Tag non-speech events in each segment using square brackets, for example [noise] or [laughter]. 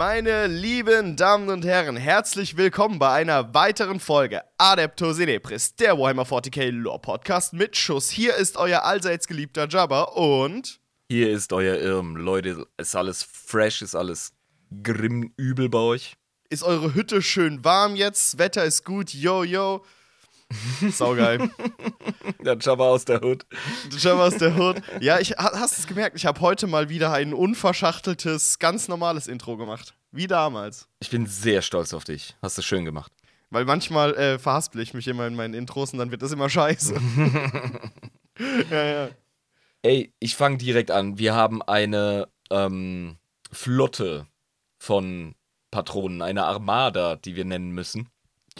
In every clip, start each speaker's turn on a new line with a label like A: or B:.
A: Meine lieben Damen und Herren, herzlich willkommen bei einer weiteren Folge Adeptus Inepris, der Warhammer 40k Lore Podcast mit Schuss. Hier ist euer allseits geliebter Jabba und
B: Hier ist euer Irm. Leute, ist alles fresh, ist alles grimm übel bei euch.
A: ist eure Hütte schön warm jetzt, Wetter ist gut, yo yo. [laughs] Saugeil.
B: Der Jabba aus der Hood.
A: Jabba aus der Hood. Ja, ich, ha- hast es gemerkt, ich habe heute mal wieder ein unverschachteltes, ganz normales Intro gemacht. Wie damals.
B: Ich bin sehr stolz auf dich. Hast du schön gemacht.
A: Weil manchmal äh, verhaspel ich mich immer in meinen Intros und dann wird das immer scheiße. [laughs] [laughs] ja, ja.
B: Ey, ich fange direkt an. Wir haben eine ähm, Flotte von Patronen, eine Armada, die wir nennen müssen.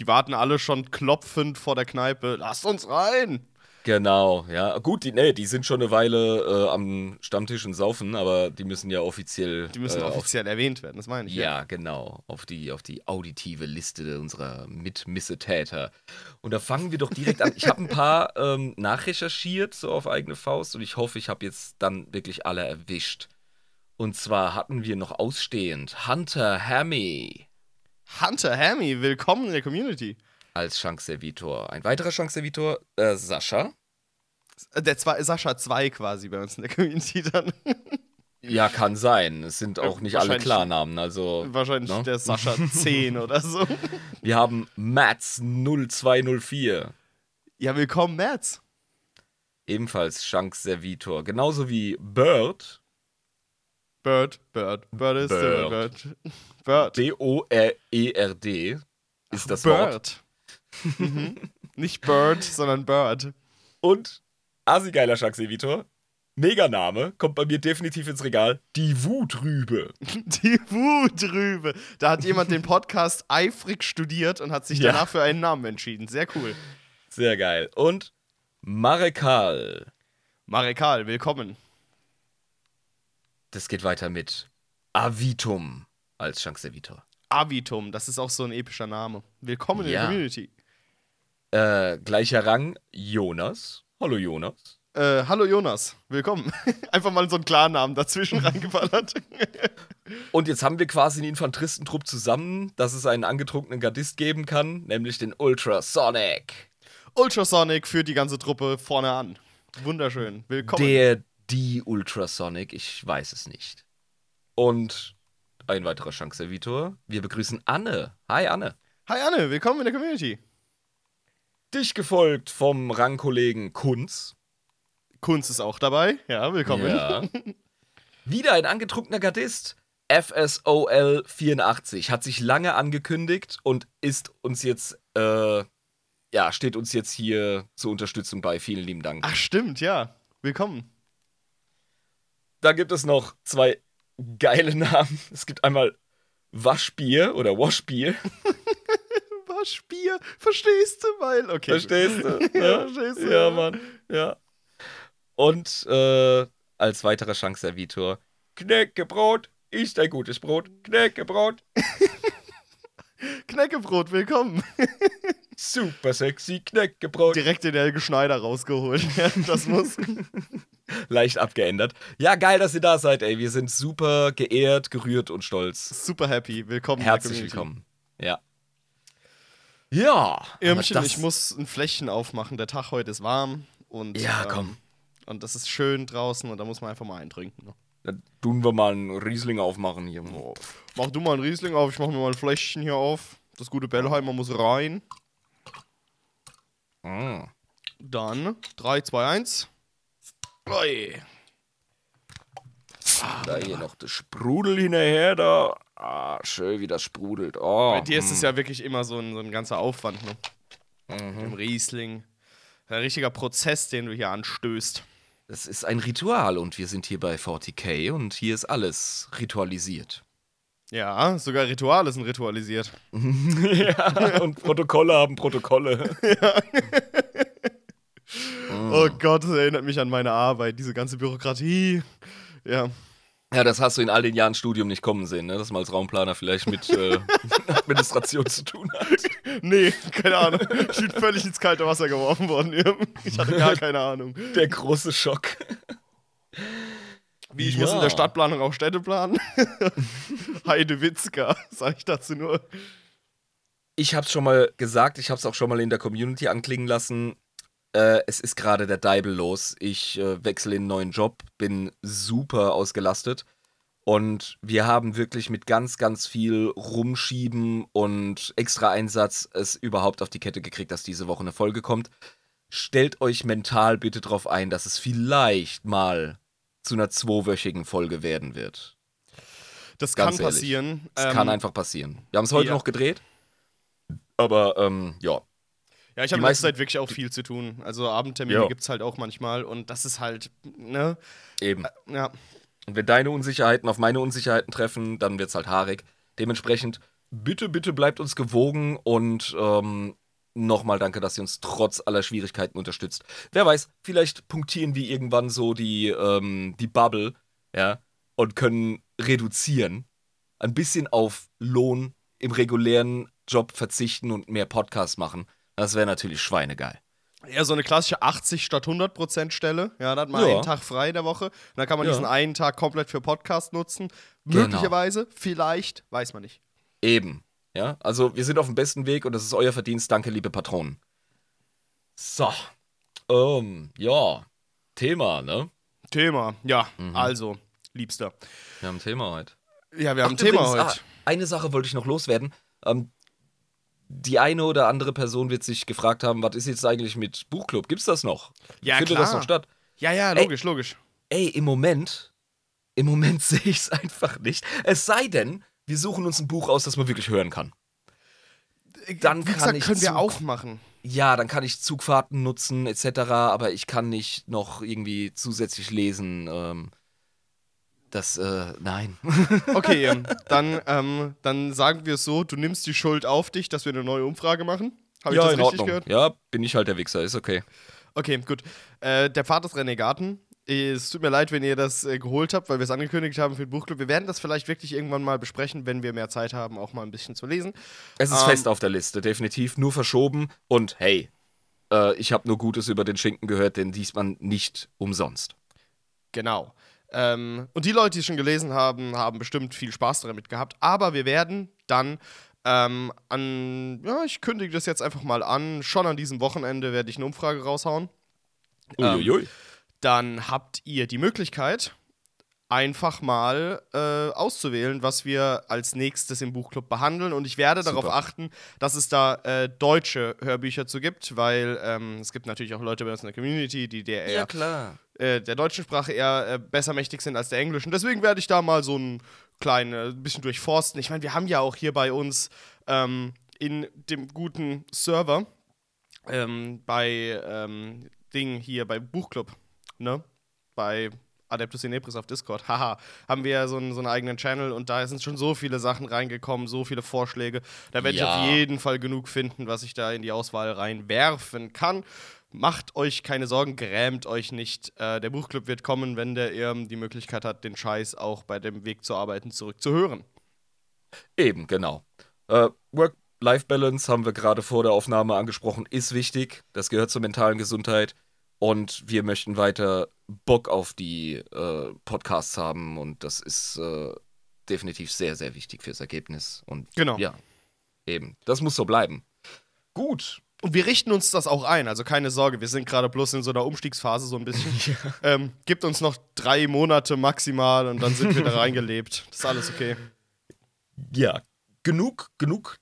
A: Die warten alle schon klopfend vor der Kneipe. Lasst uns rein!
B: Genau, ja. Gut, die, nee, die sind schon eine Weile äh, am Stammtisch und saufen, aber die müssen ja offiziell.
A: Die müssen
B: äh, auf-
A: offiziell erwähnt werden, das meine ich.
B: Ja, genau. Auf die, auf die auditive Liste unserer Mitmissetäter. Und da fangen wir doch direkt an. Ich habe ein paar [laughs] ähm, nachrecherchiert, so auf eigene Faust, und ich hoffe, ich habe jetzt dann wirklich alle erwischt. Und zwar hatten wir noch ausstehend Hunter Hammy
A: Hunter Hammy, willkommen in der Community.
B: als Schankservitor. Ein weiterer Schankservitor, äh, Sascha.
A: Äh, Der zwei, Sascha 2 quasi bei uns in der Community dann. [laughs]
B: Ja, kann sein. Es sind auch nicht alle Klarnamen. Also,
A: Wahrscheinlich
B: ne?
A: der Sascha [laughs] 10 oder so.
B: wir haben Mats 0204.
A: Ja, willkommen, Mats.
B: Ebenfalls Schankservitor. Genauso wie Bird.
A: Bird, Bird, Bird ist
B: Bird.
A: Bird. Bird.
B: B-O-R-E-R-D ist das Wort.
A: Bird. mhm. Nicht Bird, sondern Bird.
B: Und Asigeiler Schankservitor. Meganame kommt bei mir definitiv ins Regal. Die Wutrübe. [laughs]
A: Die Wutrübe. Da hat jemand den Podcast eifrig studiert und hat sich
B: Ja.
A: danach für einen Namen entschieden. Sehr cool.
B: Sehr geil. Und Marekal.
A: Marekal, willkommen.
B: Das geht weiter mit Avitum als Schankservitor.
A: Avitum, das ist auch so ein epischer Name. Willkommen in
B: Ja.
A: der Community.
B: Äh, gleicher Rang Jonas. Hallo Jonas.
A: Äh, hallo Jonas, willkommen. [laughs] Einfach mal so einen Klarnamen dazwischen [laughs] reingeballert. [laughs]
B: Und jetzt haben wir quasi einen Infanteristentrupp zusammen, dass es einen angetrunkenen Gardist geben kann, nämlich den Ultrasonic.
A: Ultrasonic führt die ganze Truppe vorne an. Wunderschön. Willkommen.
B: Der, die Ultrasonic, ich weiß es nicht. Und ein weiterer Schankservitor. Wir begrüßen Anne. Hi Anne.
A: Hi Anne, willkommen in der Community.
B: Dich gefolgt vom Rangkollegen Kunz.
A: Kunz ist auch dabei. Ja, willkommen.
B: Ja. [laughs] Wieder ein angetrunkener Gardist. FSOL 84 hat sich lange angekündigt und ist uns jetzt, äh, ja, steht uns jetzt hier zur Unterstützung bei. Vielen lieben Dank.
A: Ach, stimmt, ja. Willkommen.
B: Da gibt es noch zwei geile Namen. Es gibt einmal Waschbier oder Washbier. [laughs]
A: Waschbier, verstehst du? Weil, okay. [laughs]
B: Verstehst du?
A: Ja, verstehst du?
B: Ja, Mann. Ja. Und äh, als weiterer Schankservitor Knäckebrot ist ein gutes Brot. Knäckebrot. [laughs]
A: Knäckebrot, willkommen.
B: Super sexy Knäckebrot.
A: Direkt den Helge Schneider rausgeholt. [laughs] Das muss. [laughs]
B: Leicht abgeändert. Ja, geil, dass ihr da seid, ey. Wir sind super geehrt, gerührt und stolz.
A: Super happy. Willkommen.
B: Herzlich willkommen. Ja. Ja.
A: Irmchen, ich muss ein Fläschchen aufmachen. Der Tag heute ist warm. Und,
B: Ja,
A: ähm,
B: komm.
A: Und das ist schön draußen und da muss man einfach mal eintrinken. Ne?
B: Dann tun wir mal einen Riesling aufmachen hier.
A: Oh. Mach du mal einen Riesling auf, ich mach mir mal ein Fläschchen hier auf. Das gute Bellheimer muss rein.
B: Mm.
A: Dann 3, 2, 1. Oi.
B: Da hier noch das Sprudel hinterher, da. Ah, schön, wie das sprudelt. Oh,
A: Bei dir ist es
B: mm.
A: ja wirklich immer so ein, so ein ganzer Aufwand, ne?
B: Mhm.
A: Im Riesling. Ein richtiger Prozess, den du hier anstößt.
B: Das ist ein Ritual und wir sind hier bei 40k und hier ist alles ritualisiert.
A: Ja, sogar Rituale sind ritualisiert. [laughs]
B: ja, und Protokolle haben Protokolle. [laughs]
A: Oh Gott, das erinnert mich an meine Arbeit, diese ganze Bürokratie. Ja.
B: Ja, das hast du in all den Jahren Studium nicht kommen sehen, ne? dass man als Raumplaner vielleicht mit äh, [laughs] Administration zu tun hat.
A: Nee, keine Ahnung. Ich bin völlig ins kalte Wasser geworfen worden. Ich hatte gar keine Ahnung.
B: Der große Schock.
A: Wie ich muss in der Stadtplanung auch Städte planen. [laughs] Heide Witzka, [laughs] sag ich dazu nur.
B: Ich hab's schon mal gesagt, ich hab's auch schon mal in der Community anklingen lassen. Äh, es ist gerade der Deibel los. Ich äh, wechsle in einen neuen Job, bin super ausgelastet. Und wir haben wirklich mit ganz, ganz viel Rumschieben und extra Einsatz es überhaupt auf die Kette gekriegt, dass diese Woche eine Folge kommt. Stellt euch mental bitte darauf ein, dass es vielleicht mal zu einer zweiwöchigen Folge werden wird.
A: Das
B: Ganz
A: kann
B: ehrlich.
A: passieren.
B: Es
A: Ähm,
B: kann einfach passieren. Wir haben es heute
A: ja.
B: noch gedreht. Aber ähm, ja,
A: Ja, ich habe in letzter Zeit wirklich auch viel zu tun. Also Abendtermine
B: Ja.
A: gibt's halt auch manchmal und das ist halt, ne?
B: eben.
A: Ja.
B: Und wenn deine Unsicherheiten auf meine Unsicherheiten treffen, dann wird's halt haarig. Dementsprechend, bitte, bitte bleibt uns gewogen und ähm, nochmal danke, dass ihr uns trotz aller Schwierigkeiten unterstützt. Wer weiß, vielleicht punktieren wir irgendwann so die, ähm, die Bubble, ja, und können reduzieren. Ein bisschen auf Lohn im regulären Job verzichten und mehr Podcasts machen. Das wäre natürlich schweinegeil.
A: Eher so eine klassische 80 statt 100 Prozent Stelle. Ja, da hat man
B: Ja.
A: einen Tag frei der Woche. Und dann kann man
B: Ja.
A: diesen einen Tag komplett für Podcast nutzen.
B: Genau.
A: Möglicherweise, vielleicht, weiß man nicht.
B: Eben. Ja, also wir sind auf dem besten Weg und das ist euer Verdienst. Danke, liebe Patronen. So. Ähm, ja. Thema, ne?
A: Thema, ja,
B: Mhm.
A: also, Liebster.
B: Wir haben ein Thema heute.
A: Ja, wir haben
B: Ach,
A: ein Thema
B: übrigens,
A: heute.
B: Ah, eine Sache wollte ich noch loswerden. Ähm, die eine oder andere Person wird sich gefragt haben, was ist jetzt eigentlich mit Buchclub? Gibt's das noch?
A: Ja,
B: Findet
A: klar.
B: das noch statt?
A: Ja, ja,
B: Ey.
A: logisch, logisch.
B: Ey, im Moment, im Moment [laughs] sehe ich es einfach nicht. Es sei denn, wir suchen uns ein Buch aus, das man wirklich hören kann. Dann
A: Wie
B: kann
A: gesagt,
B: ich
A: können wir
B: Zug-
A: auch machen.
B: Ja, dann kann ich Zugfahrten nutzen etc., aber ich kann nicht noch irgendwie zusätzlich lesen. Ähm, das, äh, nein. [laughs]
A: Okay, ähm, dann, ähm, dann sagen wir es so, du nimmst die Schuld auf dich, dass wir eine neue Umfrage machen. Habe ich das richtig gehört?
B: Ja, bin ich halt der Wichser, ist okay.
A: Okay, gut. Äh, der Pfad des Renegaten. Es tut mir leid, wenn ihr das äh, geholt habt, weil wir es angekündigt haben für den Buchclub. Wir werden das vielleicht wirklich irgendwann mal besprechen, wenn wir mehr Zeit haben, auch mal ein bisschen zu lesen.
B: Es ist
A: Ähm,
B: fest auf der Liste, definitiv. Nur verschoben und hey, äh, ich habe nur Gutes über den Schinken gehört, denn diesmal nicht umsonst.
A: Genau. Ähm, und die Leute, die es schon gelesen haben, haben bestimmt viel Spaß damit gehabt. Aber wir werden dann ähm, an, ja, ich kündige das jetzt einfach mal an. Schon an diesem Wochenende werde ich eine Umfrage raushauen. Ähm,
B: Uiuiui.
A: Dann habt ihr die Möglichkeit, einfach mal äh, auszuwählen, was wir als nächstes im Buchclub behandeln. Und ich werde darauf
B: Super.
A: achten, dass es da äh, deutsche Hörbücher zu gibt, weil ähm, es gibt natürlich auch Leute bei uns in der Community, die der eher
B: klar.
A: äh, der deutschen Sprache eher äh, besser mächtig sind als der englischen. Deswegen werde ich da mal so ein klein äh, bisschen durchforsten. Ich meine, wir haben ja auch hier bei uns ähm, in dem guten Server ähm, bei ähm, Ding hier bei Buchclub, ne? Bei Adeptus Inepris auf Discord, haha, haben wir ja so einen, so einen eigenen Channel und da sind schon so viele Sachen reingekommen, so viele Vorschläge. Da werde ich
B: Ja.
A: auf jeden Fall genug finden, was ich da in die Auswahl reinwerfen kann. Macht euch keine Sorgen, grämt euch nicht. Äh, der Buchclub wird kommen, wenn der ähm, die Möglichkeit hat, den Scheiß auch bei dem Weg zur Arbeiten zurückzuhören.
B: Eben, genau. Äh, Work-Life-Balance haben wir gerade vor der Aufnahme angesprochen, ist wichtig. Das gehört zur mentalen Gesundheit. Und wir möchten weiter Bock auf die äh, Podcasts haben. Und das ist äh, definitiv sehr, sehr wichtig fürs Ergebnis. Und
A: Genau.
B: ja, eben. Das muss so bleiben. Gut.
A: Und wir richten uns das auch ein, also keine Sorge, wir sind gerade bloß in so einer Umstiegsphase so ein bisschen. [laughs] ähm, gibt uns noch drei Monate maximal und dann sind wir da [laughs] reingelebt. Das ist alles okay.
B: Ja, genug, genug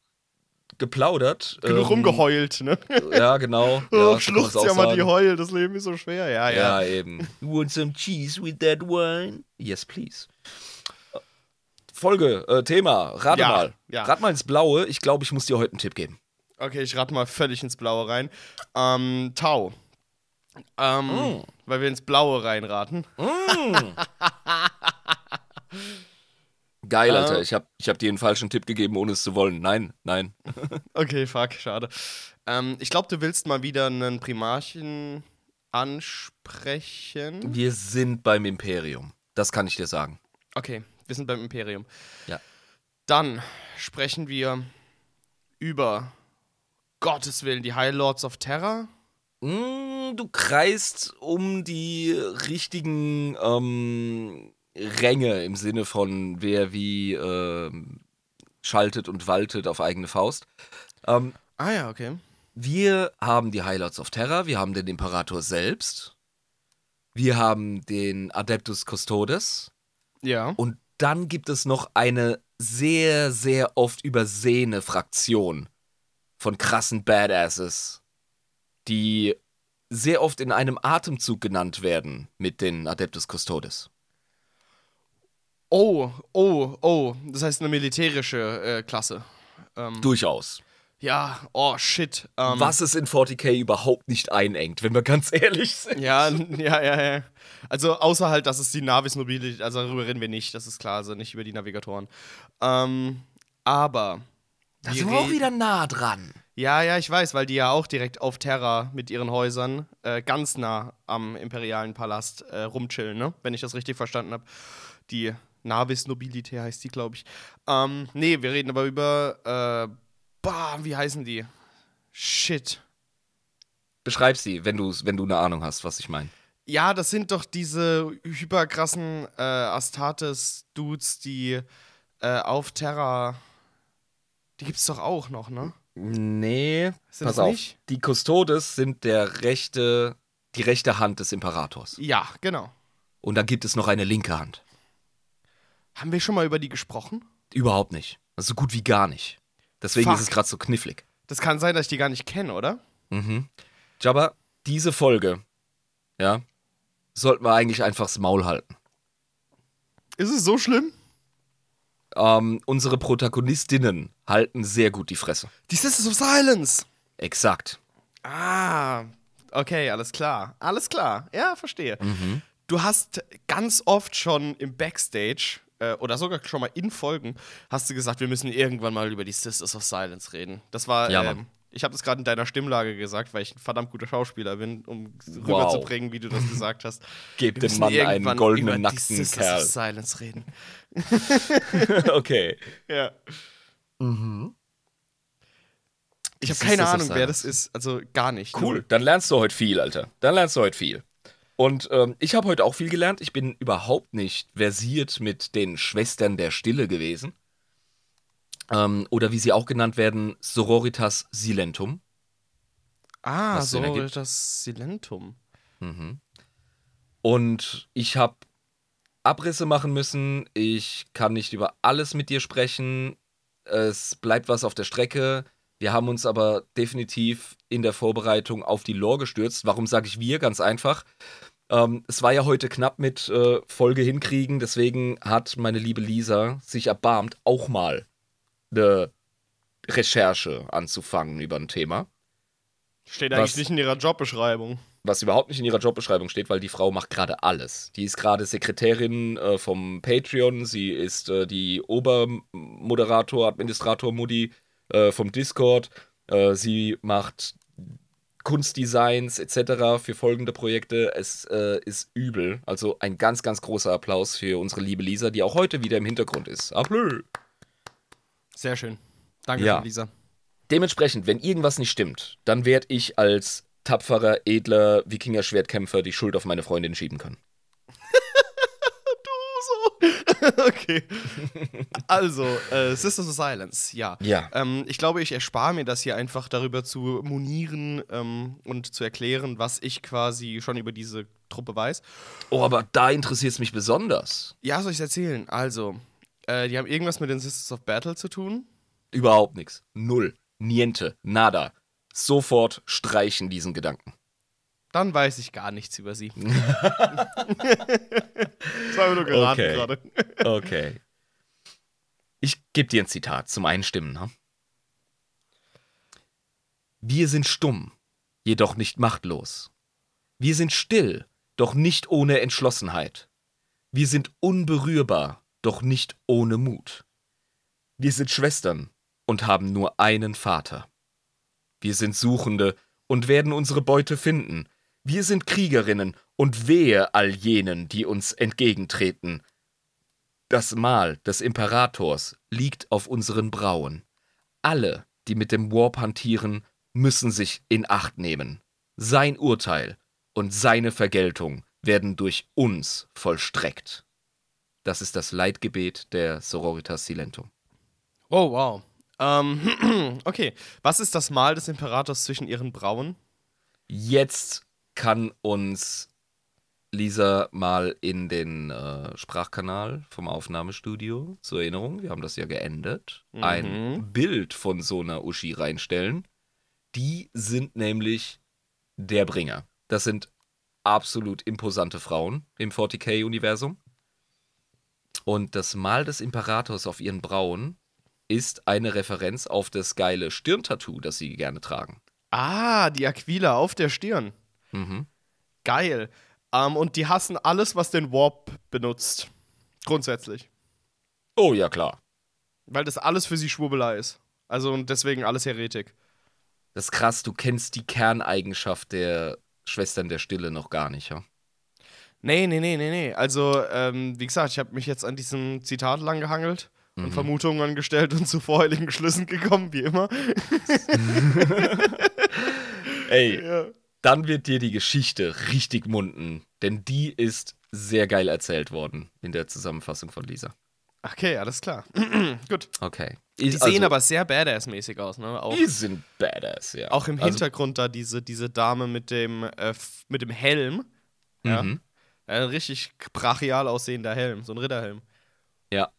B: geplaudert.
A: Genug
B: Ähm,
A: rumgeheult, ne?
B: Ja, genau. [laughs]
A: Oh,
B: ja, man's
A: schluchzt ja mal die
B: sagen.
A: Heul, das Leben ist so schwer. Ja, ja.
B: Ja, eben. You want some cheese with that wine? Yes, please. Folge, äh, Thema, rate
A: Ja,
B: mal.
A: ja.
B: Rat mal ins Blaue. Ich glaube, ich muss dir heute einen Tipp geben.
A: Okay, ich rate mal völlig ins Blaue rein. Ähm, Tau. Ähm,
B: Mm.
A: Weil wir ins Blaue reinraten. [laughs]
B: Geil, Alter.
A: Äh.
B: Ich habe ich hab dir einen falschen Tipp gegeben, ohne es zu wollen. Nein, nein. [laughs]
A: Okay, fuck, schade. Ähm, ich glaube, du willst mal wieder einen Primarchen ansprechen.
B: Wir sind beim Imperium. Das kann ich dir sagen.
A: Okay, wir sind beim Imperium.
B: Ja.
A: Dann sprechen wir über Gottes Willen, die High Lords of Terror.
B: Mm, du kreist um die richtigen ähm, Ränge im Sinne von wer wie äh, schaltet und waltet auf eigene Faust. Ähm,
A: Ah ja, okay.
B: wir haben die Highlights of Terror, wir haben den Imperator selbst, wir haben den Adeptus Custodes
A: Ja.
B: und dann gibt es noch eine sehr, sehr oft übersehene Fraktion von krassen Badasses, die sehr oft in einem Atemzug genannt werden mit den Adeptus Custodes.
A: Oh, oh, oh. Das heißt eine militärische äh, Klasse. Ähm,
B: Durchaus.
A: ja, oh shit. Ähm,
B: Was es in 40k überhaupt nicht einengt, wenn wir ganz [laughs] ehrlich sind.
A: Ja, ja, ja, ja. Also außer halt, dass es die Navis Nobility, also darüber reden wir nicht, das ist klar, also nicht über die Navigatoren. Ähm, aber.
B: Da sind wir auch wieder nah dran.
A: Ja, ja, ich weiß, weil die ja auch direkt auf Terra mit ihren Häusern äh, ganz nah am imperialen Palast äh, rumchillen, ne? Wenn ich das richtig verstanden habe. Die Navis Nobility heißt die, glaube ich. Ähm, nee, wir reden aber über, äh, bah, wie heißen die? Shit.
B: Beschreib sie, wenn, du's, wenn du eine Ahnung hast, was ich meine.
A: Ja, das sind doch diese hyperkrassen äh, Astartes-Dudes, die äh, auf Terra. Die gibt's doch auch noch, ne?
B: Nee,
A: Sind
B: pass auf.
A: nicht?
B: Die Custodes sind der rechte, die rechte Hand des Imperators.
A: Ja, genau.
B: Und dann gibt es noch eine linke Hand.
A: Haben wir schon mal über die gesprochen?
B: Überhaupt nicht. Also so gut wie gar nicht. Deswegen
A: Fuck.
B: ist es gerade so knifflig.
A: Das kann sein, dass ich die gar nicht kenne, oder?
B: Mhm. Jabba, diese Folge, ja, sollten wir eigentlich einfach das Maul halten.
A: Ist es so schlimm?
B: Ähm, unsere Protagonistinnen halten sehr gut die Fresse.
A: Die Sisters of Silence.
B: Exakt.
A: Ah, okay, alles klar. Alles klar. Ja, verstehe.
B: Mhm.
A: Du hast ganz oft schon im Backstage äh, oder sogar schon mal in Folgen hast du gesagt, wir müssen irgendwann mal über die Sisters of Silence reden. Das war,
B: Ja,
A: ähm, ich habe das gerade in deiner Stimmlage gesagt, weil ich ein verdammt guter Schauspieler bin, um
B: Wow.
A: rüberzubringen, wie du das gesagt hast. [laughs]
B: Gebt dem Mann einen goldenen,
A: über die
B: nackten
A: Sisters
B: Kerl.
A: of Silence reden. [laughs]
B: okay. [laughs]
A: Ja. Ich habe keine Ahnung, wer das ist. Also gar nicht.
B: Cool, dann lernst du heute viel, Alter. Dann lernst du heute viel. Und ähm, ich habe heute auch viel gelernt. Ich bin überhaupt nicht versiert mit den Schwestern der Stille gewesen. Ähm, oder wie sie auch genannt werden, Sororitas Silentum.
A: Ah,
B: Was
A: so
B: Sinn ergibt.
A: das Silentum.
B: Mhm. Und ich habe Abrisse machen müssen. Ich kann nicht über alles mit dir sprechen. Es bleibt was auf der Strecke. Wir haben uns aber definitiv in der Vorbereitung auf die Lore gestürzt. Warum sage ich wir? Ganz einfach. Ähm, es war ja heute knapp mit äh, Folge hinkriegen. Deswegen hat meine liebe Lisa sich erbarmt, auch mal eine Recherche anzufangen über ein Thema.
A: Steht
B: Was?
A: eigentlich nicht in ihrer Jobbeschreibung.
B: was überhaupt nicht in ihrer Jobbeschreibung steht, weil die Frau macht gerade alles. Die ist gerade Sekretärin äh, vom Patreon, sie ist äh, die Obermoderator, Administrator Mutti äh, vom Discord, äh, sie macht Kunstdesigns etc. für folgende Projekte. Es äh, ist übel. Also ein ganz, ganz großer Applaus für unsere liebe Lisa, die auch heute wieder im Hintergrund ist. Applaus!
A: Sehr schön. Danke,
B: Ja.
A: Lisa.
B: Dementsprechend, wenn irgendwas nicht stimmt, dann werde ich als tapferer, edler Wikinger-Schwertkämpfer die Schuld auf meine Freundin schieben können.
A: so. [laughs] okay. Also, äh, Sisters of Silence, ja.
B: Ja.
A: Ähm, ich glaube, ich erspare mir das hier einfach darüber zu monieren ähm, und zu erklären, was ich quasi schon über diese Truppe weiß.
B: Oh, aber da interessiert es mich besonders.
A: Ja, soll ich erzählen? Also, äh, die haben irgendwas mit den Sisters of Battle zu tun.
B: Überhaupt nichts. Null. Niente. Nada. Sofort streichen diesen Gedanken.
A: Dann weiß ich gar nichts über sie. das war nur geraten
B: Okay.
A: gerade. [laughs]
B: Okay. Ich gebe dir ein Zitat zum Einstimmen. Ne? Wir sind stumm, jedoch nicht machtlos. Wir sind still, doch nicht ohne Entschlossenheit. Wir sind unberührbar, doch nicht ohne Mut. Wir sind Schwestern und haben nur einen Vater. Wir sind Suchende und werden unsere Beute finden. Wir sind Kriegerinnen und wehe all jenen, die uns entgegentreten. Das Mal des Imperators liegt auf unseren Brauen. Alle, die mit dem Warp hantieren, müssen sich in Acht nehmen. Sein Urteil und seine Vergeltung werden durch uns vollstreckt. Das ist das Leitgebet der Sororitas Silentum.
A: Oh, wow. Ähm, [clears throat] okay. Was ist das Mal des Imperators zwischen ihren Brauen?
B: Jetzt kann uns Lisa mal in den äh, Sprachkanal vom Aufnahmestudio zur Erinnerung, wir haben das ja geändert,
A: Mhm.
B: ein Bild von so einer Uschi reinstellen. Die sind nämlich der Bringer. Das sind absolut imposante Frauen im 40k-Universum. Und das Mal des Imperators auf ihren Brauen ist eine Referenz auf das geile Stirntattoo, das sie gerne tragen.
A: Ah, die Aquila auf der Stirn.
B: Mhm.
A: Geil. Ähm, und die hassen alles, was den Warp benutzt. Grundsätzlich.
B: Oh ja, klar.
A: Weil das alles für sie Schwurbelei ist. Also und deswegen alles Heretik.
B: Das ist krass, du kennst die Kerneigenschaft der Schwestern der Stille noch gar nicht, ja?
A: Nee, nee, nee, nee, nee. Also, ähm, wie gesagt, ich habe mich jetzt an diesem Zitat langgehangelt und Vermutungen angestellt und [laughs] zu vorheiligen Schlüssen gekommen, wie immer. [laughs]
B: Ey,
A: Ja.
B: Dann wird dir die Geschichte richtig munden, denn die ist sehr geil erzählt worden in der Zusammenfassung von Lisa.
A: Okay, alles klar. [clears throat] Gut.
B: Okay.
A: Die sehen
B: also-
A: aber sehr badass-mäßig aus, ne? Auch,
B: Die sind badass, ja.
A: auch im
B: Also,
A: Hintergrund da diese, diese Dame mit dem, äh, mit dem Helm. Ja.
B: mhm.
A: Ein richtig brachial aussehender Helm, so ein Ritterhelm.
B: Ja.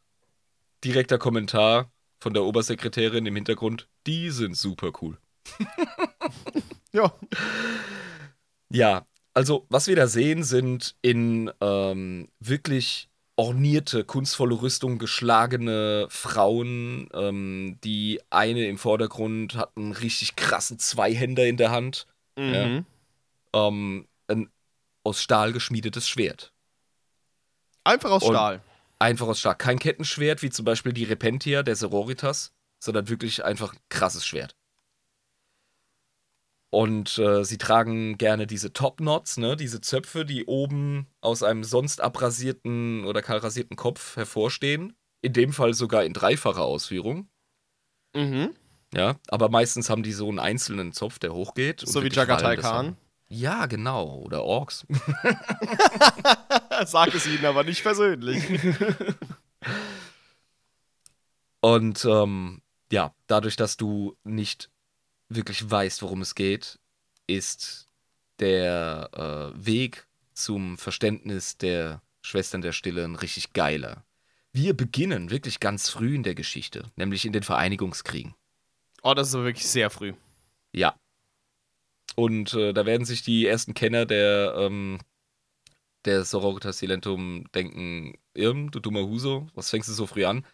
B: Direkter Kommentar von der Obersekretärin im Hintergrund. Die sind super cool. [laughs]
A: Ja.
B: Ja, also was wir da sehen, sind in ähm, wirklich ornierte, kunstvolle Rüstung geschlagene Frauen. Ähm, die eine im Vordergrund hat einen richtig krassen Zweihänder in der Hand.
A: Mhm.
B: Ähm, ein aus Stahl geschmiedetes Schwert.
A: Einfach aus
B: Und-
A: Stahl.
B: Einfach aus Stahl. Kein Kettenschwert, wie zum Beispiel die Repentia der Sororitas, sondern wirklich einfach ein krasses Schwert. Und äh, sie tragen gerne diese Top-Knots, ne? diese Zöpfe, die oben aus einem sonst abrasierten oder kahlrasierten Kopf hervorstehen. In dem Fall sogar in dreifacher Ausführung.
A: Mhm.
B: Ja, aber meistens haben die so einen einzelnen Zopf, der hochgeht.
A: So wie Jagatai Khan.
B: Ja, genau. Oder Orks. [laughs]
A: Sag es ihnen aber nicht persönlich. [laughs]
B: Und ähm, ja, dadurch, dass du nicht wirklich weißt, worum es geht, ist der äh, Weg zum Verständnis der Schwestern der Stille ein richtig geiler. Wir beginnen wirklich ganz früh in der Geschichte, nämlich in den Vereinigungskriegen.
A: Oh, das ist aber wirklich sehr früh.
B: Ja. Und äh, da werden sich die ersten Kenner der, ähm, der Sororitas Silentum denken, Irm, du dummer Huso, was fängst du so früh an?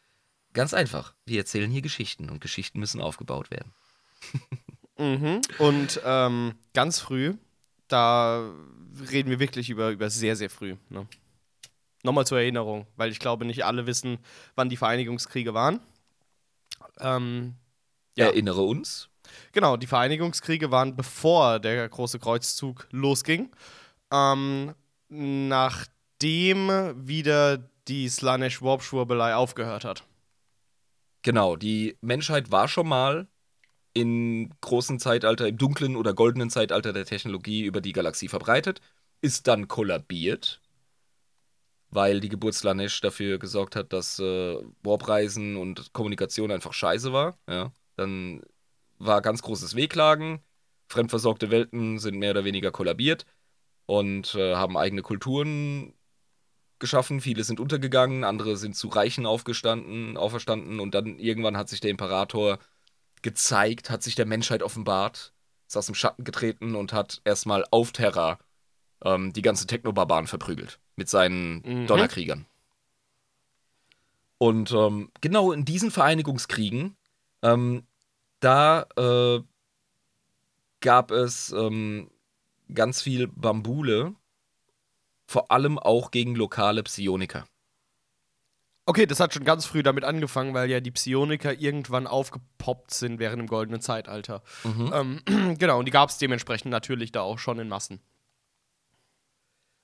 B: Ganz einfach, wir erzählen hier Geschichten und Geschichten müssen aufgebaut werden.
A: Mhm. Und ähm, ganz früh, da reden wir wirklich über, über sehr, sehr früh. Ne? Nochmal zur Erinnerung, weil ich glaube, nicht alle wissen, wann die Vereinigungskriege waren. Ähm, Ja.
B: Erinnere uns.
A: genau, die Vereinigungskriege waren bevor der große Kreuzzug losging. Ähm, nachdem wieder die Slanesh Warp Schwurbelei aufgehört hat.
B: Genau, die Menschheit war schon mal im großen Zeitalter, im dunklen oder goldenen Zeitalter der Technologie über die Galaxie verbreitet, ist dann kollabiert, weil die Geburt Slanesh dafür gesorgt hat, dass äh, Warpreisen und Kommunikation einfach scheiße war. Ja, dann war ganz großes Wehklagen. Fremdversorgte Welten sind mehr oder weniger kollabiert und äh, haben eigene Kulturen geschaffen. Viele sind untergegangen, andere sind zu Reichen aufgestanden, auferstanden und dann irgendwann hat sich der Imperator gezeigt, hat sich der Menschheit offenbart, ist aus dem Schatten getreten und hat erstmal auf Terra ähm, die ganze Technobarbaren verprügelt mit seinen
A: Mhm.
B: Donnerkriegern. Und ähm, genau in diesen Vereinigungskriegen, ähm, da äh, gab es ähm, ganz viel Bambule, vor allem auch gegen lokale Psioniker.
A: Okay, das hat schon ganz früh damit angefangen, weil ja die Psioniker irgendwann aufgepoppt sind während dem goldenen Zeitalter. Ähm, [clears throat] genau, und die gab es dementsprechend natürlich da auch schon in Massen.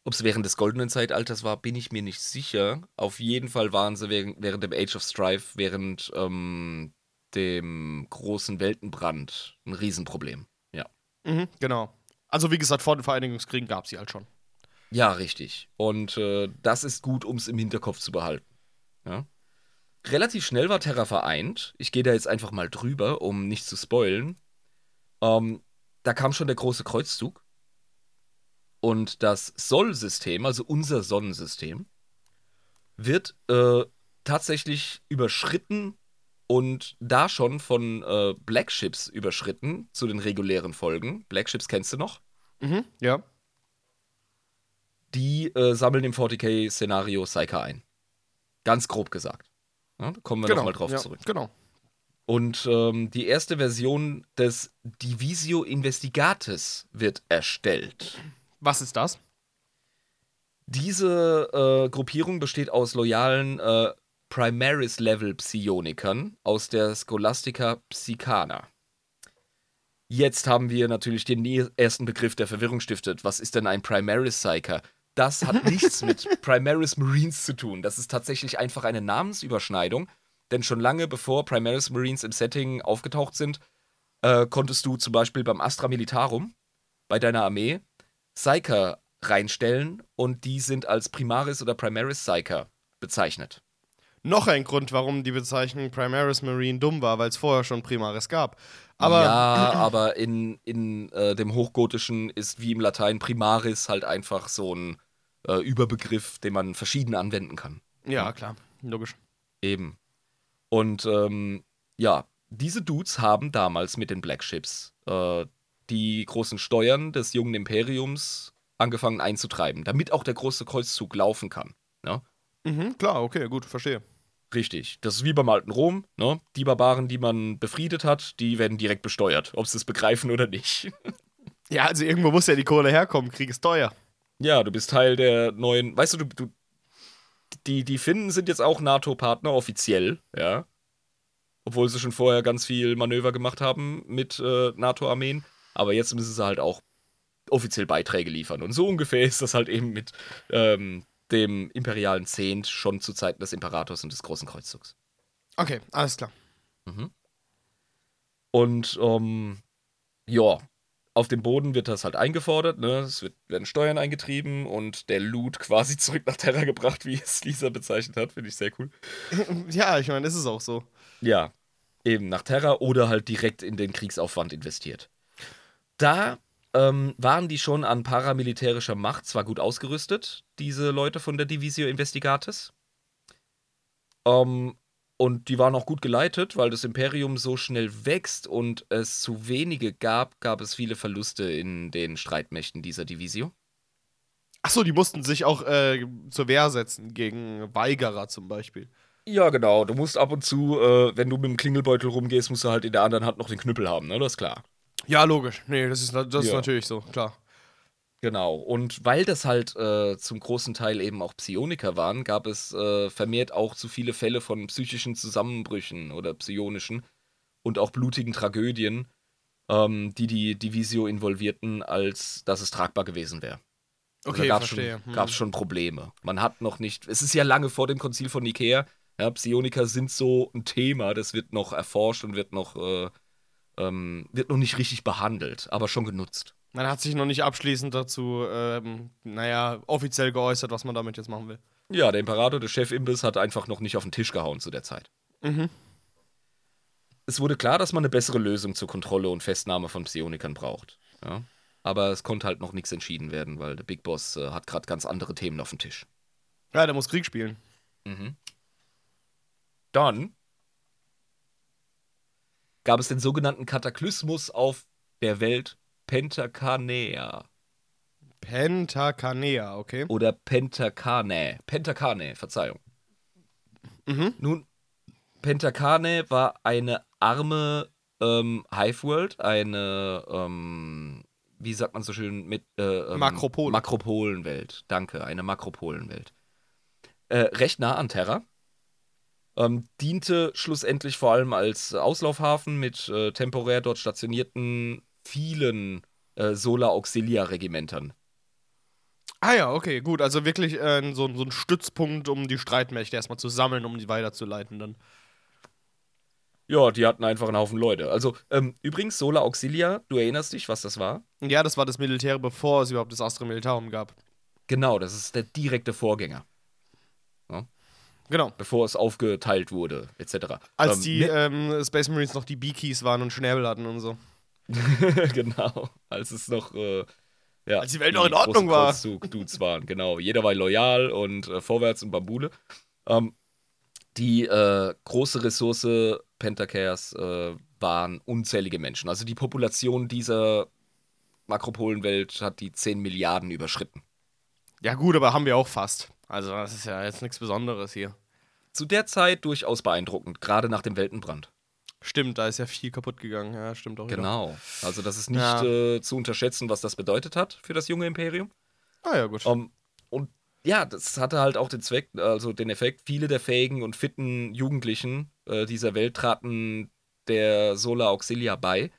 B: Ob es während des goldenen Zeitalters war, bin ich mir nicht sicher. Auf jeden Fall waren sie während, während dem Age of Strife, während ähm, dem großen Weltenbrand ein Riesenproblem. Ja.
A: Mhm, genau. Also wie gesagt, vor den Vereinigungskriegen gab es sie halt schon.
B: Ja, richtig. Und äh, das ist gut, um es im Hinterkopf zu behalten. Ja? Relativ schnell war Terra vereint. Ich gehe da jetzt einfach mal drüber, um nicht zu spoilen. Ähm, da kam schon der große Kreuzzug. Und das Sol-System, also unser Sonnensystem, wird äh, tatsächlich überschritten und da schon von äh, Black Ships überschritten zu den regulären Folgen. Black Ships kennst du noch?
A: Mhm, ja.
B: Die äh, sammeln im 40k-Szenario Psyker ein. Ganz grob gesagt. Ja, da kommen wir
A: genau,
B: nochmal drauf
A: ja,
B: zurück.
A: Genau.
B: Und ähm, die erste Version des Divisio Investigates wird erstellt.
A: Was ist das?
B: Diese äh, Gruppierung besteht aus loyalen äh, Primaris-Level Psionikern aus der Scholastica Psychana. Jetzt haben wir natürlich den ersten Begriff, der Verwirrung stiftet. Was ist denn ein Primaris Psyker? Das hat nichts mit [laughs] Primaris Marines zu tun. Das ist tatsächlich einfach eine Namensüberschneidung. Denn schon lange bevor Primaris Marines im Setting aufgetaucht sind, äh, konntest du zum Beispiel beim Astra Militarum, bei deiner Armee, Psyker reinstellen und die sind als Primaris oder Primaris Psyker bezeichnet.
A: Noch ein Grund, warum die Bezeichnung Primaris Marine dumm war, weil es vorher schon Primaris gab. Aber
B: ja, aber in, in äh, dem Hochgotischen ist wie im Latein Primaris halt einfach so ein äh, Überbegriff, den man verschieden anwenden kann.
A: ja, klar, logisch.
B: Eben. Und ähm, ja, diese Dudes haben damals mit den Black Ships äh, die großen Steuern des jungen Imperiums angefangen einzutreiben, damit auch der große Kreuzzug laufen kann. Ne?
A: Mhm, klar, okay, gut, verstehe.
B: Richtig. Das ist wie beim alten Rom. Ne? Die Barbaren, die man befriedet hat, die werden direkt besteuert, ob sie es begreifen oder nicht. [laughs]
A: Ja, also irgendwo muss ja die Kohle herkommen, Krieg ist teuer.
B: Ja, du bist Teil der neuen. Weißt du, du, du die, die Finnen sind jetzt auch NATO-Partner offiziell, ja. Obwohl sie schon vorher ganz viel Manöver gemacht haben mit äh, NATO-Armeen. Aber jetzt müssen sie halt auch offiziell Beiträge liefern. Und so ungefähr ist das halt eben mit ähm, dem imperialen Zehnt schon zu Zeiten des Imperators und des Großen Kreuzzugs.
A: Okay, alles klar.
B: Und ähm, ja, auf dem Boden wird das halt eingefordert, ne? Es wird, werden Steuern eingetrieben und der Loot quasi [laughs] zurück nach Terra gebracht, wie es Lisa bezeichnet hat. Finde ich sehr cool. [laughs]
A: ja, ich meine, ist es auch so.
B: Ja, eben nach Terra oder halt direkt in den Kriegsaufwand investiert. Da ähm, waren die schon an paramilitärischer Macht zwar gut ausgerüstet, diese Leute von der Divisio Investigates. Ähm, und die waren auch gut geleitet, weil das Imperium so schnell wächst und es zu wenige gab, gab es viele Verluste in den Streitmächten dieser Divisio.
A: Achso, die mussten sich auch äh, zur Wehr setzen gegen Weigerer zum Beispiel.
B: Ja, genau. Du musst ab und zu, äh, wenn du mit dem Klingelbeutel rumgehst, musst du halt in der anderen Hand noch den Knüppel haben, ne? Das ist klar.
A: Ja, logisch. Nee, das ist, das ist
B: Ja.
A: natürlich so, klar.
B: Genau. Und weil das halt äh, zum großen Teil eben auch Psioniker waren, gab es äh, vermehrt auch zu viele Fälle von psychischen Zusammenbrüchen oder psionischen und auch blutigen Tragödien, ähm, die die Divisio involvierten, als dass es tragbar gewesen wäre.
A: Okay,
B: gab es
A: verstehe.
B: schon, gab's schon Probleme. Man hat noch nicht. Es ist ja lange vor dem Konzil von Nikea. Ja, Psioniker sind so ein Thema, das wird noch erforscht und wird noch, äh, ähm, wird noch nicht richtig behandelt, aber schon genutzt.
A: Man hat sich noch nicht abschließend dazu, ähm, naja, offiziell geäußert, was man damit jetzt machen will.
B: Ja, der Imperator, der Chef-Imbiss, hat einfach noch nicht auf den Tisch gehauen zu der Zeit.
A: Mhm.
B: Es wurde klar, dass man eine bessere Lösung zur Kontrolle und Festnahme von Psionikern braucht. Ja? Aber es konnte halt noch nichts entschieden werden, weil der Big Boss äh, hat gerade ganz andere Themen auf dem Tisch.
A: Ja, der muss Krieg spielen.
B: Mhm. Dann gab es den sogenannten Kataklysmus auf der Welt Pentakanea
A: Pentakanea, okay.
B: oder Pentakane. Pentakane, Verzeihung.
A: Mhm.
B: Nun, Pentakane war eine arme ähm, Hive-World, eine, ähm, wie sagt man so schön, mit äh, ähm,
A: Makropole.
B: Makropolenwelt. Danke, eine Makropolenwelt. Äh, recht nah an Terra. Ähm, diente schlussendlich vor allem als Auslaufhafen mit äh, temporär dort stationierten vielen äh, Solar Auxilia Regimentern.
A: Ah ja, okay, gut. Also wirklich äh, so, so ein Stützpunkt, um die Streitmächte erstmal zu sammeln, um die weiterzuleiten dann.
B: Ja, die hatten einfach einen Haufen Leute. Also, ähm, übrigens, Solar Auxilia, du erinnerst dich, was das war?
A: Ja, das war das Militär, bevor es überhaupt das Astra Militarum gab.
B: Genau, das ist der direkte Vorgänger.
A: Genau.
B: bevor es aufgeteilt wurde, etc.
A: Als
B: Ähm,
A: die
B: mit-
A: ähm, Space Marines noch die Beakies waren und Schnäbel hatten und so. [laughs]
B: genau, als es noch äh, ja,
A: Als die Welt noch in Ordnung war.
B: Dudes waren, genau. Jeder war loyal und äh, vorwärts und Bambule. Ähm, die äh, große Ressource Pentacares äh, waren unzählige Menschen. Also die Population dieser Makropolenwelt hat die 10 Milliarden überschritten.
A: Ja, gut, aber haben wir auch fast. Also, das ist ja jetzt nichts Besonderes hier.
B: Zu der Zeit durchaus beeindruckend, gerade nach dem Weltenbrand.
A: Stimmt, da ist ja viel kaputt gegangen. Ja, stimmt auch. wieder.
B: Genau. Also das ist nicht
A: Ja.
B: äh, zu unterschätzen, was das bedeutet hat für das junge Imperium.
A: Ah, ja, gut.
B: Ähm, und ja, das hatte halt auch den Zweck, also den Effekt, viele der fähigen und fitten Jugendlichen äh, dieser Welt traten der Solar Auxilia bei.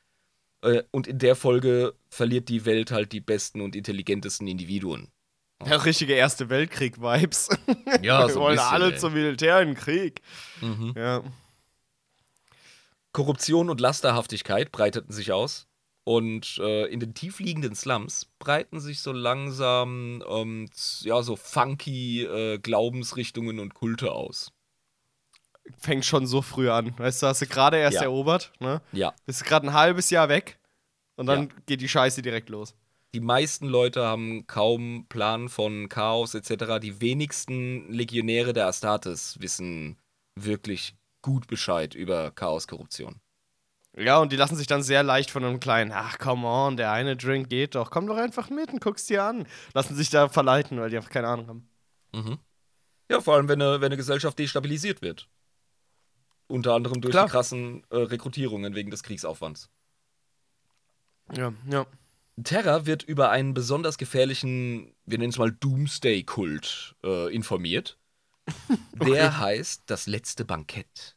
B: Äh, und in der Folge verliert die Welt halt die besten und intelligentesten Individuen. [laughs]
A: Ja, richtige Erste Weltkrieg-Vibes.
B: Ja, [laughs]
A: wir wollen alle zum Militär in den Krieg.
B: Mhm.
A: Ja.
B: Korruption und Lasterhaftigkeit breiteten sich aus. Und äh, in den tiefliegenden Slums breiten sich so langsam ähm, ja, so funky äh, Glaubensrichtungen und Kulte aus.
A: Fängt schon so früh an. Weißt du, hast du gerade erst
B: Ja.
A: erobert, ne?
B: Ja,
A: Bist gerade ein halbes Jahr weg und dann
B: Ja.
A: geht die Scheiße direkt los.
B: Die meisten Leute haben kaum Plan von Chaos etc. Die wenigsten Legionäre der Astartes wissen wirklich gut Bescheid über Chaos-Korruption.
A: Ja, und die lassen sich dann sehr leicht von einem kleinen, ach, come on, der eine Drink geht doch, komm doch einfach mit und guck's dir an. Lassen sich da verleiten, weil die einfach keine Ahnung haben.
B: Mhm. Ja, vor allem, wenn eine, wenn eine Gesellschaft destabilisiert wird. Unter anderem durch
A: Klar.
B: die krassen äh, Rekrutierungen wegen des Kriegsaufwands.
A: Ja, ja.
B: Terra wird über einen besonders gefährlichen, wir nennen es mal Doomsday-Kult äh, informiert. [laughs] Der heißt das letzte Bankett.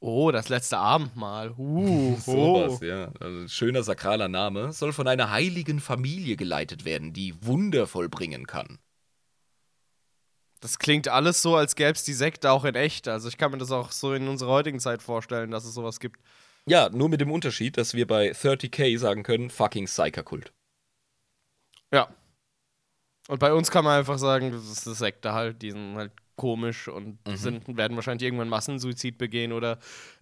A: Oh, das letzte Abendmahl. Uh, [laughs]
B: Sowas,
A: oh.
B: ja. Also schöner sakraler Name. Soll von einer heiligen Familie geleitet werden, die Wunder vollbringen kann.
A: Das klingt alles so, als gäbe es die Sekte auch in echt. Also ich kann mir das auch so in unserer heutigen Zeit vorstellen, dass es sowas gibt.
B: Ja, nur mit dem Unterschied, dass wir bei 30k sagen können, fucking Psyker-Kult.
A: Ja. Und bei uns kann man einfach sagen, das ist eine Sekte halt, die sind halt komisch und
B: Mhm.
A: sind, werden wahrscheinlich irgendwann Massensuizid begehen oder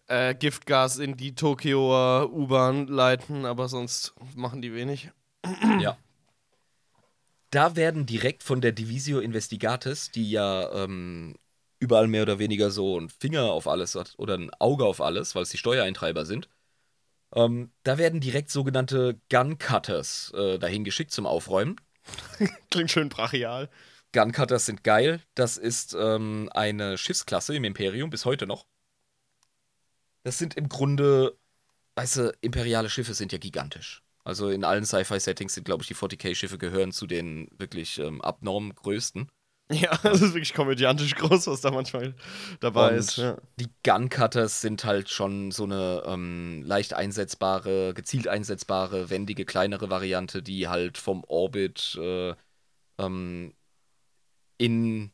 A: äh, Giftgas in die Tokioer U-Bahn leiten, aber sonst machen die wenig. [clears throat]
B: Ja. Da werden direkt von der Divisio Investigatis, die ja ähm, überall mehr oder weniger so einen Finger auf alles hat oder ein Auge auf alles, weil es die Steuereintreiber sind, ähm, da werden direkt sogenannte Gun Cutters äh, dahin geschickt zum Aufräumen. [laughs]
A: Klingt schön brachial.
B: Gun Cutters sind geil. Das ist ähm, eine Schiffsklasse im Imperium, bis heute noch. Das sind im Grunde, weißt du, imperiale Schiffe sind ja gigantisch. Also in allen Sci-Fi-Settings sind, glaube ich, die 40k-Schiffe gehören zu den wirklich ähm, abnorm größten. [laughs]
A: Ja, das ist wirklich komödiantisch groß, was da manchmal dabei
B: Und
A: ist. Ja.
B: die Gun Cutters sind halt schon so eine ähm, leicht einsetzbare, gezielt einsetzbare, wendige, kleinere Variante, die halt vom Orbit äh, ähm, in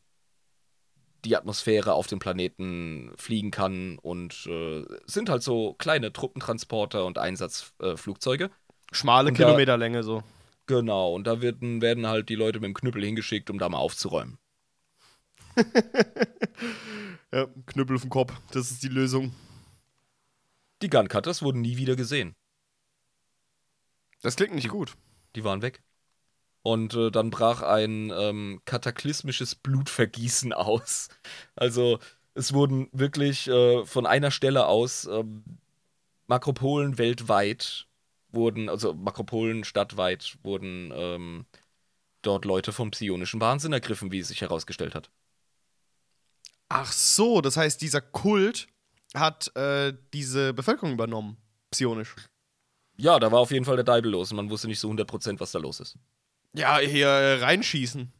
B: die Atmosphäre auf dem Planeten fliegen kann und äh, sind halt so kleine Truppentransporter und Einsatzflugzeuge.
A: Schmale
B: Und
A: Kilometerlänge so.
B: genau, und da werden, werden halt die Leute mit dem Knüppel hingeschickt, um da mal aufzuräumen. [laughs]
A: Ja, Knüppel auf den Kopf, das ist die Lösung.
B: Die Gun Cutters wurden nie wieder gesehen.
A: Das klingt nicht gut.
B: Die waren weg. Und äh, dann brach ein ähm, kataklysmisches Blutvergießen aus. [laughs] Also es wurden wirklich äh, von einer Stelle aus ähm, Makropolen weltweit wurden, also Makropolen stadtweit wurden ähm, dort Leute vom psionischen Wahnsinn ergriffen, wie es sich herausgestellt hat.
A: Ach so, das heißt, dieser Kult hat äh, diese Bevölkerung übernommen. Psionisch.
B: Ja, da war auf jeden Fall der Deibel los und man wusste nicht so 100%, was da los ist.
A: Ja, hier äh, reinschießen.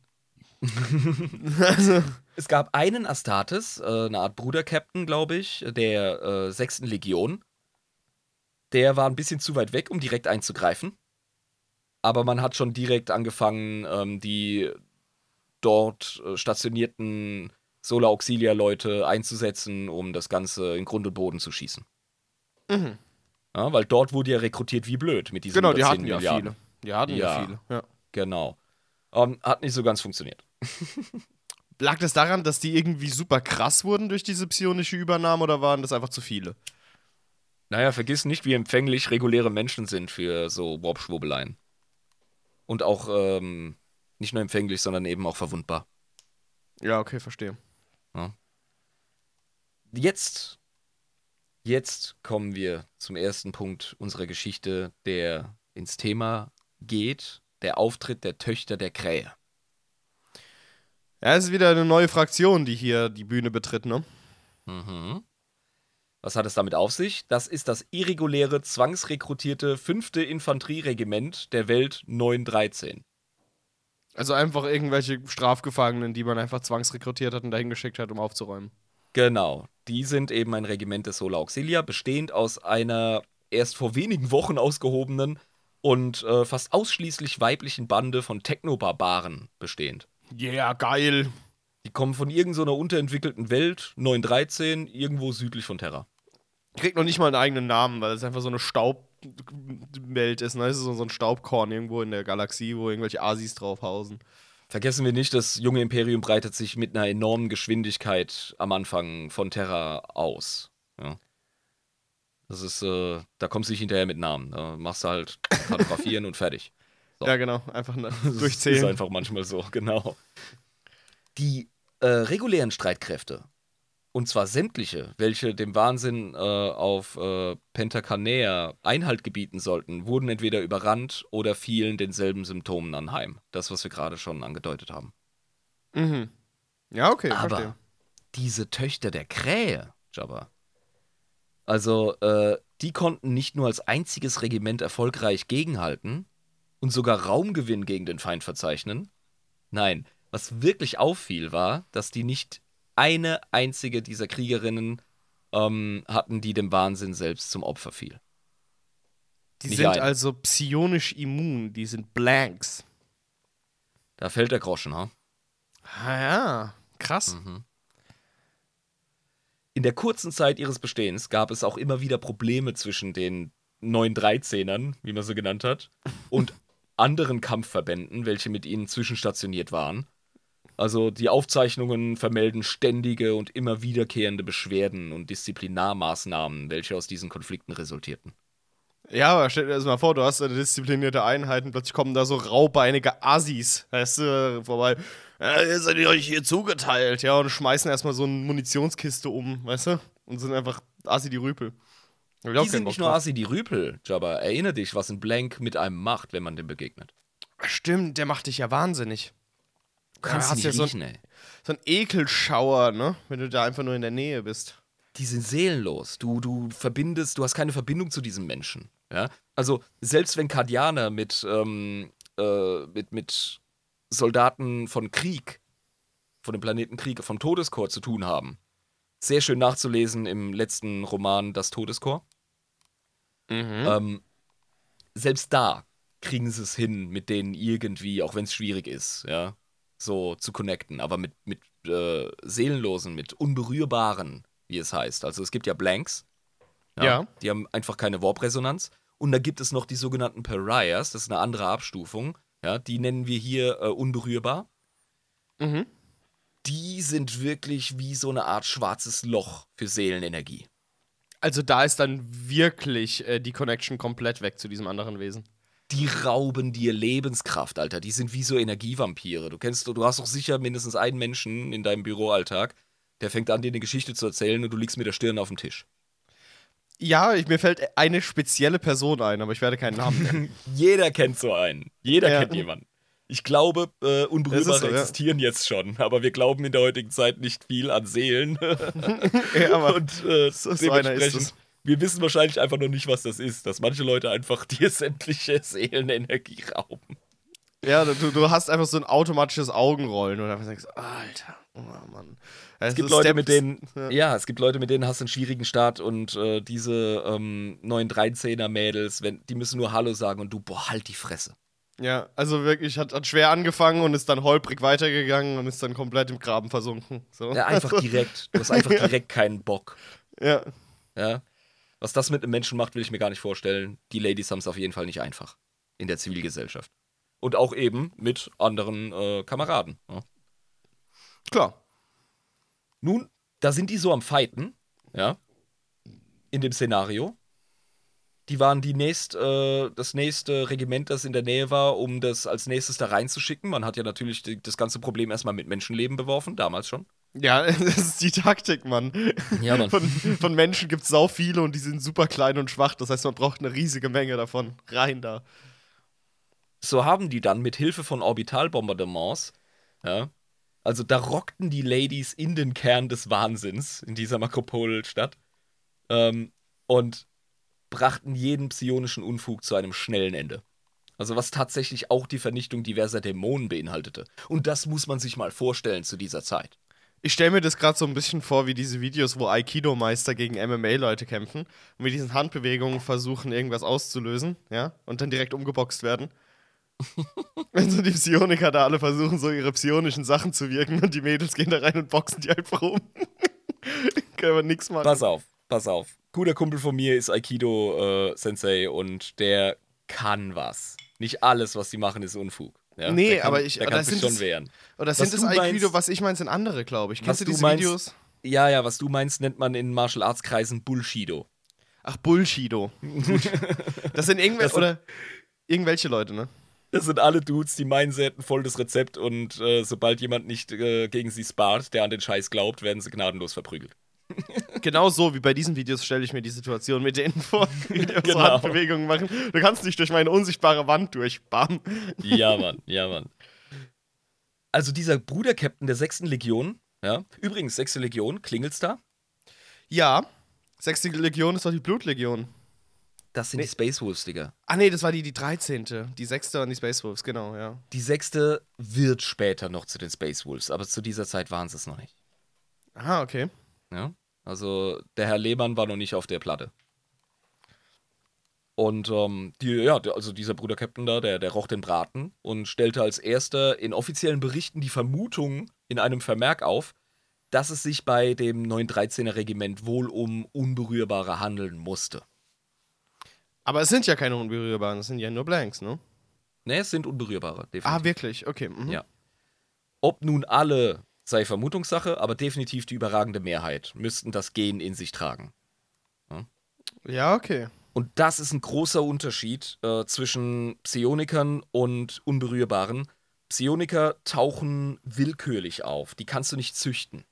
A: [laughs] also,
B: Es gab einen Astartes, äh, eine Art Bruder-Captain, glaube ich, der äh, 6. Legion. Der war ein bisschen zu weit weg, um direkt einzugreifen. Aber man hat schon direkt angefangen, ähm, die dort äh, stationierten Solar Auxilia-Leute einzusetzen, um das Ganze in Grund und Boden zu schießen.
A: mhm.
B: Ja, weil dort wurde ja rekrutiert wie blöd mit diesen
A: Genau, die
B: 110
A: hatten ja
B: Milliarden.
A: viele. Die hatten ja,
B: Ja.
A: viele. Ja.
B: Genau. Ähm, hat nicht so ganz funktioniert. [laughs]
A: Lag das daran, dass die irgendwie super krass wurden durch diese psionische Übernahme oder waren das einfach zu viele?
B: Naja, vergiss nicht, wie empfänglich reguläre Menschen sind für so Warp-Schwurbeleien. Und auch ähm, nicht nur empfänglich, sondern eben auch verwundbar.
A: Ja, okay, verstehe.
B: Jetzt, jetzt kommen wir zum ersten Punkt unserer Geschichte, der ins Thema geht. Der Auftritt der Töchter der Krähe.
A: Ja, es ist wieder eine neue Fraktion, die hier die Bühne betritt, ne?
B: Mhm. Was hat es damit auf sich? Das ist das irreguläre, zwangsrekrutierte 5. Infanterieregiment der Welt 913.
A: Also einfach irgendwelche Strafgefangenen, die man einfach zwangsrekrutiert hat und dahin geschickt hat, um aufzuräumen.
B: Genau. Die sind eben ein Regiment des Sola Auxilia, bestehend aus einer erst vor wenigen Wochen ausgehobenen und äh, fast ausschließlich weiblichen Bande von Techno-Barbaren bestehend.
A: Yeah, geil.
B: Die kommen von irgendeiner so unterentwickelten Welt, 913, irgendwo südlich von Terra.
A: Kriegt noch nicht mal einen eigenen Namen, weil es einfach so eine Staubwelt ist. Ne? Es ist so ein Staubkorn irgendwo in der Galaxie, wo irgendwelche Asis draufhausen.
B: Vergessen wir nicht, das junge Imperium breitet sich mit einer enormen Geschwindigkeit am Anfang von Terra aus. Ja. Das ist, äh, da kommst du nicht hinterher mit Namen. Da machst du halt kartografieren und fertig. So.
A: Ja, genau. Einfach ne, [laughs]
B: Das ist
A: durchzählen.
B: einfach manchmal so, [laughs] genau. Die äh, regulären Streitkräfte, und zwar sämtliche, welche dem Wahnsinn äh, auf äh, Pentacanea Einhalt gebieten sollten, wurden entweder überrannt oder fielen denselben Symptomen anheim. Das, was wir gerade schon angedeutet haben.
A: Mhm. Ja, okay,
B: Aber
A: verstehe.
B: diese Töchter der Krähe, Jabba, also äh, die konnten nicht nur als einziges Regiment erfolgreich gegenhalten und sogar Raumgewinn gegen den Feind verzeichnen. Nein, was wirklich auffiel, war, dass die nicht eine einzige dieser Kriegerinnen ähm, hatten, die dem Wahnsinn selbst zum Opfer fiel.
A: Die
B: nicht
A: sind
B: ein.
A: also psionisch immun. Die sind Blanks.
B: Da fällt der Groschen, ha?
A: Ah ja, krass.
B: Mhm. In der kurzen Zeit ihres Bestehens gab es auch immer wieder Probleme zwischen den 913ern, wie man sie genannt hat, und [laughs] anderen Kampfverbänden, welche mit ihnen zwischenstationiert waren. Also die Aufzeichnungen vermelden ständige und immer wiederkehrende Beschwerden und Disziplinarmaßnahmen, welche aus diesen Konflikten resultierten.
A: Ja, aber stell dir das mal vor, du hast eine disziplinierte Einheit und plötzlich kommen da so raubeinige Assis, weißt du, vorbei. Ja, ihr seid ihr euch hier zugeteilt, ja, und schmeißen erstmal so eine Munitionskiste um, weißt du? Und sind einfach Assi die Rüpel.
B: Die sind
A: Bock
B: nicht nur. Assi die Rüpel, Jabba. Erinnere dich, was ein Blank mit einem macht, wenn man dem begegnet.
A: Stimmt, der macht dich ja wahnsinnig.
B: Du kannst
A: Ja,
B: nicht
A: ja
B: riechen, ey.
A: So ein Ekelschauer, ne? Wenn du da einfach nur in der Nähe bist.
B: die sind seelenlos. Du, du verbindest, du hast keine Verbindung zu diesem Menschen. Ja? Also, selbst wenn Kardianer mit, ähm, äh, mit, mit Soldaten von Krieg, von dem Planeten Krieg, vom Todeskorps zu tun haben. Sehr schön nachzulesen im letzten Roman Das Todeskorps.
A: Mhm.
B: Ähm, selbst da kriegen sie es hin, mit denen irgendwie, auch wenn es schwierig ist, ja, so zu connecten, aber mit, mit äh, Seelenlosen, mit Unberührbaren, wie es heißt. Also es gibt ja Blanks.
A: Ja.
B: Die haben einfach keine Warp-Resonanz. Und da gibt es noch die sogenannten Pariahs, das ist eine andere Abstufung. Ja, die nennen wir hier äh, unberührbar.
A: Mhm.
B: Die sind wirklich wie so eine Art schwarzes Loch für Seelenenergie.
A: Also da ist dann wirklich äh, die Connection komplett weg zu diesem anderen Wesen.
B: Die rauben dir Lebenskraft, Alter. Die sind wie so Energievampire. Du kennst, du hast doch sicher mindestens einen Menschen in deinem Büroalltag, der fängt an, dir eine Geschichte zu erzählen und du liegst mit der Stirn auf dem Tisch.
A: Ja, ich, mir fällt eine spezielle Person ein, aber ich werde keinen Namen nennen. [laughs]
B: Jeder kennt so einen. Jeder
A: Ja.
B: kennt jemanden. Ich glaube, äh, Unberührbare
A: so, ja.
B: existieren jetzt schon, aber wir glauben in der heutigen Zeit nicht viel an Seelen. [laughs]
A: ja, aber [laughs]
B: und äh,
A: so-
B: dementsprechend,
A: es.
B: Wir wissen wahrscheinlich einfach noch nicht, was das ist, dass manche Leute einfach [laughs] dir sämtliche Seelenenergie rauben.
A: ja, du, du hast einfach so ein automatisches Augenrollen und einfach denkst, Alter, oh Mann.
B: Es gibt Leute, mit denen, ja. es gibt Leute, mit denen hast du einen schwierigen Start und äh, diese ähm, 9-13er Mädels, wenn, die müssen nur Hallo sagen und du, boah, halt die Fresse.
A: Ja, also wirklich, hat, hat schwer angefangen und ist dann holprig weitergegangen und ist dann komplett im Graben versunken. So.
B: Ja, einfach direkt. Du hast einfach [laughs] direkt keinen Bock.
A: Ja.
B: Ja. Was das mit einem Menschen macht, will ich mir gar nicht vorstellen. Die Ladies haben es auf jeden Fall nicht einfach. In der Zivilgesellschaft. Und auch eben mit anderen äh, Kameraden. Ja.
A: Klar.
B: Nun, da sind die so am Fighten, ja, in dem Szenario. Die waren die nächst, äh, das nächste Regiment, das in der Nähe war, um das als nächstes da reinzuschicken. Man hat ja natürlich die, das ganze Problem erstmal mit Menschenleben beworfen, damals schon.
A: Ja, [laughs] das ist die Taktik, Mann.
B: Ja, Mann.
A: Von, von Menschen gibt es sau viele und die sind super klein und schwach. Das heißt, man braucht eine riesige Menge davon. Rein da.
B: So haben die dann mit Hilfe von Orbitalbombardements, ja, also da rockten die Ladies in den Kern des Wahnsinns in dieser Makropolstadt ähm, und brachten jeden psionischen Unfug zu einem schnellen Ende. Also was tatsächlich auch die Vernichtung diverser Dämonen beinhaltete. Und das muss man sich mal vorstellen zu dieser Zeit.
A: Ich stelle mir das gerade so ein bisschen vor, wie diese Videos, wo Aikido-Meister gegen MMA-Leute kämpfen und mit diesen Handbewegungen versuchen, irgendwas auszulösen, ja, und dann direkt umgeboxt werden. Wenn [laughs] so die Psioniker da alle versuchen, so ihre psionischen Sachen zu wirken und die Mädels gehen da rein und boxen die einfach um. [laughs] Können wir nichts machen.
B: Pass auf, pass auf. Guter Kumpel von mir ist Aikido-Sensei und der kann was. Nicht alles, was die machen, ist Unfug. Ja,
A: nee,
B: kann,
A: aber ich.
B: Der kann sich
A: sind
B: schon wehren.
A: Oder sind es
B: du
A: Aikido, was ich meine, sind andere, glaube ich. Kennst du
B: du
A: diese
B: meinst-
A: Videos?
B: Ja, ja, was du meinst, nennt man in Martial Arts Kreisen Bullshido.
A: Ach, Bullshido. [laughs] Das sind irgendwelche,
B: Das
A: oder irgendwelche Leute, ne?
B: Das sind alle Dudes, die meinen, sie hätten voll das Rezept und äh, sobald jemand nicht äh, gegen sie spart, der an den Scheiß glaubt, werden sie gnadenlos verprügelt.
A: Genau so wie bei diesen Videos stelle ich mir die Situation mit denen [laughs] vor, die auch so
B: Genau.
A: Handbewegungen machen. Du kannst nicht durch meine unsichtbare Wand durch. Bam.
B: Ja, Mann, ja, Mann. Also dieser Bruder-Captain der 6. Legion, ja, übrigens, 6. Legion, klingelt's da?
A: Ja. Sechste Legion ist doch die Blutlegion.
B: Das sind
A: Nee.
B: die Space Wolves, Digga.
A: Ah, nee, das war die, die 13. Die sechste und die Space Wolves, genau, ja.
B: Die sechste wird später noch zu den Space Wolves, aber zu dieser Zeit waren sie es noch nicht.
A: Aha, okay.
B: Ja? Also der Herr Lehmann war noch nicht auf der Platte. Und ähm, die, ja, also dieser Bruder Captain da, der, der roch den Braten und stellte als erster in offiziellen Berichten die Vermutung in einem Vermerk auf, dass es sich bei dem 913er Regiment wohl um Unberührbare handeln musste.
A: Aber es sind ja keine Unberührbaren, es sind ja nur Blanks, ne?
B: Ne, es sind Unberührbare, definitiv.
A: Ah, wirklich? Okay. Mhm.
B: Ja. Ob nun alle, sei Vermutungssache, aber definitiv die überragende Mehrheit müssten das Gen in sich tragen.
A: Ja, okay.
B: Und das ist ein großer Unterschied äh, zwischen Psionikern und Unberührbaren. Psioniker tauchen willkürlich auf. Die kannst du nicht züchten.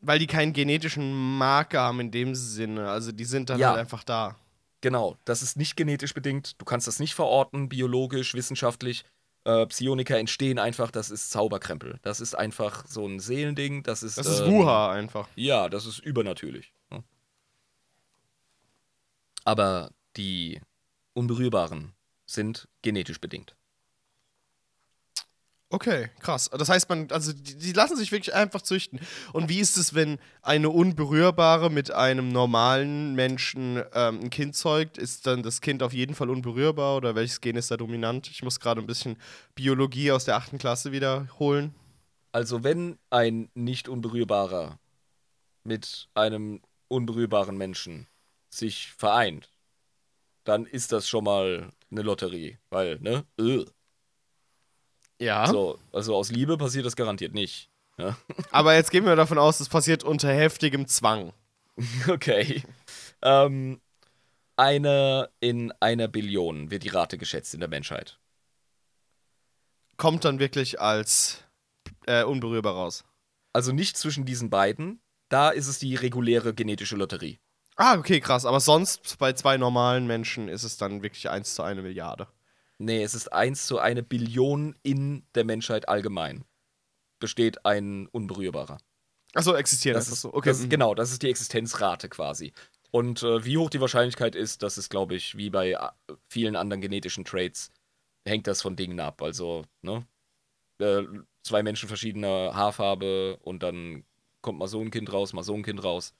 A: Weil die keinen genetischen Marker haben in dem Sinne. Also die sind dann
B: Ja.
A: halt einfach da.
B: Genau, das ist nicht genetisch bedingt. Du kannst das nicht verorten, biologisch, wissenschaftlich. Äh, Psioniker entstehen einfach, das ist Zauberkrempel. Das ist einfach so ein Seelending. Das ist,
A: Das ist
B: ähm,
A: Wuha einfach.
B: Ja, das ist übernatürlich. ne? Aber die Unberührbaren sind genetisch bedingt.
A: Okay, krass. Das heißt, man, also die, die lassen sich wirklich einfach züchten. Und wie ist es, wenn eine Unberührbare mit einem normalen Menschen ähm, ein Kind zeugt? Ist dann das Kind auf jeden Fall unberührbar oder welches Gen ist da dominant? Ich muss gerade ein bisschen Biologie aus der achten Klasse wiederholen.
B: Also wenn ein nicht unberührbarer mit einem unberührbaren Menschen sich vereint, dann ist das schon mal eine Lotterie, weil, ne? Äh.
A: Ja.
B: So, also aus Liebe passiert das garantiert nicht. Ja? [laughs]
A: Aber jetzt gehen wir davon aus, das passiert unter heftigem Zwang. [laughs]
B: Okay. Ähm, eine in einer Billion wird die Rate geschätzt in der Menschheit.
A: Kommt dann wirklich als äh, unberührbar raus.
B: Also nicht zwischen diesen beiden. Da ist es die reguläre genetische Lotterie.
A: Ah, okay, krass. Aber sonst bei zwei normalen Menschen ist es dann wirklich 1 zu eine Milliarde.
B: Nee, es ist 1 zu eine Billion in der Menschheit allgemein. Besteht ein Unberührbarer.
A: Achso, existieren
B: Das
A: einfach
B: ist,
A: so. Okay.
B: das
A: mhm.
B: genau, das ist die Existenzrate quasi. Und äh, wie hoch die Wahrscheinlichkeit ist, das ist, glaube ich, wie bei äh, vielen anderen genetischen Traits, hängt das von Dingen ab. Also, ne? Äh, zwei Menschen verschiedener Haarfarbe und dann kommt mal so ein Kind raus, mal so ein Kind raus.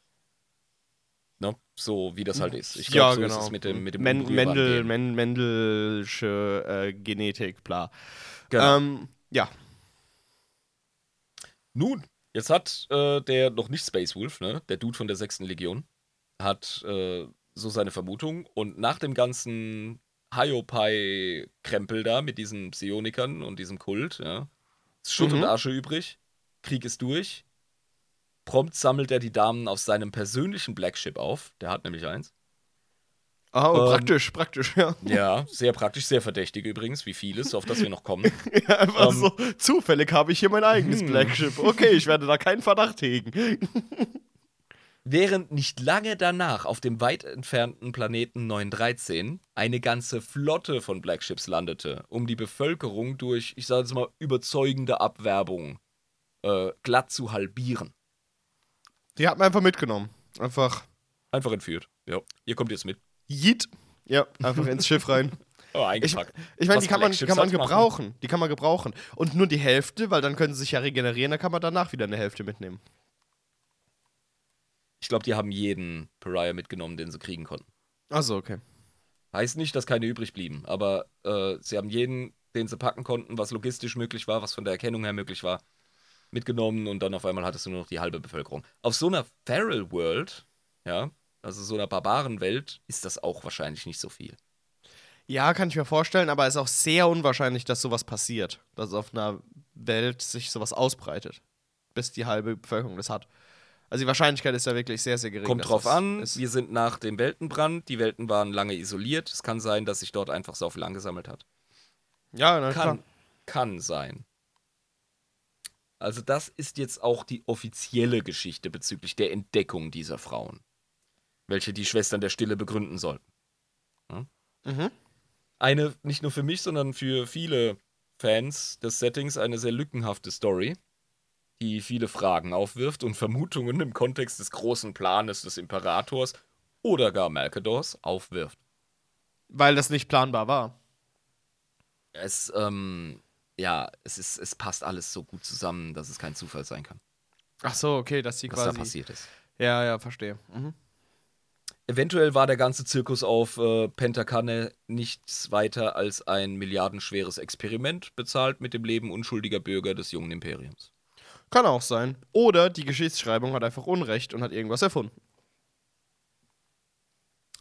B: Ne? So wie das halt ist. Ich glaube,
A: ja,
B: so
A: genau.
B: ist es mit dem, mit dem
A: Men Mendel. Men Mendelsche äh, Genetik, bla.
B: Genau.
A: Ähm, ja.
B: Nun, jetzt hat äh, der noch nicht Space Wolf, ne, der Dude von der 6. Legion, hat äh, so seine Vermutung und nach dem ganzen Hiopai-Krempel da mit diesen Psionikern und diesem Kult, ja. Ist Schutt
A: Mhm.
B: und Asche übrig. Krieg ist durch. Prompt sammelt er die Damen auf seinem persönlichen Blackship auf. Der hat nämlich eins.
A: Ah, oh,
B: Ähm,
A: praktisch, praktisch, ja.
B: Ja, [laughs] sehr praktisch, sehr verdächtig übrigens, wie vieles, auf das wir noch kommen. [laughs]
A: ja einfach
B: Ähm,
A: so, zufällig habe ich hier mein eigenes
B: hm.
A: Blackship. Okay, ich werde da keinen Verdacht hegen. [laughs]
B: Während nicht lange danach auf dem weit entfernten Planeten 913 eine ganze Flotte von Blackships landete, um die Bevölkerung durch, ich sage jetzt mal, überzeugende Abwerbung äh, glatt zu halbieren.
A: Die hat man einfach mitgenommen. Einfach
B: Einfach entführt. Ja, ihr kommt jetzt mit.
A: Yeet. Ja, [laughs] einfach ins Schiff rein.
B: Oh, eingepackt.
A: Ich meine,
B: Was
A: die kann man, kann man
B: halt machen.
A: gebrauchen. Die kann man gebrauchen. Und nur die Hälfte, weil dann können sie sich ja regenerieren, dann kann man danach wieder eine Hälfte mitnehmen.
B: Ich glaube, die haben jeden Pariah mitgenommen, den sie kriegen konnten.
A: Achso, okay.
B: Heißt nicht, dass keine übrig blieben, aber äh, sie haben jeden, den sie packen konnten, was logistisch möglich war, was von der Erkennung her möglich war, mitgenommen und dann auf einmal hattest du nur noch die halbe Bevölkerung. Auf so einer Feral World, ja, also so einer Barbarenwelt, ist das auch wahrscheinlich nicht so viel.
A: Ja, kann ich mir vorstellen, aber es ist auch sehr unwahrscheinlich, dass sowas passiert. Dass auf einer Welt sich sowas ausbreitet. Bis die halbe Bevölkerung das hat. Also die Wahrscheinlichkeit ist ja wirklich sehr, sehr gering.
B: Kommt drauf an, wir sind nach dem Weltenbrand, die Welten waren lange isoliert. Es kann sein, dass sich dort einfach so viel angesammelt hat.
A: Ja, na
B: Kann,
A: klar.
B: kann sein. Also das ist jetzt auch die offizielle Geschichte bezüglich der Entdeckung dieser Frauen, welche die Schwestern der Stille begründen sollten.
A: Mhm.
B: Eine, nicht nur für mich, sondern für viele Fans des Settings, eine sehr lückenhafte Story, die viele Fragen aufwirft und Vermutungen im Kontext des großen Planes des Imperators oder gar Malkadors aufwirft.
A: Weil das nicht planbar war.
B: Es, ähm, ja, es ist, es passt alles so gut zusammen, dass es kein Zufall sein kann,
A: Ach so, okay, dass die
B: was da
A: quasi.
B: passiert ist.
A: Ja, ja, verstehe. Mhm.
B: Eventuell war der ganze Zirkus auf äh, Pentakane nichts weiter als ein milliardenschweres Experiment, bezahlt mit dem Leben unschuldiger Bürger des jungen Imperiums.
A: Kann auch sein. Oder die Geschichtsschreibung hat einfach Unrecht und hat irgendwas erfunden.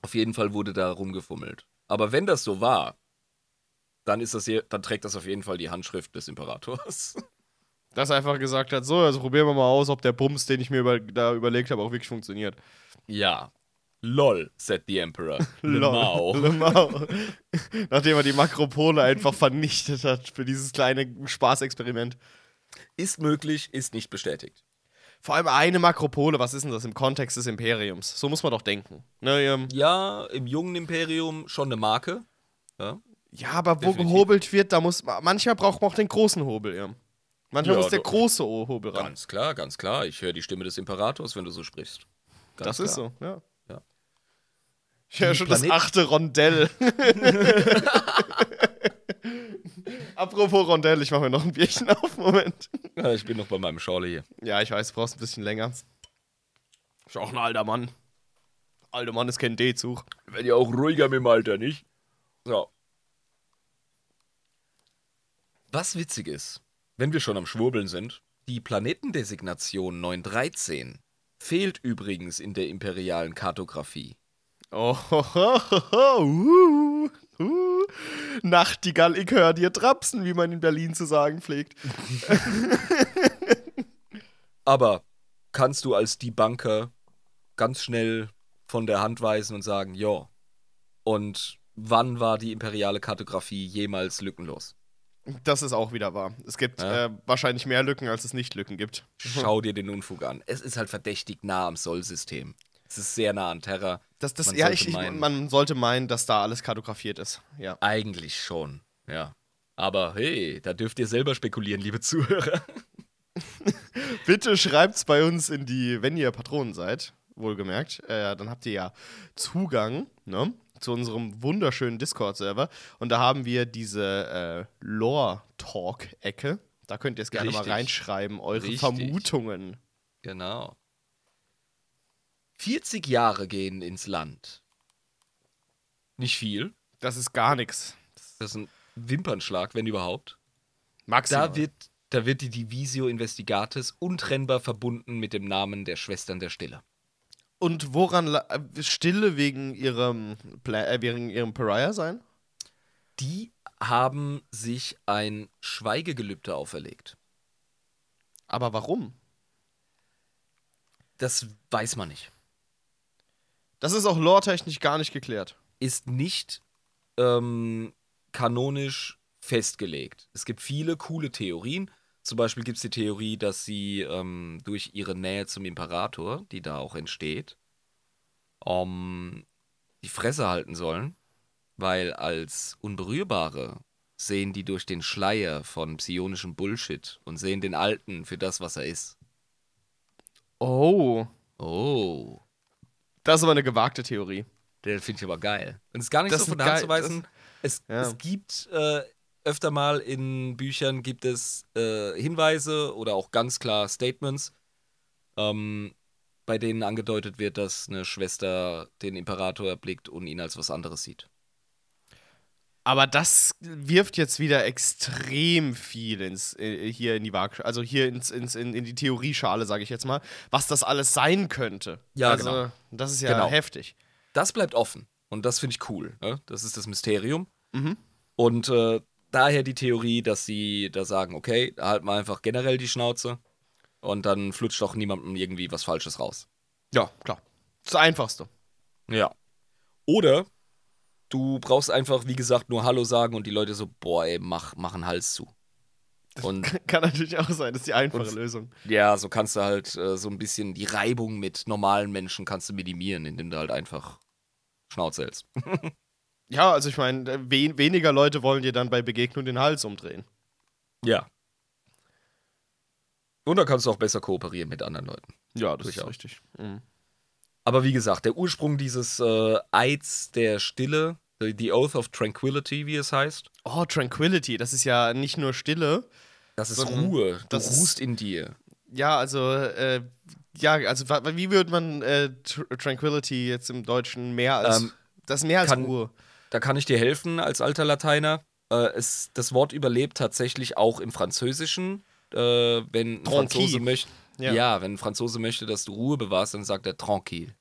B: Auf jeden Fall wurde da rumgefummelt. Aber wenn das so war, dann ist das hier, dann trägt das auf jeden Fall die Handschrift des Imperators. [laughs]
A: Dass er einfach gesagt hat, so, also probieren wir mal aus, ob der Bums, den ich mir über, da überlegt habe, auch wirklich funktioniert.
B: ja. Lol, said the Emperor. [laughs] Lemao. [laughs]
A: Lemau. Nachdem er die Makropole einfach vernichtet hat für dieses kleine Spaßexperiment.
B: Ist möglich, ist nicht bestätigt.
A: Vor allem eine Makropole, was ist denn das im Kontext des Imperiums? So muss man doch denken. Ne, ähm,
B: Ja, im jungen Imperium schon eine Marke. Ja.
A: Ja, aber wo
B: Definitiv.
A: gehobelt wird, da muss manchmal braucht man auch den großen Hobel, ja. Manchmal
B: Ja,
A: muss der große Hobel ran.
B: Ganz klar, ganz klar. Ich höre die Stimme des Imperators, wenn du so sprichst. Ganz
A: das ist
B: klar.
A: so, ja.
B: Ja.
A: Ich höre schon das
B: Planet-
A: achte Rondell. [laughs] Apropos Rondell, ich mache mir noch ein Bierchen [laughs] auf. Moment.
B: Ja, ich bin noch bei meinem Schorle hier.
A: Ja, ich weiß, du brauchst ein bisschen länger. Ist auch ein alter Mann. Alter Mann ist kein D-Zug.
B: Werd ja auch ruhiger mit dem Alter, nicht? So. Was witzig ist, wenn wir schon am Schwurbeln sind, die Planetendesignation 913 fehlt übrigens in der imperialen Kartografie.
A: Oh, ho, ho, ho, uh, uh. Nachtigall, ich hör dir trapsen, wie man in Berlin zu sagen pflegt. [laughs] [laughs]
B: Aber kannst du als Debunker ganz schnell von der Hand weisen und sagen, ja. Und wann war die imperiale Kartografie jemals lückenlos?
A: Das ist auch wieder wahr. Es gibt
B: Ja.
A: äh, wahrscheinlich mehr Lücken, als es nicht Lücken gibt.
B: Schau dir den Unfug an. Es ist halt verdächtig nah am Soll-System. Es ist sehr nah an Terra.
A: Das, das,
B: Man
A: ja,
B: sollte
A: ich,
B: meinen.
A: man sollte meinen, dass da alles kartografiert ist. Ja.
B: Eigentlich schon, ja. Aber hey, da dürft ihr selber spekulieren, liebe Zuhörer. [laughs]
A: Bitte schreibt's bei uns in die, wenn ihr Patronen seid, wohlgemerkt, äh, dann habt ihr ja Zugang ne, zu unserem wunderschönen Discord-Server. Und da haben wir diese äh, Lore-Talk-Ecke. Da könnt ihr es gerne
B: Richtig.
A: mal reinschreiben, eure
B: Richtig.
A: Vermutungen.
B: Genau. 40 Jahre gehen ins Land. Nicht viel.
A: Das ist gar nichts.
B: Das ist ein Wimpernschlag, wenn überhaupt.
A: Maximal.
B: Da wird, da wird die Divisio Investigatis untrennbar verbunden mit dem Namen der Schwestern der Stille.
A: Und woran äh, Stille wegen ihrem, äh, wegen ihrem Pariah sein?
B: die haben sich ein Schweigegelübde auferlegt.
A: Aber warum?
B: Das weiß man nicht.
A: Das ist auch lore-technisch gar nicht geklärt.
B: Ist nicht ähm, kanonisch festgelegt. Es gibt viele coole Theorien. Zum Beispiel gibt es die Theorie, dass sie ähm, durch ihre Nähe zum Imperator, die da auch entsteht, um, die Fresse halten sollen, weil als Unberührbare sehen die durch den Schleier von psionischem Bullshit und sehen den Alten für das, was er ist.
A: Oh.
B: Oh.
A: Das ist aber eine gewagte Theorie.
B: Der finde ich aber geil. Und es ist gar nicht
A: Das
B: so von der Hand zu weisen. Es,
A: Ja.
B: es gibt äh, öfter mal in Büchern gibt es äh, Hinweise oder auch ganz klar Statements, ähm, bei denen angedeutet wird, dass eine Schwester den Imperator erblickt und ihn als was anderes sieht.
A: Aber das wirft jetzt wieder extrem viel ins, äh, hier in die Waagschale, also hier ins, ins, in, in die Theorieschale, sage ich jetzt mal, was das alles sein könnte.
B: Ja,
A: also,
B: genau.
A: Das ist ja
B: Genau.
A: heftig.
B: Das bleibt offen und das finde ich cool. Ne? Das ist das Mysterium.
A: Mhm.
B: Und äh, daher die Theorie, dass sie da sagen, okay, halten wir einfach generell die Schnauze und dann flutscht doch niemandem irgendwie was Falsches raus.
A: Ja, klar. Das Einfachste.
B: Ja. Oder du brauchst einfach, wie gesagt, nur Hallo sagen und die Leute so, boah, ey, mach, mach einen Hals zu. Und [laughs]
A: Kann natürlich auch sein, das ist die einfache
B: Und-
A: Lösung.
B: ja, so kannst du halt äh, so ein bisschen die Reibung mit normalen Menschen kannst du minimieren, indem du halt einfach Schnauze hältst. [laughs]
A: Ja, also ich meine, äh, wen, weniger Leute wollen dir dann bei Begegnung den Hals umdrehen.
B: Ja. Und dann kannst du auch besser kooperieren mit anderen Leuten.
A: Ja, das
B: Durchaus.
A: ist richtig. Mhm.
B: Aber wie gesagt, der Ursprung dieses äh, Eids der Stille, the, Oath of Tranquility, wie es heißt,
A: Oh, Tranquility, das ist ja nicht nur Stille.
B: das ist Ruhe. Du
A: das ist-
B: ruhst in dir.
A: Ja, also, äh, ja, also wie würde man äh, Tr Tranquility jetzt im Deutschen mehr als.
B: Ähm,
A: das ist mehr als
B: kann-
A: Ruhe.
B: Da kann ich dir helfen als alter Lateiner. Äh, es, das Wort überlebt tatsächlich auch im Französischen. Äh, wenn ein
A: Tranquille.
B: Franzose möchte,
A: Ja.
B: ja. wenn ein Franzose möchte, dass du Ruhe bewahrst, dann sagt er tranquille.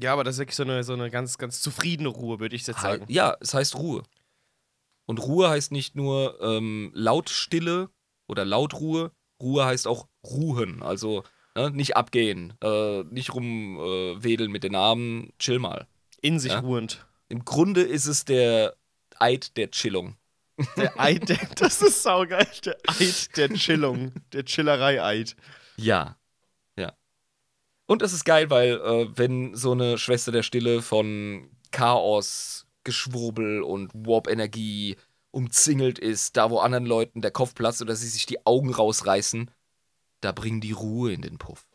A: Ja, aber das ist wirklich so eine, so eine ganz, ganz zufriedene Ruhe, würde ich jetzt sagen.
B: Ja, es heißt Ruhe. Und Ruhe heißt nicht nur ähm, Lautstille oder Lautruhe. Ruhe heißt auch ruhen. Also ne, nicht abgehen, äh, nicht rumwedeln mit den Armen, chill mal.
A: In sich
B: Ja.
A: ruhend.
B: Im Grunde ist es der Eid der Chillung.
A: Der Eid, der, [laughs] das ist saugeil. Der Eid der Chillung. Der Chillerei-Eid.
B: Ja. Ja. Und es ist geil, weil äh, wenn so eine Schwester der Stille von Chaos, Geschwurbel und Warp-Energie umzingelt ist, da wo anderen Leuten der Kopf platzt oder sie sich die Augen rausreißen, da bringen die Ruhe in den Puff.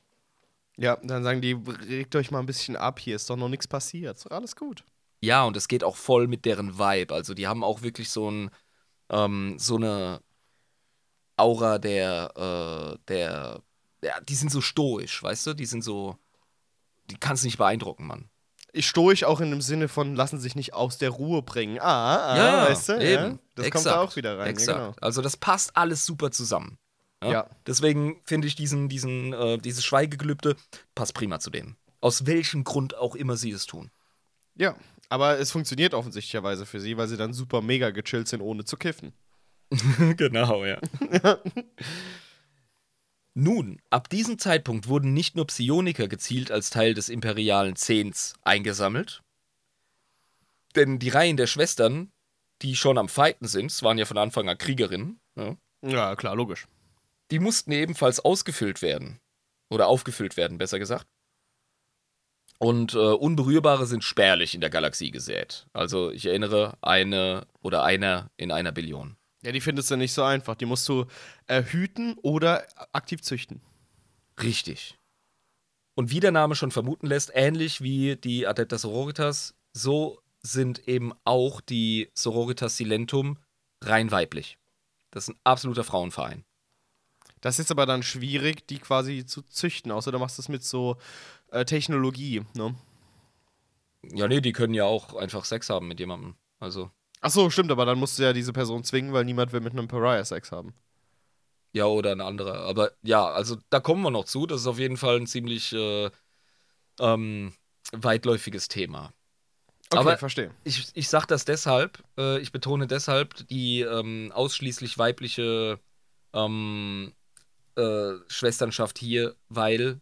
A: Ja, dann sagen die, regt euch mal ein bisschen ab, hier ist doch noch nichts passiert. Alles gut.
B: Ja, und es geht auch voll mit deren Vibe. Also die haben auch wirklich so ein, ähm, so eine Aura der, äh, der, ja, die sind so stoisch, weißt du? Die sind so, die kannst du nicht beeindrucken, Mann.
A: Ich stoisch auch in dem Sinne von, lassen sich nicht aus der Ruhe bringen. Ah, ah, weißt du? Ja, das kommt da auch wieder rein.
B: Exakt.
A: Ja, genau.
B: Also das passt alles super zusammen.
A: Ja.
B: Deswegen finde ich diesen, diesen, äh, dieses Schweigegelübde passt prima zu denen. Aus welchem Grund auch immer sie es tun.
A: ja, aber es funktioniert offensichtlicherweise für sie, weil sie dann super mega gechillt sind, ohne zu kiffen. [laughs]
B: genau, ja. [laughs] Nun, ab diesem Zeitpunkt wurden nicht nur Psioniker gezielt als Teil des imperialen Zehns eingesammelt, denn die Reihen der Schwestern, die schon am Fighten sind, waren ja von Anfang an Kriegerinnen, ja,
A: Ja, klar, logisch.
B: die mussten ebenfalls ausgefüllt werden. Oder aufgefüllt werden, besser gesagt. Und äh, Unberührbare sind spärlich in der Galaxie gesät. Also ich erinnere, eine oder einer in einer Billion.
A: Ja, die findest du nicht so einfach. Die musst du äh, hüten oder aktiv züchten.
B: Richtig. Und wie der Name schon vermuten lässt, ähnlich wie die Adepta Sororitas, so sind eben auch die Sororitas Silentum rein weiblich. Das ist ein absoluter Frauenverein.
A: Das ist jetzt aber dann schwierig, die quasi zu züchten, außer du machst das mit so äh, Technologie, ne?
B: Ja, nee, die können ja auch einfach Sex haben mit jemandem. Also,
A: Ach so, stimmt, aber dann musst du ja diese Person zwingen, weil niemand will mit einem Pariah Sex haben.
B: ja, oder ein anderer. Aber ja, also da kommen wir noch zu. Das ist auf jeden Fall ein ziemlich äh, ähm, weitläufiges Thema.
A: Okay,
B: Aber
A: verstehe.
B: ich, ich sage das deshalb, äh, ich betone deshalb die ähm, ausschließlich weibliche ähm, äh, Schwesternschaft hier, weil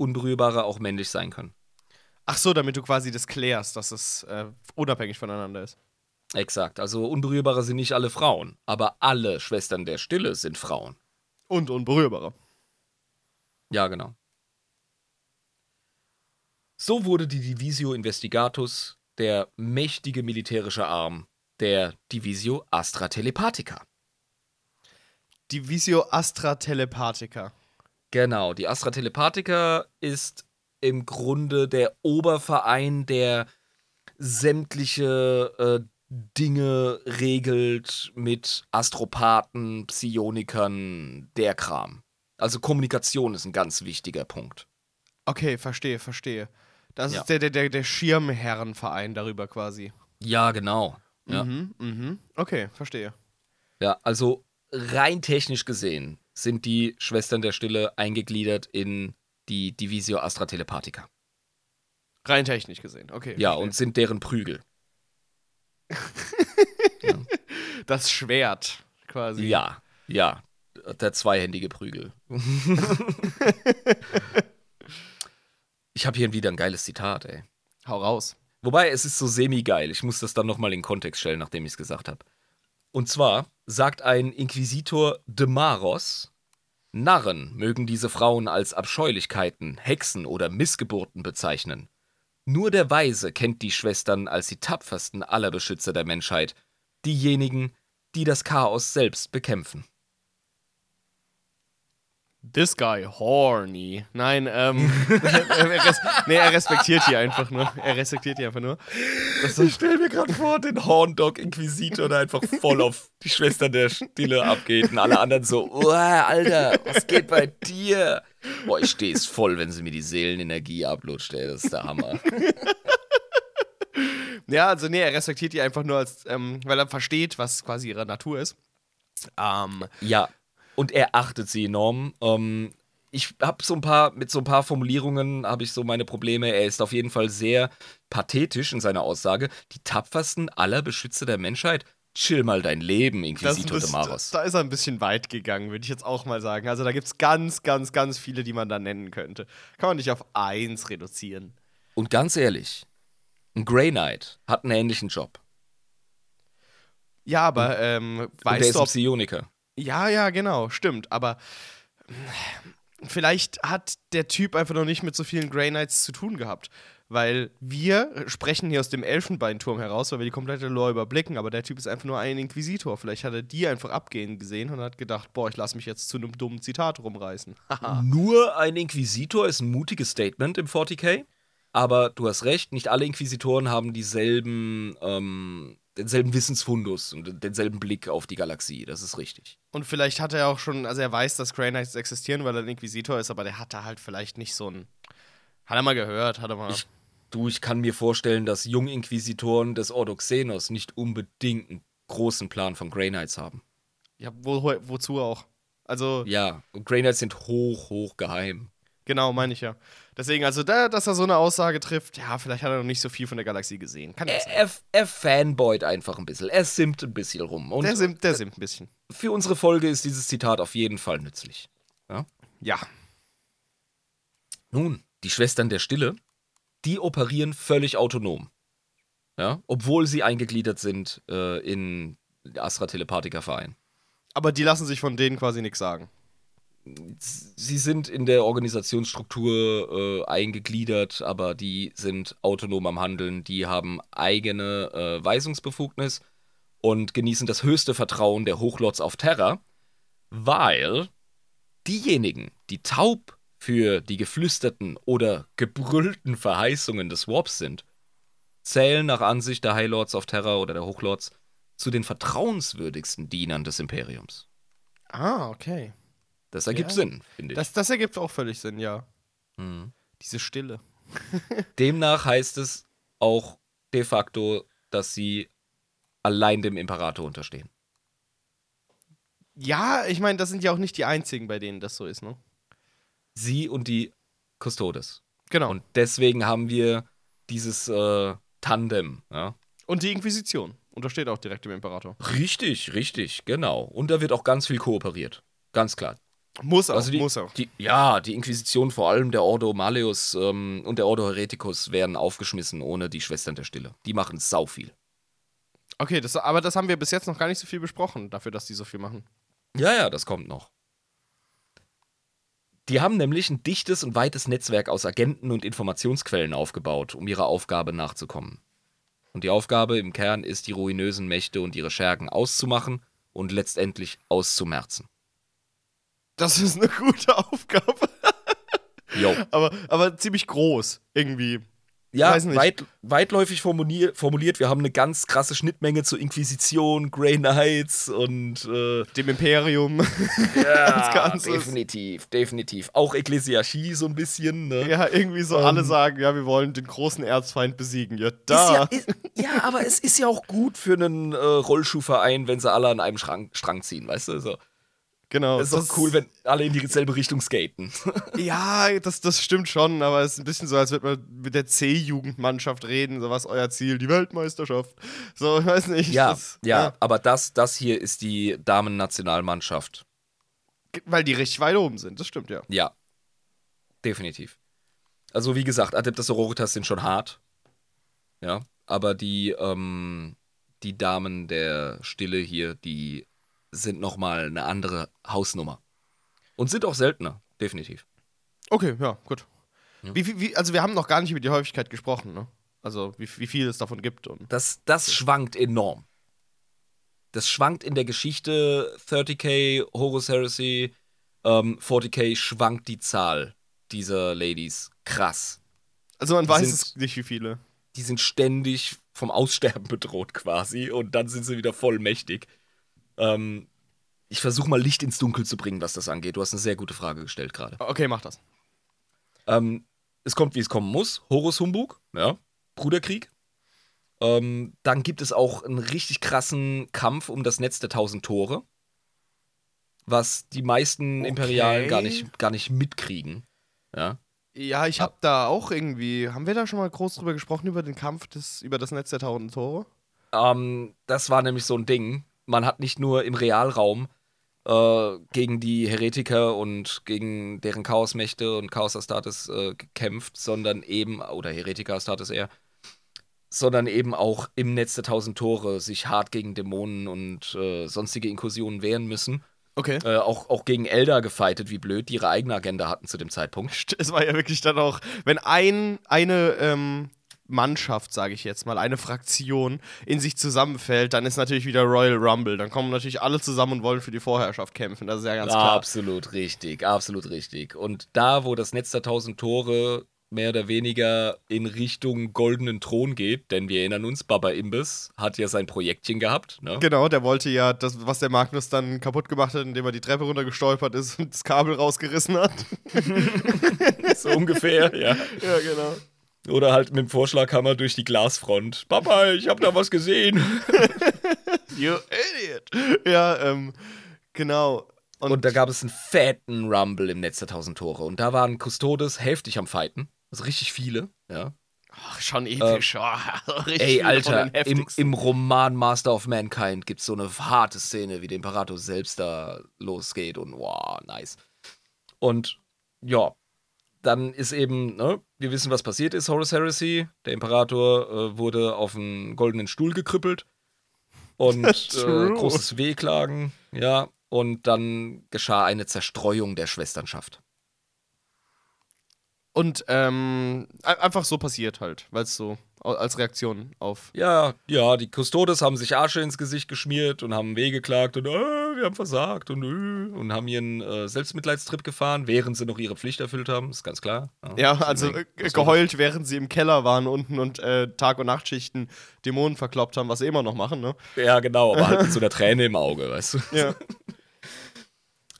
B: Unberührbare auch männlich sein können.
A: Ach so, damit du quasi das klärst, dass es äh, unabhängig voneinander ist.
B: Exakt. Also Unberührbare sind nicht alle Frauen, aber alle Schwestern der Stille sind Frauen.
A: Und unberührbarer.
B: Ja, genau. So wurde die Divisio Investigatus der mächtige militärische Arm der Divisio Astra Telepathica.
A: Divisio Astra Telepathica.
B: Genau, die Astra Telepathica ist im Grunde der Oberverein, der sämtliche äh, Dinge regelt mit Astropathen, Psionikern, der Kram. Also Kommunikation ist ein ganz wichtiger Punkt.
A: Okay, verstehe, verstehe. Das
B: Ja.
A: ist der, der, der, Schirmherrenverein darüber quasi.
B: Ja, genau. Ja.
A: Mhm, mhm. Okay, verstehe.
B: Ja, also rein technisch gesehen sind die Schwestern der Stille eingegliedert in die Divisio Astra Telepathica.
A: Rein technisch gesehen, okay.
B: Ja,
A: verstehe.
B: und sind deren Prügel. [laughs]
A: das Schwert quasi.
B: Ja, ja. Der zweihändige Prügel. [laughs] ich habe hier wieder ein geiles Zitat, ey.
A: Hau raus.
B: Wobei, es ist so semi-geil. Ich muss das dann nochmal in Kontext stellen, nachdem ich es gesagt habe. Und zwar sagt ein Inquisitor de Maros, Narren mögen diese Frauen als Abscheulichkeiten, Hexen oder Missgeburten bezeichnen. Nur der Weise kennt die Schwestern als die tapfersten aller Beschützer der Menschheit, diejenigen, die das Chaos selbst bekämpfen.
A: This guy horny. Nein, ähm. [laughs] er, res nee, er respektiert die einfach nur. Er respektiert die einfach nur. Das
B: Ich stelle mir gerade vor, den Horndog Inquisitor, der einfach voll auf die Schwester der Stille abgeht und alle anderen so, Uah, Alter, was geht bei dir? Boah, ich stehe es voll, wenn sie mir die Seelenenergie ablutscht, ey, das ist der Hammer. [laughs]
A: Ja, also nee, er respektiert die einfach nur als, ähm, weil er versteht, was quasi ihre Natur ist. Ähm,
B: Ja, und er achtet sie enorm. Ähm, ich habe so ein paar, mit so ein paar Formulierungen habe ich so meine Probleme. Er ist auf jeden Fall sehr pathetisch in seiner Aussage. Die tapfersten aller Beschützer der Menschheit. Chill mal dein Leben, Inquisitor de
A: ist,
B: Maros.
A: da ist er ein bisschen weit gegangen, würde ich jetzt auch mal sagen. Also da gibt es ganz, ganz, ganz viele, die man da nennen könnte. Kann man nicht auf eins reduzieren.
B: Und ganz ehrlich, ein Grey Knight hat einen ähnlichen Job.
A: Ja, aber ähm,
B: Und der
A: weißt
B: ist
A: du,
B: ein
A: ob
B: Psioniker.
A: Ja, ja, genau, stimmt. Aber mm, vielleicht hat der Typ einfach noch nicht mit so vielen Grey Knights zu tun gehabt. Weil wir sprechen hier aus dem Elfenbeinturm heraus, weil wir die komplette Lore überblicken, aber der Typ ist einfach nur ein Inquisitor. Vielleicht hat er die einfach abgehen gesehen und hat gedacht, boah, ich lasse mich jetzt zu einem dummen Zitat rumreißen. [laughs]
B: Nur ein Inquisitor ist ein mutiges Statement im 40k. Aber du hast recht, nicht alle Inquisitoren haben dieselben, ähm, denselben Wissensfundus und denselben Blick auf die Galaxie. Das ist richtig.
A: und vielleicht hat er auch schon, also er weiß, dass Grey Knights existieren, weil er ein Inquisitor ist, aber der hat da halt vielleicht nicht so ein. Hat er mal gehört, hat er mal.
B: Ich- Du, ich kann mir vorstellen, dass Junginquisitoren des Ordo Xenos nicht unbedingt einen großen Plan von Grey Knights haben.
A: ja, wo, wozu auch? Also,
B: Ja, und Grey Knights sind hoch, hoch geheim.
A: Genau, meine ich ja. Deswegen, also, da, dass er so eine Aussage trifft, ja, vielleicht hat er noch nicht so viel von der Galaxie gesehen. Kann ja
B: Er, er, er fanboyt einfach ein bisschen. Er simmt ein bisschen rum. Und
A: Der simmt, der simmt ein bisschen.
B: für unsere Folge ist dieses Zitat auf jeden Fall nützlich.
A: Ja.
B: Nun, die Schwestern der Stille, die operieren völlig autonom. Ja, obwohl sie eingegliedert sind äh, in Astra Telepathica Verein.
A: Aber die lassen sich von denen quasi nichts sagen.
B: Sie sind in der Organisationsstruktur äh, eingegliedert, aber die sind autonom am Handeln. Die haben eigene äh, Weisungsbefugnis und genießen das höchste Vertrauen der Hochlords auf Terra, weil diejenigen, die taub für die geflüsterten oder gebrüllten Verheißungen des Warps sind, zählen nach Ansicht der High Lords of Terra oder der Hochlords zu den vertrauenswürdigsten Dienern des Imperiums.
A: Ah, okay.
B: Das ergibt
A: Ja.
B: Sinn, finde ich.
A: Das, das ergibt auch völlig Sinn, ja.
B: Mhm.
A: Diese Stille. [laughs]
B: Demnach heißt es auch de facto, dass sie allein dem Imperator unterstehen.
A: Ja, ich meine, das sind ja auch nicht die einzigen, bei denen das so ist, ne?
B: Sie und die Custodes.
A: Genau.
B: Und deswegen haben wir dieses äh, Tandem. Ja.
A: Und die Inquisition. Untersteht auch direkt dem Imperator.
B: Richtig, richtig, genau. Und da wird auch ganz viel kooperiert. Ganz klar.
A: Muss auch,
B: Also die,
A: muss auch.
B: Die, ja, die Inquisition, vor allem der Ordo Malleus ähm, und der Ordo Hereticus, werden aufgeschmissen ohne die Schwestern der Stille. Die machen sau viel.
A: Okay, das, aber das haben wir bis jetzt noch gar nicht so viel besprochen, dafür, dass die so viel machen.
B: Ja, ja, das kommt noch. Die haben nämlich ein dichtes und weites Netzwerk aus Agenten und Informationsquellen aufgebaut, um ihrer Aufgabe nachzukommen. Und die Aufgabe im Kern ist, die ruinösen Mächte und ihre Schergen auszumachen und letztendlich auszumerzen.
A: Das ist eine gute Aufgabe.
B: Jo.
A: aber, aber ziemlich groß, irgendwie.
B: Ja, weit, weitläufig formulier, formuliert, wir haben eine ganz krasse Schnittmenge zur Inquisition, Grey Knights und äh,
A: Dem Imperium.
B: ja, [laughs] definitiv, definitiv. Auch Ekklesiarchie so ein bisschen, ne?
A: ja, irgendwie so
B: Ähm.
A: alle sagen, ja, wir wollen den großen Erzfeind besiegen. Ja,
B: Ist
A: da.
B: ja, ist, ja, aber es ist ja auch gut für einen äh, Rollschuhverein, wenn sie alle an einem Strang, Strang ziehen, weißt du? So.
A: Genau.
B: Es ist doch cool, wenn alle in dieselbe Richtung skaten. [laughs]
A: Ja, das, das stimmt schon, aber es ist ein bisschen so, als würde man mit der C-Jugendmannschaft reden. So, was ist euer Ziel? Die Weltmeisterschaft. So, ich weiß nicht.
B: ja,
A: das,
B: ja, aber das, das hier ist die Damen-Nationalmannschaft.
A: Weil die richtig weit oben sind, das stimmt, ja.
B: Ja, definitiv. Also wie gesagt, Adeptus Sororitas sind schon hart. Ja, aber die, ähm, die Damen der Stille hier, die sind nochmal eine andere Hausnummer. Und sind auch seltener, definitiv.
A: Okay, ja, gut.
B: Ja.
A: Wie, wie, also, wir haben noch gar nicht über die Häufigkeit gesprochen, ne? Also, wie, wie viel es davon gibt. Und
B: Das, das schwankt enorm. Das schwankt in der Geschichte 30k, Horus Heresy, ähm, 40k schwankt die Zahl dieser Ladies krass.
A: also, man
B: Die
A: weiß
B: sind-
A: es nicht, wie viele.
B: Die sind ständig vom Aussterben bedroht quasi und dann sind sie wieder voll mächtig. Ähm, ich versuche mal Licht ins Dunkel zu bringen, was das angeht. Du hast eine sehr gute Frage gestellt gerade.
A: Okay, mach das.
B: Ähm, es kommt, wie es kommen muss. Horus Humbug, ja. Bruderkrieg. Ähm, dann gibt es auch einen richtig krassen Kampf um das Netz der tausend Tore. Was die meisten
A: Okay.
B: Imperialen gar nicht, gar nicht mitkriegen. Ja.
A: Ja, ich
B: Ah.
A: hab da auch irgendwie. Haben wir da schon mal groß drüber gesprochen, über den Kampf des, über das Netz der tausend Tore?
B: Ähm, das war nämlich so ein Ding. Man hat nicht nur im Realraum äh, gegen die Heretiker und gegen deren Chaosmächte und Chaos Astartes äh, gekämpft, sondern eben, oder Heretiker Astartes eher, sondern eben auch im Netz der tausend Tore sich hart gegen Dämonen und äh, sonstige Inkursionen wehren müssen.
A: Okay.
B: Äh, auch, auch gegen Elder gefightet, wie blöd, die ihre eigene Agenda hatten zu dem Zeitpunkt.
A: Es war ja wirklich dann auch, wenn ein, eine ähm, Mannschaft, sage ich jetzt mal, eine Fraktion in sich zusammenfällt, dann ist natürlich wieder Royal Rumble. Dann kommen natürlich alle zusammen und wollen für die Vorherrschaft kämpfen. Das ist ja ganz klar.
B: Absolut richtig, absolut richtig. Und da, wo das Netz der tausend Tore mehr oder weniger in Richtung goldenen Thron geht, denn wir erinnern uns, Baba Imbiss hat ja sein Projektchen gehabt, ne?
A: Genau, der wollte ja das, was der Magnus dann kaputt gemacht hat, indem er die Treppe runtergestolpert ist und das Kabel rausgerissen hat. [laughs]
B: so ungefähr, ja.
A: ja, genau.
B: Oder halt mit dem Vorschlaghammer durch die Glasfront. Papa, ich habe da was gesehen. [laughs]
A: You idiot. Ja, ähm, genau. Und,
B: Und da gab es einen fetten Rumble im Netz der tausend Tore. Und da waren Custodes heftig am Fighten. Also richtig viele, ja.
A: ach, schon episch. Oh, [laughs] richtig
B: Ey, Alter, im, im Roman Master of Mankind gibt es so eine harte Szene, wie der Imperator selbst da losgeht und wow, nice. Und ja, dann ist eben, ne, wir wissen, was passiert ist, Horus Heresy. Der Imperator äh, wurde auf einen goldenen Stuhl gekrüppelt und [laughs] äh, großes Wehklagen, ja. Und dann geschah eine Zerstreuung der Schwesternschaft.
A: Und ähm, ein- einfach so passiert halt, weil es so als Reaktion auf.
B: Ja, ja, die Custodes haben sich Asche ins Gesicht geschmiert und haben wehgeklagt und äh, wir haben versagt und äh, und haben ihren äh, Selbstmitleidstrip gefahren, während sie noch ihre Pflicht erfüllt haben, ist ganz klar.
A: Ja,
B: Das
A: also äh, geheult, während sie im Keller waren unten und äh, Tag- und Nachtschichten Dämonen verkloppt haben, was sie immer noch machen, ne?
B: Ja, genau, aber [laughs] halt mit so einer Träne im Auge, weißt du.
A: Ja.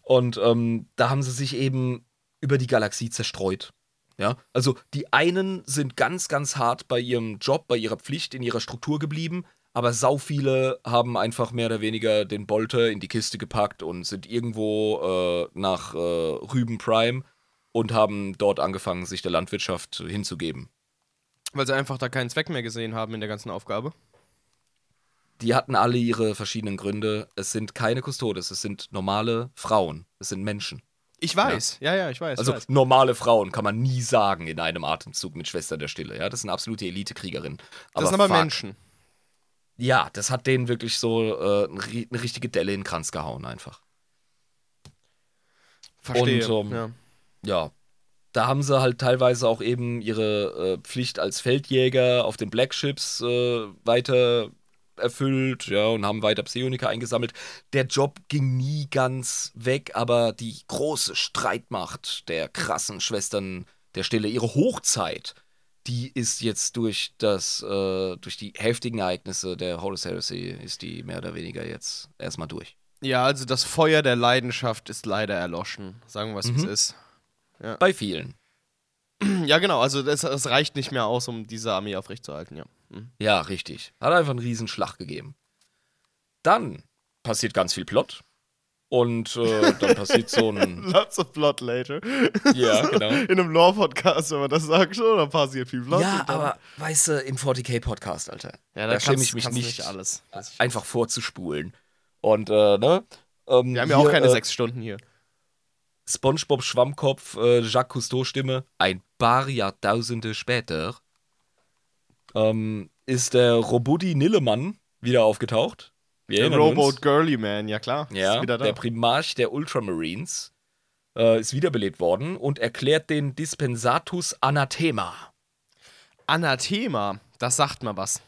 B: Und ähm, da haben sie sich eben über die Galaxie zerstreut. Ja, also die einen sind ganz, ganz hart bei ihrem Job, bei ihrer Pflicht, in ihrer Struktur geblieben, aber sau viele haben einfach mehr oder weniger den Bolter in die Kiste gepackt und sind irgendwo äh, nach äh, Rüben Prime und haben dort angefangen, sich der Landwirtschaft hinzugeben.
A: Weil sie einfach da keinen Zweck mehr gesehen haben in der ganzen Aufgabe.
B: Die hatten alle ihre verschiedenen Gründe. Es sind keine Kustodes, es sind normale Frauen. Es sind Menschen.
A: Ich weiß, ja, ja, ich weiß.
B: Also
A: ich weiß.
B: normale Frauen kann man nie sagen in einem Atemzug mit Schwester der Stille. Ja, das sind absolute Elite-Kriegerinnen.
A: das sind aber
B: fuck.
A: Menschen.
B: Ja, das hat denen wirklich so äh, eine richtige Delle in den Kranz gehauen einfach.
A: Verstehe.
B: Und, ähm,
A: ja.
B: Ja, da haben sie halt teilweise auch eben ihre äh, Pflicht als Feldjäger auf den Black Ships äh, weiter erfüllt, ja, und haben weiter Psioniker eingesammelt. Der Job ging nie ganz weg, aber die große Streitmacht der krassen Schwestern der Stille, ihre Hochzeit, die ist jetzt durch das, äh, durch die heftigen Ereignisse der Horus Heresy, ist die mehr oder weniger jetzt erstmal durch.
A: ja, also das Feuer der Leidenschaft ist leider erloschen. Sagen wir, was
B: Mhm.
A: es ist.
B: Bei vielen.
A: Ja, genau, also das reicht nicht mehr aus, um diese Armee aufrechtzuerhalten, ja.
B: Ja, richtig. Hat einfach einen riesen Schlag gegeben. Dann passiert ganz viel Plot. Und äh, dann passiert so ein. [laughs]
A: Lots of plot later.
B: Ja, genau.
A: In einem Lore-Podcast, wenn man das sagt, schon, dann passiert viel Plot.
B: Ja, aber weißt du, im 40k-Podcast, Alter.
A: ja,
B: da
A: da
B: schäme ich mich
A: kannst
B: nicht,
A: alles.
B: einfach vorzuspulen. Und, äh, ne? Ähm,
A: Wir haben ja auch keine
B: äh,
A: sechs Stunden hier.
B: SpongeBob Schwammkopf, äh, Jacques Cousteau Stimme, ein paar Jahrtausende später, ähm, ist der Robudi Nillemann wieder aufgetaucht. Wir
A: Der
B: uns.
A: Rowboat Girly Man, ja klar.
B: Ja, der Primarch der Ultramarines äh, ist wiederbelebt worden und erklärt den Dispensatus Anathema.
A: Anathema, das sagt mal was.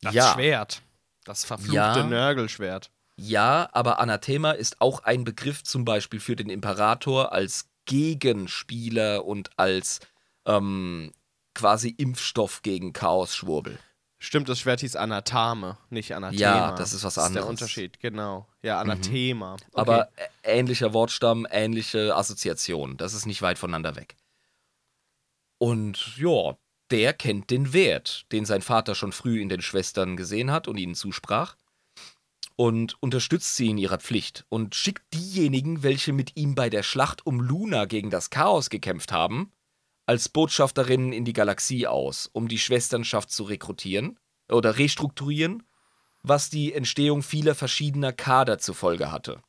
A: Das
B: Ja.
A: Schwert. Das verfluchte
B: Ja.
A: Nörgelschwert.
B: Ja, aber Anathema ist auch ein Begriff zum Beispiel für den Imperator als Gegenspieler und als ähm, quasi Impfstoff gegen Chaos-Schwurbel.
A: Stimmt, das Schwert hieß Anathame, nicht Anathema.
B: Ja, das ist was
A: Das ist der
B: anderes.
A: Unterschied, genau. Ja, Anathema. Okay.
B: Aber ä- ähnlicher Wortstamm, ähnliche Assoziation. Das ist nicht weit voneinander weg. Und ja, der kennt den Wert, den sein Vater schon früh in den Schwestern gesehen hat und ihnen zusprach. Und unterstützt sie in ihrer Pflicht und schickt diejenigen, welche mit ihm bei der Schlacht um Luna gegen das Chaos gekämpft haben, als Botschafterinnen in die Galaxie aus, um die Schwesternschaft zu rekrutieren oder restrukturieren, was die Entstehung vieler verschiedener Kader zur Folge hatte.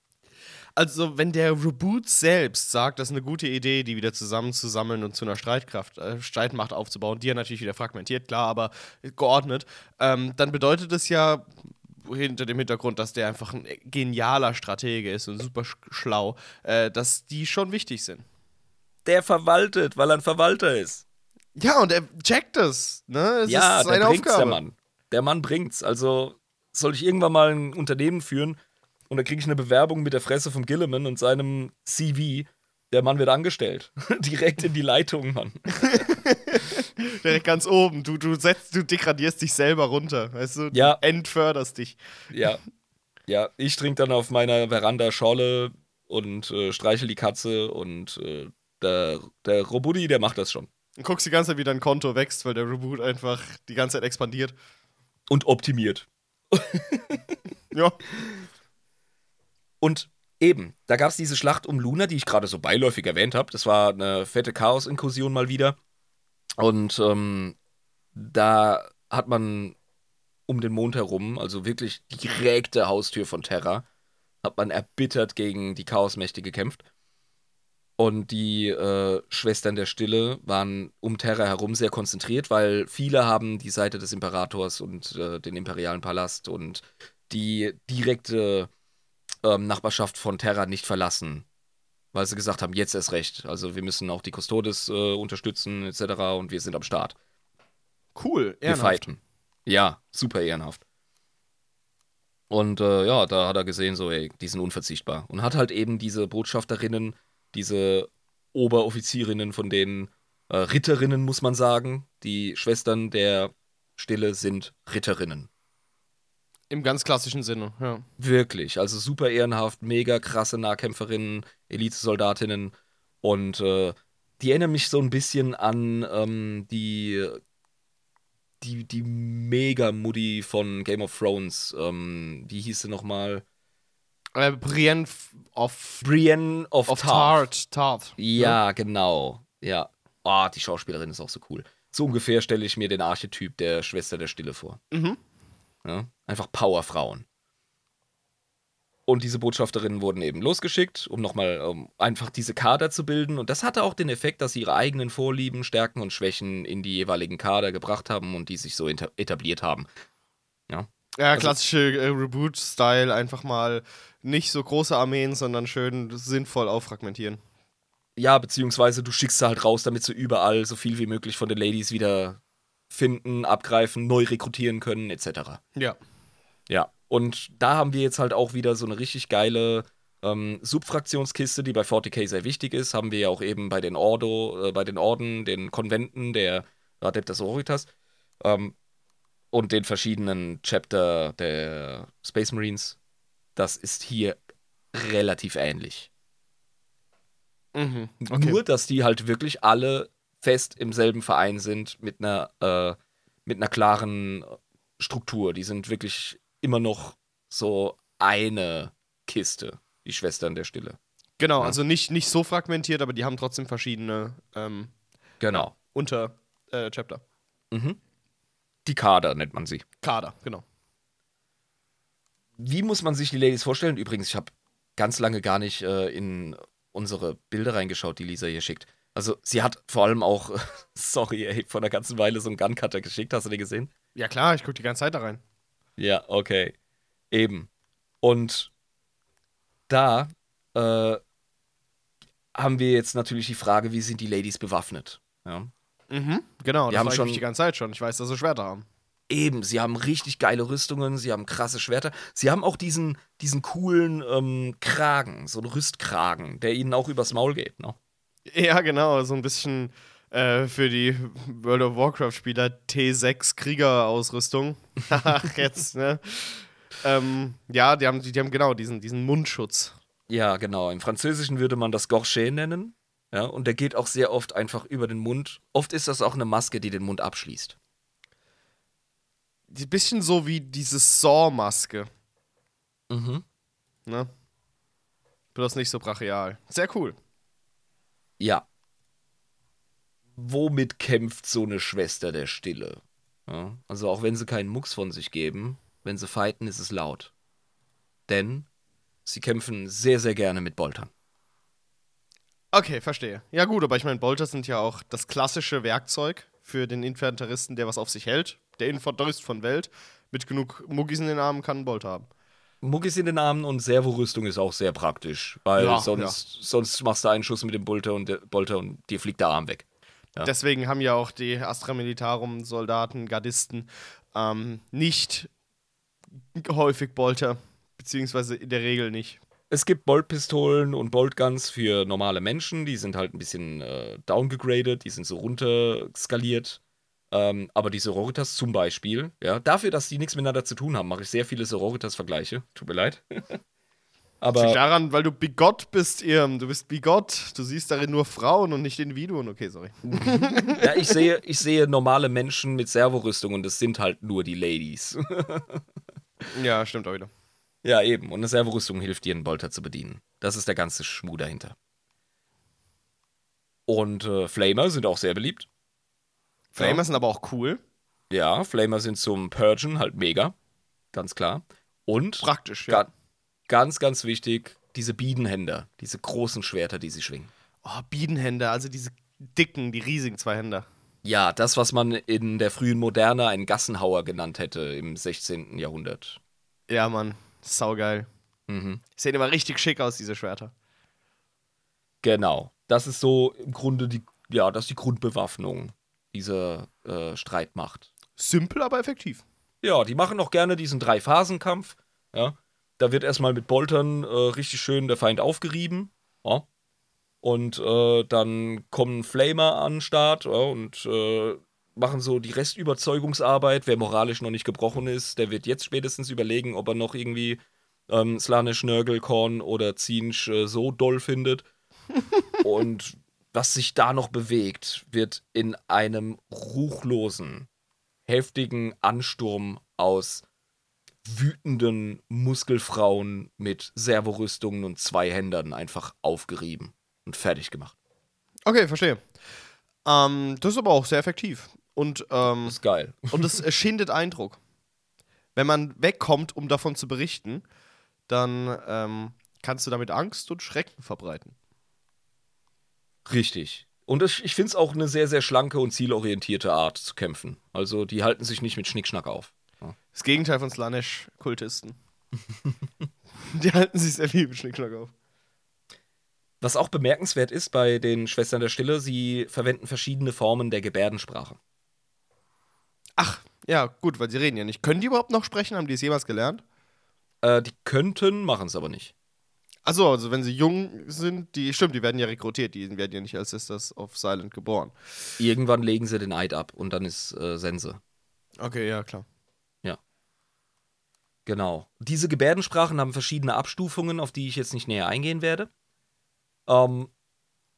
A: Also, wenn der Reboot selbst sagt, das ist eine gute Idee, die wieder zusammenzusammeln und zu einer Streitkraft, äh, Streitmacht aufzubauen, die ja natürlich wieder fragmentiert, klar, aber geordnet, ähm, dann bedeutet es ja hinter dem Hintergrund, dass der einfach ein genialer Stratege ist und super sch schlau, äh, dass die schon wichtig sind.
B: Der verwaltet, weil er ein Verwalter ist.
A: Ja, und er checkt es, ne? Es
B: ja,
A: ist seine
B: der
A: Aufgabe.
B: der Mann. Der Mann bringt's. Also soll ich irgendwann mal ein Unternehmen führen und da kriege ich eine Bewerbung mit der Fresse vom Gilliman und seinem CV. Der Mann wird angestellt. [laughs] Direkt in die Leitung, Mann. [laughs]
A: Direkt ganz oben. Du, du setzt, du degradierst dich selber runter. Weißt du?
B: Ja.
A: Du entförderst dich.
B: Ja. Ja, ich trinke dann auf meiner Veranda Schorle und äh, streichel die Katze und äh, der, der Robudi, der macht das schon.
A: Und guckst die ganze Zeit, wie dein Konto wächst, weil der Reboot einfach die ganze Zeit expandiert.
B: Und optimiert. [laughs]
A: Ja.
B: Und eben, da gab es diese Schlacht um Luna, die ich gerade so beiläufig erwähnt habe. Das war eine fette Chaos-Inkursion mal wieder. Und ähm, da hat man um den Mond herum, also wirklich direkte Haustür von Terra, hat man erbittert gegen die Chaosmächte gekämpft. Und die äh, Schwestern der Stille waren um Terra herum sehr konzentriert, weil viele haben die Seite des Imperators und äh, den imperialen Palast und die direkte ähm, Nachbarschaft von Terra nicht verlassen. Weil sie gesagt haben, jetzt erst recht. Also wir müssen auch die Custodes äh, unterstützen, etc. Und wir sind am Start.
A: Cool.
B: Wir
A: ehrenhaft.
B: fighten. Ja, super ehrenhaft. Und äh, ja, da hat er gesehen, so, ey, die sind unverzichtbar. Und hat halt eben diese Botschafterinnen, diese Oberoffizierinnen von den äh, Ritterinnen, muss man sagen. Die Schwestern der Stille sind Ritterinnen.
A: Im ganz klassischen Sinne, ja.
B: Wirklich, also super ehrenhaft, mega krasse Nahkämpferinnen, Elitesoldatinnen und äh, die erinnern mich so ein bisschen an ähm, die, die, die Mega-Muddy von Game of Thrones. Ähm, wie hieß sie nochmal?
A: Äh, Brienne of,
B: Brienne of,
A: of. Tart. Tart.
B: Ja, genau. Ja. Ah, die Schauspielerin ist auch so cool. So ungefähr stelle ich mir den Archetyp der Schwester der Stille vor.
A: Mhm.
B: Ja? Einfach Powerfrauen. Und diese Botschafterinnen wurden eben losgeschickt, um nochmal um einfach diese Kader zu bilden. Und das hatte auch den Effekt, dass sie ihre eigenen Vorlieben, Stärken und Schwächen in die jeweiligen Kader gebracht haben und die sich so etabliert haben. Ja,
A: Ja,
B: Also-
A: klassische äh, Reboot-Style, einfach mal nicht so große Armeen, sondern schön sinnvoll auffragmentieren.
B: ja, beziehungsweise du schickst sie halt raus, damit sie überall so viel wie möglich von den Ladies wieder finden, abgreifen, neu rekrutieren können, etc.
A: Ja.
B: Ja, und da haben wir jetzt halt auch wieder so eine richtig geile ähm, Subfraktionskiste, die bei 40k sehr wichtig ist. Haben wir ja auch eben bei den Ordo, äh, bei den Orden, den Konventen der Adeptus Sororitas ähm, und den verschiedenen Chapter der Space Marines. Das ist hier relativ ähnlich.
A: Mhm. Okay.
B: Nur, dass die halt wirklich alle fest im selben Verein sind mit einer, äh, mit einer klaren Struktur. Die sind wirklich immer noch so eine Kiste, die Schwestern der Stille.
A: Genau,
B: Ja.
A: also nicht, nicht so fragmentiert, aber die haben trotzdem verschiedene ähm,
B: Genau.
A: Unter äh, Chapter.
B: Mhm. Die Kader nennt man sie.
A: Kader, genau.
B: Wie muss man sich die Ladies vorstellen? Übrigens, ich habe ganz lange gar nicht äh, in unsere Bilder reingeschaut, die Lisa hier schickt. Also, sie hat vor allem auch, [laughs] sorry, ey, vor einer ganzen Weile so einen Guncutter geschickt. Hast du den gesehen?
A: Ja klar, ich gucke die ganze Zeit da rein.
B: Ja, okay. Eben. Und da äh, haben wir jetzt natürlich die Frage, wie sind die Ladies bewaffnet? Ja.
A: Mhm. Genau,
B: Wir
A: das
B: haben schon-
A: die ganze Zeit schon. Ich weiß, dass sie Schwerter haben.
B: Eben, sie haben richtig geile Rüstungen, sie haben krasse Schwerter. Sie haben auch diesen, diesen coolen ähm, Kragen, so einen Rüstkragen, der ihnen auch übers Maul geht. Ne?
A: Ja, genau, so ein bisschen äh, für die World of Warcraft-Spieler T6 Kriegerausrüstung. [laughs] Ach, jetzt, ne? Ähm, ja, die haben, die haben genau diesen, diesen Mundschutz.
B: Ja, genau. Im Französischen würde man das Gorget nennen. Ja, und der geht auch sehr oft einfach über den Mund. Oft ist das auch eine Maske, die den Mund abschließt.
A: Ein bisschen so wie diese Saw-Maske,
B: Mhm.
A: ne? Bloß nicht so brachial. Sehr cool.
B: Ja. Womit kämpft so eine Schwester der Stille? Ja, also auch wenn sie keinen Mucks von sich geben, wenn sie fighten, ist es laut. Denn sie kämpfen sehr, sehr gerne mit Boltern.
A: Okay, verstehe. Ja, gut, aber ich meine, Bolter sind ja auch das klassische Werkzeug für den Infanteristen, der was auf sich hält. Der Infanterist von Welt mit genug Muggis in den Armen kann einen Bolter haben.
B: Muckis in den Armen und Servorüstung ist auch sehr praktisch, weil
A: Ja,
B: sonst, sonst machst du einen Schuss mit dem Bolter und, der Bolter und dir fliegt der Arm weg. Ja.
A: Deswegen haben ja auch die Astra Militarum, Soldaten, Gardisten ähm, nicht häufig Bolter, beziehungsweise in der Regel nicht.
B: Es gibt Boltpistolen und Boltguns für normale Menschen, die sind halt ein bisschen äh, downgegradet, die sind so runterskaliert. Ähm, aber die Sororitas zum Beispiel, ja, dafür, dass die nichts miteinander zu tun haben, mache ich sehr viele Sororitas-Vergleiche. Tut mir leid.
A: Liegt [laughs]
B: aber
A: daran, weil du bigott bist, Irm. Du bist bigott. Du siehst darin nur Frauen und nicht Individuen. Okay, sorry. [laughs]
B: ja, ich sehe, ich sehe normale Menschen mit Servorüstung und es sind halt nur die Ladies. [laughs]
A: Ja, stimmt auch wieder.
B: Ja, eben. Und eine Servorüstung hilft dir, einen Bolter zu bedienen. Das ist der ganze Schmuh dahinter. Und äh, Flamer sind auch sehr beliebt.
A: Flamer sind aber auch cool.
B: Ja, Flamer sind zum Purgen halt mega. Ganz klar. Und
A: Praktisch, ja.
B: ga ganz, ganz wichtig, diese Biedenhänder, diese großen Schwerter, die sie schwingen.
A: Oh, Biedenhänder, also diese dicken, die riesigen zwei Händer.
B: Ja, das, was man in der frühen Moderne einen Gassenhauer genannt hätte im 16. Jahrhundert.
A: Ja, Mann. Saugeil.
B: Mhm.
A: Sehen immer richtig schick aus, diese Schwerter.
B: Genau. Das ist so im Grunde die, ja, das ist die Grundbewaffnung dieser äh, Streitmacht.
A: Simpel, aber effektiv.
B: Ja, die machen auch gerne diesen Drei-Phasen-Kampf. Ja. Da wird erstmal mit Boltern äh, richtig schön der Feind aufgerieben. Ja. Und äh, dann kommen Flamer an den Start ja, und äh, machen so die Restüberzeugungsarbeit. Wer moralisch noch nicht gebrochen ist, der wird jetzt spätestens überlegen, ob er noch irgendwie ähm, Slanish, Nörgelkorn oder Zinsch äh, so doll findet. [laughs] und was sich da noch bewegt, wird in einem ruchlosen, heftigen Ansturm aus wütenden Muskelfrauen mit Servorüstungen und Zweihändern einfach aufgerieben und fertig gemacht.
A: Okay, verstehe. Ähm, das ist aber auch sehr effektiv. Und, ähm,
B: ist geil.
A: und es schindet Eindruck. Wenn man wegkommt, um davon zu berichten, dann ähm, kannst du damit Angst und Schrecken verbreiten.
B: Richtig. Und ich, ich finde es auch eine sehr, sehr schlanke und zielorientierte Art zu kämpfen. Also die halten sich nicht mit Schnickschnack auf.
A: Das Gegenteil von Slanesh-Kultisten. [laughs] Die halten sich sehr viel mit Schnickschnack auf.
B: Was auch bemerkenswert ist bei den Schwestern der Stille, sie verwenden verschiedene Formen der Gebärdensprache.
A: Ja, gut, weil sie reden ja nicht. Können die überhaupt noch sprechen? Haben die es jemals gelernt?
B: Äh, die könnten, machen es aber nicht.
A: Achso, also wenn sie jung sind, die stimmt, die werden ja rekrutiert, die werden ja nicht als Sisters of Silent geboren.
B: Irgendwann legen sie den Eid ab und dann ist äh, Sense.
A: Okay, ja, klar.
B: Genau. Diese Gebärdensprachen haben verschiedene Abstufungen, auf die ich jetzt nicht näher eingehen werde. Ähm,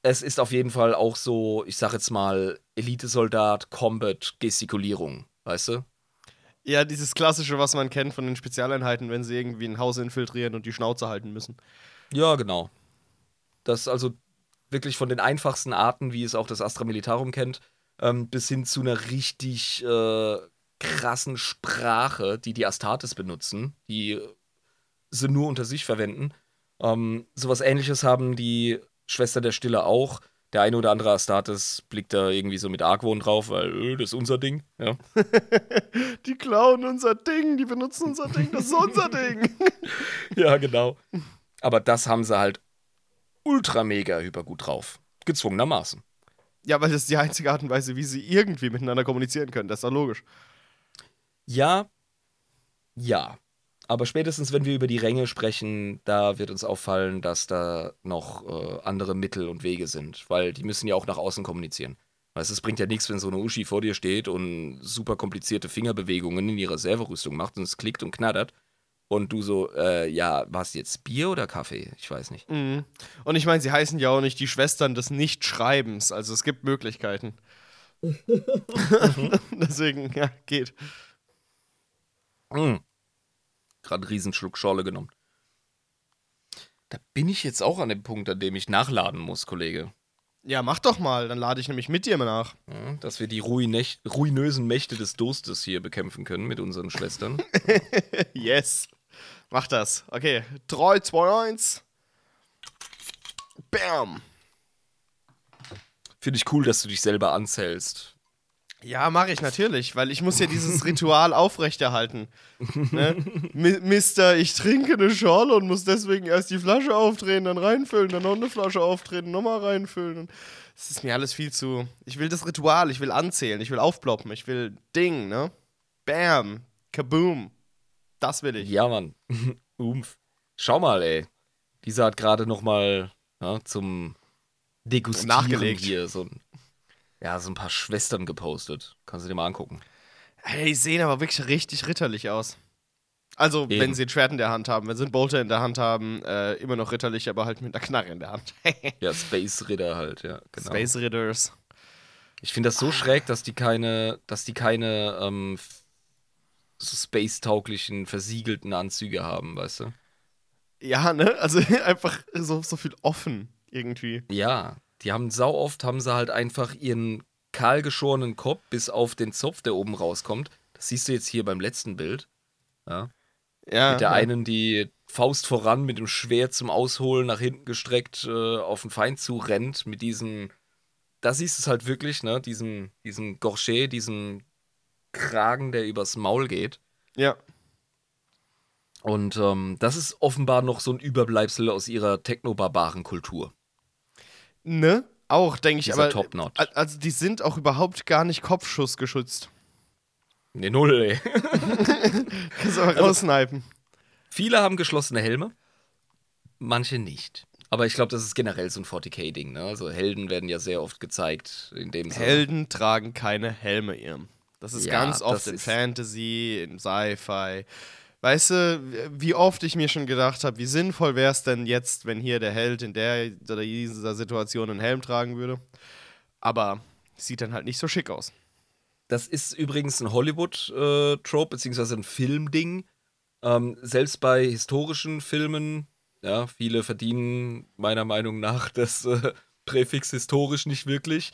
B: es ist auf jeden Fall auch so, ich sag jetzt mal, Elitesoldat, Combat, Gestikulierung, weißt du?
A: Ja, dieses klassische, was man kennt von den Spezialeinheiten, wenn sie irgendwie ein Haus infiltrieren und die Schnauze halten müssen.
B: Ja, genau. Das ist also wirklich von den einfachsten Arten, wie es auch das Astra Militarum kennt, ähm, bis hin zu einer richtig äh, krassen Sprache, die die Astartes benutzen, die sie nur unter sich verwenden. Ähm, sowas ähnliches haben die Schwester der Stille auch. Der eine oder andere Astartes blickt da irgendwie so mit Argwohn drauf, weil äh, das ist unser Ding. Ja. [laughs]
A: die klauen unser Ding, die benutzen unser Ding, das ist unser Ding. [laughs]
B: ja, genau. Aber das haben sie halt ultra mega hypergut drauf. Gezwungenermaßen.
A: Ja, weil das ist die einzige Art und Weise, wie sie irgendwie miteinander kommunizieren können. Das ist doch logisch.
B: Ja, ja. Aber spätestens, wenn wir über die Ränge sprechen, da wird uns auffallen, dass da noch äh, andere Mittel und Wege sind, weil die müssen ja auch nach außen kommunizieren. Weißt, es bringt ja nichts, wenn so eine Uschi vor dir steht und super komplizierte Fingerbewegungen in ihrer Serverüstung macht und es klickt und knattert. Und du so, äh, ja, was jetzt Bier oder Kaffee? Ich weiß nicht.
A: Mhm. Und ich meine, sie heißen ja auch nicht die Schwestern des Nichtschreibens. Also es gibt Möglichkeiten. [laughs] [laughs] Deswegen, ja, geht.
B: Mhm. Gerade einen Riesenschluck Schorle genommen. Da bin ich jetzt auch an dem Punkt, an dem ich nachladen muss, Kollege.
A: Ja, mach doch mal, dann lade ich nämlich mit dir mal nach.
B: Ja, dass wir die ruinech- ruinösen Mächte des Durstes hier bekämpfen können mit unseren Schwestern. [laughs]
A: yes. Mach das. Okay. 3, 2, 1. Bam.
B: Finde ich cool, dass du dich selber anzählst.
A: Ja, mache ich natürlich, weil ich muss ja dieses Ritual [laughs] aufrechterhalten. ne? Mi- Mister, ich trinke eine Schorle und muss deswegen erst die Flasche aufdrehen, dann reinfüllen, dann noch eine Flasche aufdrehen, nochmal reinfüllen. Das ist mir alles viel zu. Ich will das Ritual, ich will anzählen, ich will aufploppen, ich will Ding, ne? Bam, kaboom. Das will ich.
B: Ja, Mann. [laughs] Umf. Schau mal, ey. Dieser hat gerade noch mal ja, zum Degustieren
A: Nachgelegt.
B: hier so ein, ja, so ein paar Schwestern gepostet. Kannst du dir mal angucken.
A: Hey, die sehen aber wirklich richtig ritterlich aus. Also,
B: Eben.
A: wenn sie ein Schwert in der Hand haben, wenn sie einen Bolter in der Hand haben, äh, immer noch ritterlich, aber halt mit einer Knarre in der Hand. [laughs]
B: Ja, Space Ritter halt, ja, genau.
A: Space Ridders.
B: Ich finde das so schräg, dass die keine, dass die keine ähm, so space-tauglichen, versiegelten Anzüge haben, weißt du?
A: Ja, ne? Also [laughs] einfach so, so viel offen irgendwie.
B: Ja, die haben sau oft haben sie halt einfach ihren kahlgeschorenen Kopf bis auf den Zopf, der oben rauskommt. Das siehst du jetzt hier beim letzten Bild. Ja.
A: Ja.
B: Mit der
A: ja.
B: einen, die Faust voran mit dem Schwert zum Ausholen nach hinten gestreckt äh, auf den Feind zu rennt, mit diesem, da siehst du es halt wirklich, ne, diesem, diesem Gorget, diesem Kragen, der übers Maul geht.
A: Ja.
B: Und ähm, das ist offenbar noch so ein Überbleibsel aus ihrer technobarbaren Kultur.
A: Ne? Auch, denke ich, aber.
B: Topknot.
A: al- Also, die sind auch überhaupt gar nicht Kopfschussgeschützt.
B: Ne, null, ey. [laughs]
A: Kannst aber raussnipen.
B: Viele haben geschlossene Helme, manche nicht. Aber ich glaube, das ist generell so ein 40k-Ding. Ne? Also Helden werden ja sehr oft gezeigt, indem sie
A: Helden tragen keine Helme, Irm. Das ist
B: Ja,
A: ganz oft in Fantasy, in Sci-Fi. Weißt du, wie oft ich mir schon gedacht habe, wie sinnvoll wäre es denn jetzt, wenn hier der Held in der oder dieser Situation einen Helm tragen würde? Aber sieht dann halt nicht so schick aus.
B: Das ist übrigens ein Hollywood-Trope, beziehungsweise ein Filmding. Ähm, selbst bei historischen Filmen, ja, viele verdienen meiner Meinung nach das äh, Präfix historisch nicht wirklich.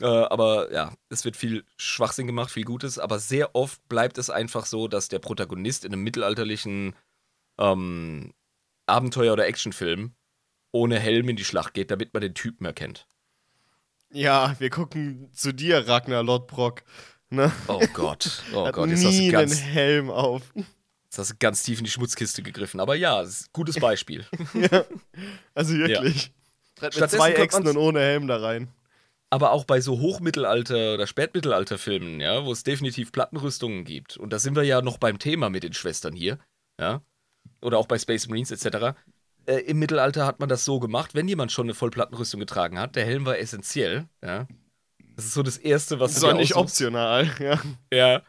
B: Äh, aber ja, es wird viel Schwachsinn gemacht, viel Gutes, aber sehr oft bleibt es einfach so, dass der Protagonist in einem mittelalterlichen ähm, Abenteuer- oder Actionfilm ohne Helm in die Schlacht geht, damit man den Typen erkennt.
A: Ja, wir gucken zu dir, Ragnar Lodbrok. Ne?
B: Oh Gott, oh [laughs] Gott,
A: nie
B: jetzt hast, du
A: einen
B: ganz,
A: Helm auf.
B: jetzt hast du ganz tief in die Schmutzkiste gegriffen. Aber ja, gutes [laughs] Beispiel.
A: ja. Also wirklich. Tritt mit zwei Äxten
B: man's-
A: und ohne Helm da rein.
B: Aber auch bei so Hochmittelalter- oder Spätmittelalter-Filmen, ja, wo es definitiv Plattenrüstungen gibt. Und da sind wir ja noch beim Thema mit den Schwestern hier, ja. Oder auch bei Space Marines etc. Äh, Im Mittelalter hat man das so gemacht, wenn jemand schon eine Vollplattenrüstung getragen hat, der Helm war essentiell, ja. Das ist so das Erste, was
A: Das war nicht
B: aussuchst.
A: optional, ja.
B: Ja.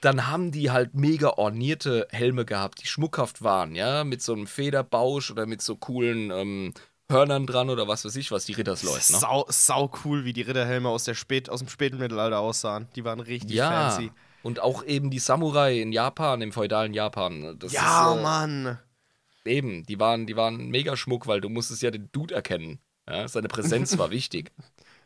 B: Dann haben die halt mega ornierte Helme gehabt, die schmuckhaft waren, ja, mit so einem Federbausch oder mit so coolen ähm, Hörnern dran oder was weiß ich, was die Rittersleute, ne?
A: Sau, sau cool, wie die Ritterhelme aus, der Spät, aus dem späten Mittelalter aussahen. Die waren richtig
B: Ja.
A: fancy.
B: Und auch eben die Samurai in Japan, im feudalen Japan. Das
A: ja,
B: ist, äh,
A: Mann.
B: Eben, die waren, die waren mega Schmuck, weil du musstest ja den Dude erkennen. Ja, seine Präsenz war [laughs] wichtig.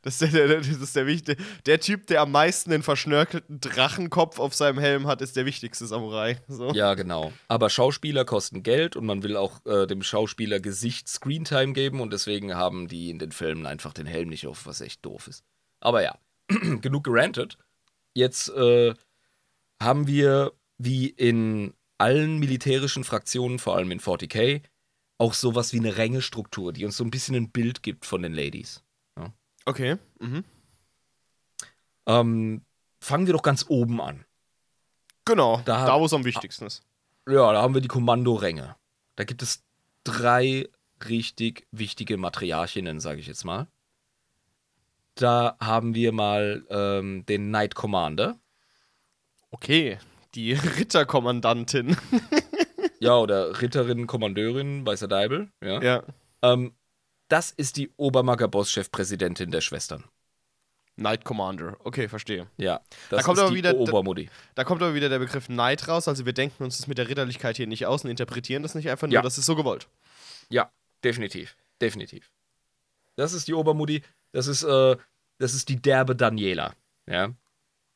A: Das ist, der, der, das ist der wichtige. Der Typ, der am meisten den verschnörkelten Drachenkopf auf seinem Helm hat, ist der wichtigste Samurai. So.
B: Ja, genau. Aber Schauspieler kosten Geld und man will auch äh, dem Schauspieler Gesicht Screentime geben und deswegen haben die in den Filmen einfach den Helm nicht auf, was echt doof ist. Aber ja, [clears throat] genug gerantet. Jetzt äh, haben wir, wie in allen militärischen Fraktionen, vor allem in 40k, auch sowas wie eine Rängestruktur, die uns so ein bisschen ein Bild gibt von den Ladies.
A: Okay. Mhm.
B: Ähm, fangen wir doch ganz oben an.
A: Genau,
B: Da-
A: da, wo es am wichtigsten ist.
B: Ja, da haben wir die Kommandoränge. Da gibt es drei richtig wichtige Matriarchinnen, sage ich jetzt mal. Da haben wir mal ähm, den Knight Commander.
A: Okay, die [laughs] Ritterkommandantin. [laughs]
B: Ja, oder Ritterin, Kommandeurin, weißer Deibel. Ja.
A: ja.
B: Ähm, das ist die Obermager Boss-Chefpräsidentin der Schwestern.
A: Knight Commander. Okay, verstehe.
B: Ja, das
A: Da kommt
B: ist
A: aber
B: die
A: wieder-
B: Obermutti.
A: Da kommt aber wieder der Begriff Knight raus. Also wir denken uns das mit der Ritterlichkeit hier nicht aus und interpretieren das nicht einfach nur,
B: Ja.
A: das ist so gewollt.
B: Ja, definitiv. Definitiv. Das ist die Obermutti. Das ist, äh, das ist die derbe Daniela. Ja.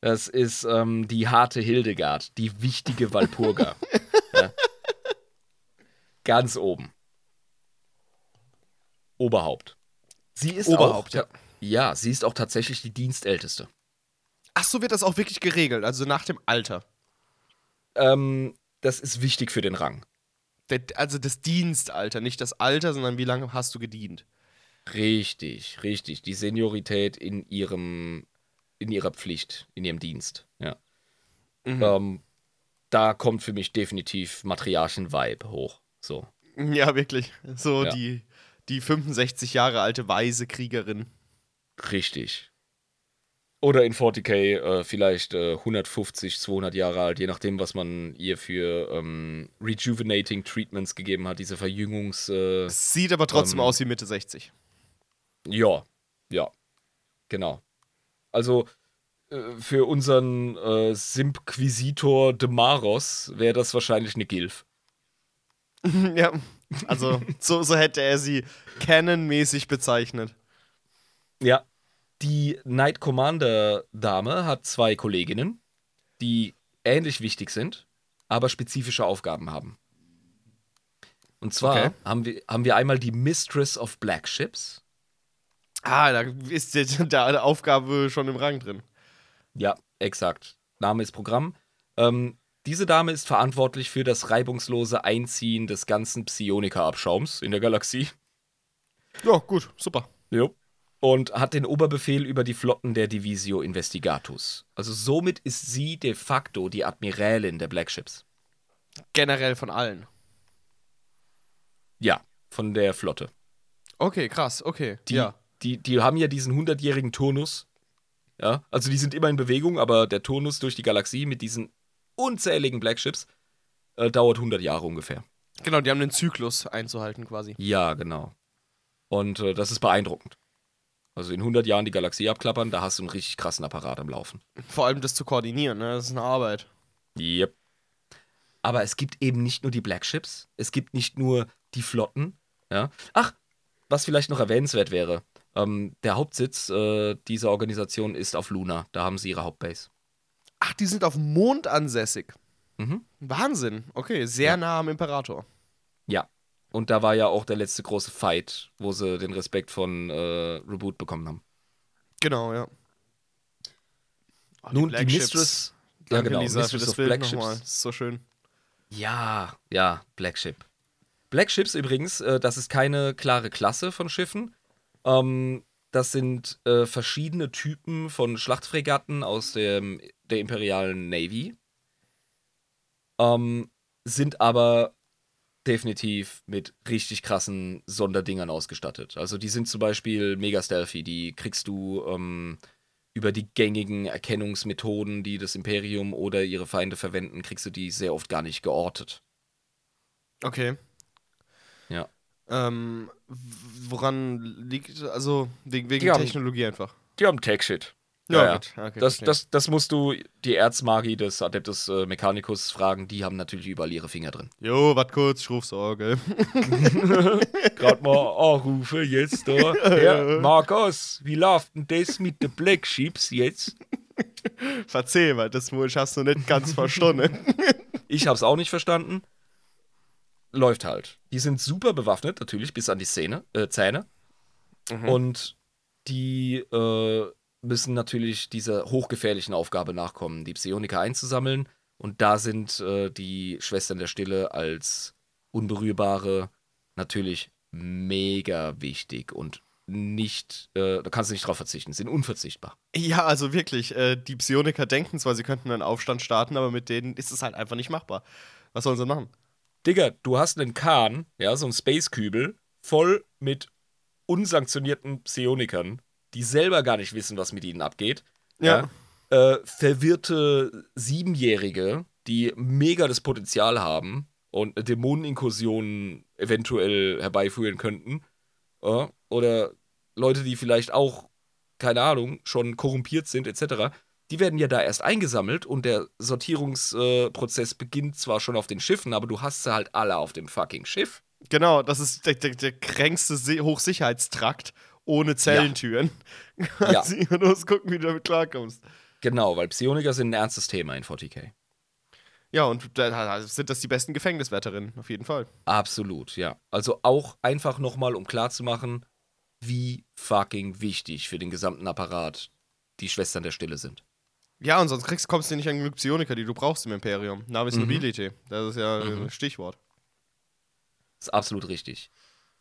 B: Das ist ähm, die harte Hildegard, die wichtige Walpurga. [laughs] ja. Ganz oben. Oberhaupt. Sie ist
A: Oberhaupt,
B: auch,
A: ja.
B: Ja, sie ist auch tatsächlich die Dienstälteste.
A: Ach so wird das auch wirklich geregelt, also nach dem Alter.
B: Ähm, das ist wichtig für den Rang.
A: Der, also das Dienstalter, nicht das Alter, sondern wie lange hast du gedient.
B: Richtig, richtig. Die Seniorität in ihrem, in ihrer Pflicht, in ihrem Dienst. Ja.
A: Mhm.
B: Ähm, da kommt für mich definitiv Matriarchen-Vibe hoch. So.
A: Ja, wirklich. So
B: Ja.
A: die, die 65 Jahre alte weise Kriegerin.
B: Richtig. Oder in 40k äh, vielleicht äh, 150, 200 Jahre alt, je nachdem, was man ihr für ähm, Rejuvenating Treatments gegeben hat, diese Verjüngungs. Äh,
A: Sieht aber trotzdem
B: Ähm.
A: aus wie Mitte 60.
B: Ja, ja, genau. Also äh, für unseren äh, Simpquisitor Demaros wäre das wahrscheinlich eine Gilf. [laughs]
A: ja, also so, so hätte er sie canonmäßig bezeichnet.
B: Ja. Die Knight Commander Dame hat zwei Kolleginnen, die ähnlich wichtig sind, aber spezifische Aufgaben haben. Und zwar
A: Okay.
B: haben, wir, haben wir einmal die Mistress of Black Ships.
A: Ah, da ist die, da eine Aufgabe schon im Rang drin.
B: Ja, exakt. Name ist Programm. Ähm, diese Dame ist verantwortlich für das reibungslose Einziehen des ganzen Psionika-Abschaums in der Galaxie.
A: Ja, gut, super.
B: Jo. Und hat den Oberbefehl über die Flotten der Divisio Investigatus. Also somit ist sie de facto die Admiralin der Black Ships.
A: Generell von allen.
B: Ja, von der Flotte.
A: Okay, krass, okay.
B: Die,
A: ja.
B: die, die haben ja diesen 100-jährigen Turnus. Ja, also die sind immer in Bewegung, aber der Turnus durch die Galaxie mit diesen unzähligen Black Ships äh, dauert 100 Jahre ungefähr.
A: Genau, die haben den Zyklus einzuhalten quasi.
B: Ja, genau. Und äh, das ist beeindruckend. Also in 100 Jahren die Galaxie abklappern, da hast du einen richtig krassen Apparat am Laufen.
A: Vor allem das zu koordinieren, ne? Das ist eine Arbeit.
B: Yep. Aber es gibt eben nicht nur die Black Ships, es gibt nicht nur die Flotten. Ja. Ach, was vielleicht noch erwähnenswert wäre. Ähm, der Hauptsitz äh, dieser Organisation ist auf Luna. Da haben sie ihre Hauptbase.
A: Ach, die sind auf dem Mond ansässig.
B: Mhm.
A: Wahnsinn. Okay, sehr
B: Ja.
A: nah am Imperator.
B: Ja. Und da war ja auch der letzte große Fight, wo sie den Respekt von äh, Reboot bekommen haben.
A: Genau, ja. Oh,
B: Nun, die
A: Ships.
B: Mistress.
A: Danke,
B: ja, genau.
A: Lisa, für
B: Mistress
A: das
B: of
A: Bild
B: Black
A: nochmal. Das so schön.
B: Ja, ja, Black Ship. Black Ships übrigens, äh, das ist keine klare Klasse von Schiffen. Ähm, das sind äh, verschiedene Typen von Schlachtfregatten aus dem, der imperialen Navy. Ähm, sind aber definitiv mit richtig krassen Sonderdingern ausgestattet. Also die sind zum Beispiel mega stealthy. Die kriegst du ähm, über die gängigen Erkennungsmethoden, die das Imperium oder ihre Feinde verwenden, kriegst du die sehr oft gar nicht geortet.
A: Okay.
B: Ja.
A: Ähm, woran liegt, also wegen,
B: Die haben-
A: Technologie einfach.
B: Die haben Tech-Shit.
A: Ja,
B: Ja,
A: gut. Okay,
B: Das,
A: verstehe.
B: das, das musst du die Erzmagi des Adeptus äh, Mechanicus fragen. Die haben natürlich überall ihre Finger drin.
A: Jo, warte kurz, ich ruf's Orgel. [laughs]
B: Gerade mal anrufe jetzt da. Ja, Markus, wie läuft denn das mit den Black Ships jetzt?
A: Verzeih mal, das wohl hast du nicht ganz verstanden. [laughs]
B: Ich hab's auch nicht verstanden. Läuft halt. Die sind super bewaffnet, natürlich, bis an die Szene, äh, Zähne.
A: Mhm.
B: Und die äh, müssen natürlich dieser hochgefährlichen Aufgabe nachkommen, die Psioniker einzusammeln. Und da sind äh, die Schwestern der Stille als Unberührbare natürlich mega wichtig und nicht, äh, da kannst du nicht drauf verzichten, sind unverzichtbar.
A: Ja, also wirklich, äh, die Psioniker denken zwar, sie könnten einen Aufstand starten, aber mit denen ist es halt einfach nicht machbar. Was sollen sie machen?
B: Digga, du hast einen Kahn, ja, so einen Space-Kübel, voll mit unsanktionierten Psionikern, die selber gar nicht wissen, was mit ihnen abgeht.
A: Ja.
B: Äh, verwirrte Siebenjährige, die mega das Potenzial haben und Dämoneninkursionen eventuell herbeiführen könnten. Ja, oder Leute, die vielleicht auch, keine Ahnung, schon korrumpiert sind, etc. Die werden ja da erst eingesammelt und der Sortierungsprozess beginnt zwar schon auf den Schiffen, aber du hast sie halt alle auf dem fucking Schiff.
A: Genau, das ist der, der, der kränkste Se Hochsicherheitstrakt ohne Zellentüren. [laughs]
B: Ja.
A: Kannst du nur gucken, wie du damit klarkommst.
B: Genau, weil Psioniker sind ein ernstes Thema in 40k.
A: Ja, und da sind das die besten Gefängniswärterinnen, auf jeden Fall.
B: Absolut, ja. Also auch einfach nochmal, um klarzumachen, wie fucking wichtig für den gesamten Apparat die Schwestern der Stille sind.
A: Ja, und sonst kriegst, kommst du nicht an genug Psioniker, die du brauchst im Imperium. Navis
B: Mhm.
A: Nobility. Das ist ja
B: Mhm.
A: ein Stichwort.
B: ist absolut richtig.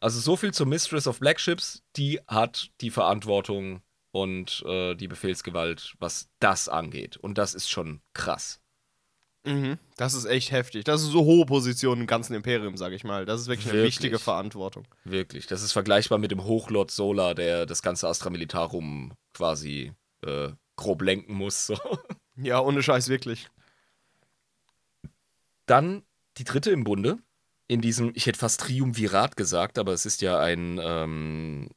B: Also so viel zur Mistress of Black Ships, die hat die Verantwortung und äh, die Befehlsgewalt, was das angeht. Und das ist schon krass.
A: Mhm. Das ist echt heftig. Das ist so hohe Position im ganzen Imperium, sag ich mal. Das ist wirklich eine
B: Wirklich?
A: wichtige Verantwortung.
B: Wirklich. Das ist vergleichbar mit dem Hochlord Solar, der das ganze Astra Militarum quasi äh, grob lenken muss. So.
A: Ja, ohne Scheiß, wirklich.
B: Dann die dritte im Bunde. In diesem, ich hätte fast Triumvirat gesagt, aber es ist ja ein, ähm,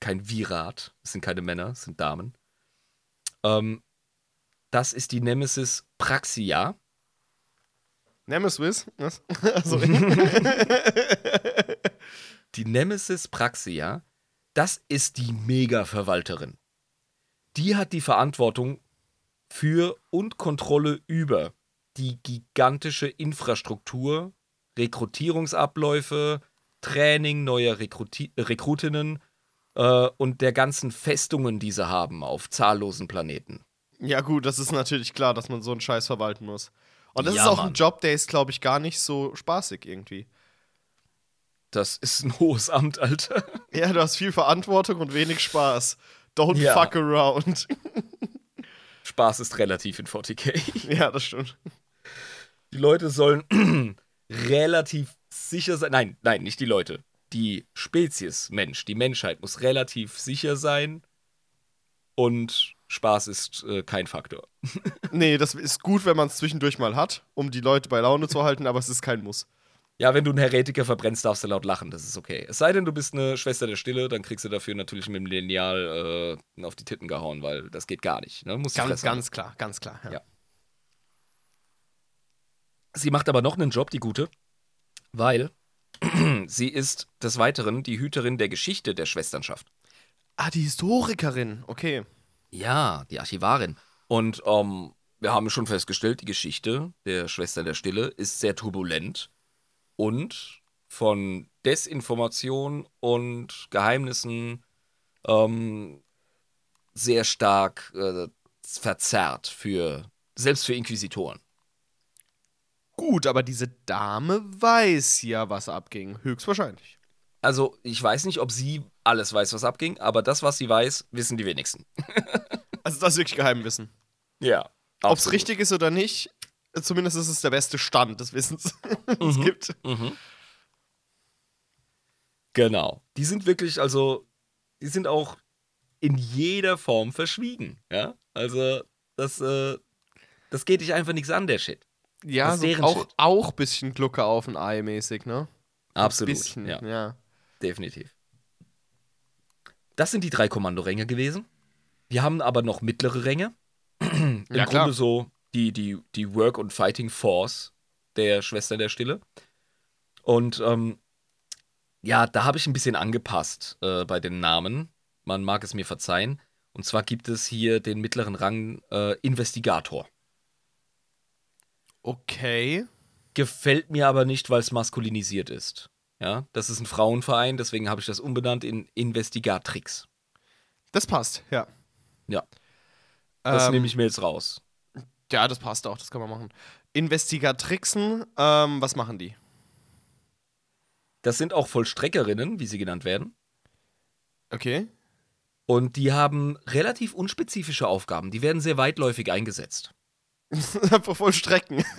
B: kein Virat. Es sind keine Männer, es sind Damen. Ähm, das ist die Nemesis Praxia.
A: Nemesis? Was? [laughs] Also, [laughs]
B: Die Nemesis Praxia, das ist die Mega-Verwalterin. Die hat die Verantwortung für und Kontrolle über die gigantische Infrastruktur, Rekrutierungsabläufe, Training neuer Rekruti Rekrutinnen äh, und der ganzen Festungen, die sie haben auf zahllosen Planeten.
A: ja, gut, das ist natürlich klar, dass man so einen Scheiß verwalten muss. Und das
B: Ja,
A: ist auch
B: Mann.
A: ein Job, der ist, glaube ich, gar nicht so spaßig irgendwie.
B: Das ist ein hohes Amt, Alter. [laughs]
A: Ja, du hast viel Verantwortung und wenig Spaß. Don't
B: Ja.
A: fuck around.
B: Spaß ist relativ in 40k. [laughs]
A: ja, das stimmt.
B: Die Leute sollen relativ sicher sein. Nein, nein, nicht die Leute. Die Spezies Mensch, die Menschheit muss relativ sicher sein. Und Spaß ist äh, kein Faktor. [laughs]
A: Nee, das ist gut, wenn man es zwischendurch mal hat, um die Leute bei Laune zu halten, aber es ist kein Muss.
B: Ja, wenn du einen Heretiker verbrennst, darfst du laut lachen, das ist okay. Es sei denn, du bist eine Schwester der Stille, dann kriegst du dafür natürlich mit dem Lineal äh, auf die Titten gehauen, weil das geht gar nicht. Ne?
A: Ganz, ganz klar, ganz klar. Ja.
B: Ja. Sie macht aber noch einen Job, die Gute, weil [clears throat] sie ist des Weiteren die Hüterin der Geschichte der Schwesternschaft.
A: Ah, die Historikerin, okay.
B: Ja, die Archivarin. Und ähm, wir haben schon festgestellt, die Geschichte der Schwester der Stille ist sehr turbulent und von Desinformation und Geheimnissen ähm, sehr stark äh, verzerrt für selbst für Inquisitoren.
A: Gut, aber diese Dame weiß ja, was abging. Höchstwahrscheinlich.
B: Also, ich weiß nicht, ob sie alles weiß, was abging, aber das, was sie weiß, wissen die wenigsten. [laughs]
A: Also, das ist wirklich Geheimwissen.
B: Ja.
A: Ob es richtig ist oder nicht, zumindest ist es der beste Stand des Wissens, [laughs] es
B: Mhm.
A: gibt.
B: Mhm. Genau. Die sind wirklich, also, die sind auch in jeder Form verschwiegen. Ja. Also, das, äh, das geht dich einfach nichts an, der Shit.
A: Ja, so auch, auch bisschen Glucke auf ein Ei mäßig, ne?
B: Absolut.
A: Bisschen,
B: Ja,
A: ja.
B: definitiv. Das sind die drei Kommandoränge gewesen. Wir haben aber noch mittlere Ränge. [clears throat] Im
A: Ja,
B: Grunde
A: klar.
B: so die, die, die Work- und Fighting Force der Schwester der Stille. Und ähm, ja, da habe ich ein bisschen angepasst äh, bei den Namen. Man mag es mir verzeihen. Und zwar gibt es hier den mittleren Rang äh, Investigator.
A: Okay.
B: Gefällt mir aber nicht, weil es maskulinisiert ist. Ja, das ist ein Frauenverein, deswegen habe ich das umbenannt in Investigatrix.
A: Das passt, ja.
B: Ja. Das
A: Ähm,
B: nehme ich mir jetzt raus.
A: Ja, das passt auch, das kann man machen. Investigatrixen, ähm, was machen die?
B: Das sind auch Vollstreckerinnen, wie sie genannt werden.
A: Okay.
B: Und die haben relativ unspezifische Aufgaben. Die werden sehr weitläufig eingesetzt. [laughs]
A: Einfach voll Strecken. [laughs]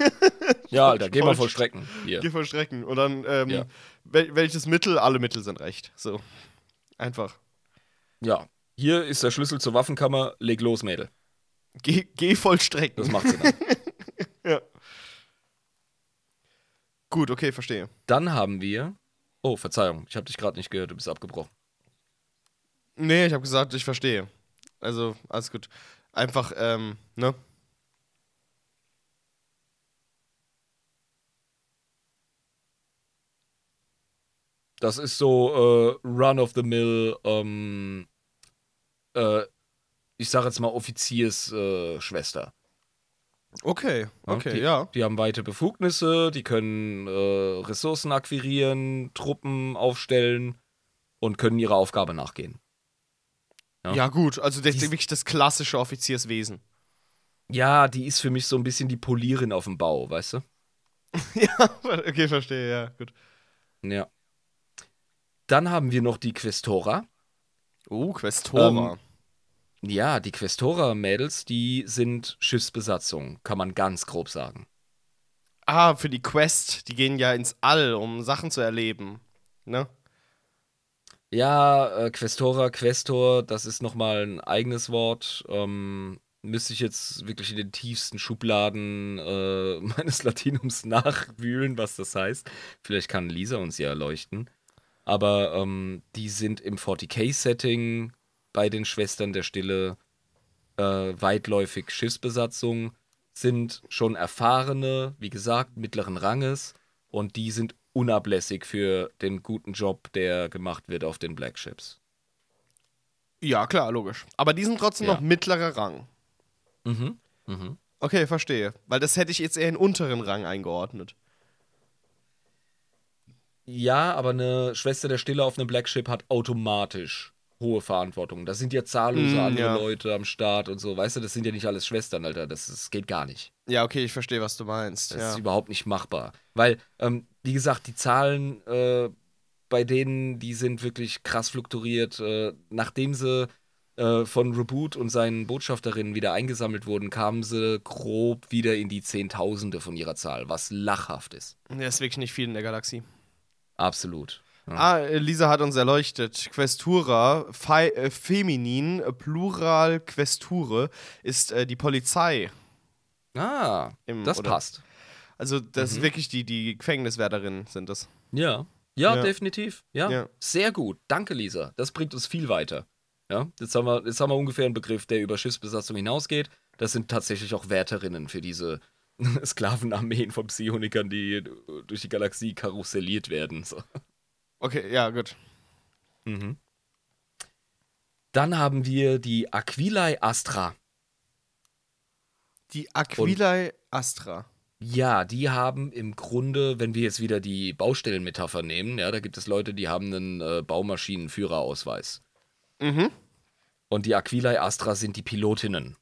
B: Ja, Alter, geh mal
A: Voll-
B: vollstrecken. Hier.
A: Geh voll Strecken. Und dann, ähm,
B: Ja.
A: wel welches Mittel? Alle Mittel sind recht. So. Einfach.
B: Ja. Hier ist der Schlüssel zur Waffenkammer. Leg los, Mädel.
A: Geh, geh voll Strecken.
B: Das macht sie dann. [laughs]
A: ja. Gut, okay, verstehe.
B: dann haben wir. Oh, Verzeihung, ich habe dich gerade nicht gehört, du bist abgebrochen.
A: Nee, ich habe gesagt, ich verstehe. Also, alles gut. Einfach, ähm, ne?
B: Das ist so äh, Run-of-the-Mill, ähm, äh, ich sage jetzt mal Offiziersschwester. Äh, Schwester.
A: Okay,
B: Ja,
A: okay,
B: die,
A: ja.
B: Die haben weite Befugnisse, die können äh, Ressourcen akquirieren, Truppen aufstellen und können ihrer Aufgabe nachgehen.
A: Ja,
B: Ja.
A: gut. Also, das wirklich das klassische Offizierswesen.
B: Ja, die ist für mich so ein bisschen die Polierin auf dem Bau, weißt du? [laughs]
A: ja, okay, verstehe, ja, gut.
B: Ja. Dann haben wir noch die Questora.
A: Oh, Questora.
B: Ähm, Ja, die Questora-Mädels, die sind Schiffsbesatzung, kann man ganz grob sagen.
A: ah, für die Quest. Die gehen ja ins All, um Sachen zu erleben. Ne?
B: Ja, äh, Questora, Questor, das ist nochmal ein eigenes Wort. Ähm, müsste ich jetzt wirklich in den tiefsten Schubladen äh, [laughs] meines Latinums nachwühlen, was das heißt. Vielleicht kann Lisa uns ja erleuchten. Aber ähm, die sind im 40k-Setting bei den Schwestern der Stille äh, weitläufig Schiffsbesatzung, sind schon erfahrene, wie gesagt, mittleren Ranges und die sind unablässig für den guten Job, der gemacht wird auf den Black Ships.
A: Ja, klar, logisch. Aber die sind trotzdem
B: Ja.
A: noch mittlerer Rang.
B: Mhm. Mhm.
A: Okay, verstehe. Weil das hätte ich jetzt eher in unteren Rang eingeordnet.
B: Ja, aber eine Schwester der Stille auf einem Black Ship hat automatisch hohe Verantwortung. Da sind ja zahllose
A: Mm,
B: andere
A: ja.
B: Leute am Start und so. Weißt du, das sind ja nicht alles Schwestern, Alter. Das, das geht gar nicht.
A: Ja, okay, ich verstehe, was du meinst.
B: Das
A: ja.
B: ist überhaupt nicht machbar. Weil, ähm, wie gesagt, die Zahlen äh, bei denen, die sind wirklich krass fluktuiert. Äh, nachdem sie äh, von Reboot und seinen Botschafterinnen wieder eingesammelt wurden, kamen sie grob wieder in die Zehntausende von ihrer Zahl, was lachhaft ist.
A: Ja, ist wirklich nicht viel in der Galaxie.
B: Absolut. Ja.
A: Ah, Lisa hat uns erleuchtet. Questura, Fe äh, Feminin, Plural Questure, ist äh, die Polizei.
B: Ah,
A: Im-
B: das
A: oder-
B: passt.
A: Also, das
B: Mhm.
A: ist wirklich die, die Gefängniswärterinnen sind das.
B: Ja. ja.
A: Ja.
B: definitiv. Ja.
A: Ja.
B: Sehr gut. Danke, Lisa. Das bringt uns viel weiter. Ja, jetzt haben, wir, jetzt haben wir ungefähr einen Begriff, der über Schiffsbesatzung hinausgeht. Das sind tatsächlich auch Wärterinnen für diese [laughs] Sklavenarmeen von Psionikern, die durch die Galaxie karusselliert werden. So.
A: Okay, ja, gut.
B: Mhm. Dann haben wir die Aquilae Astra.
A: Die Aquilae Astra.
B: Ja, die haben im Grunde, wenn wir jetzt wieder die Baustellenmetapher nehmen, ja, da gibt es Leute, die haben einen äh, Baumaschinenführerausweis.
A: Mhm.
B: Und die Aquilae Astra sind die Pilotinnen.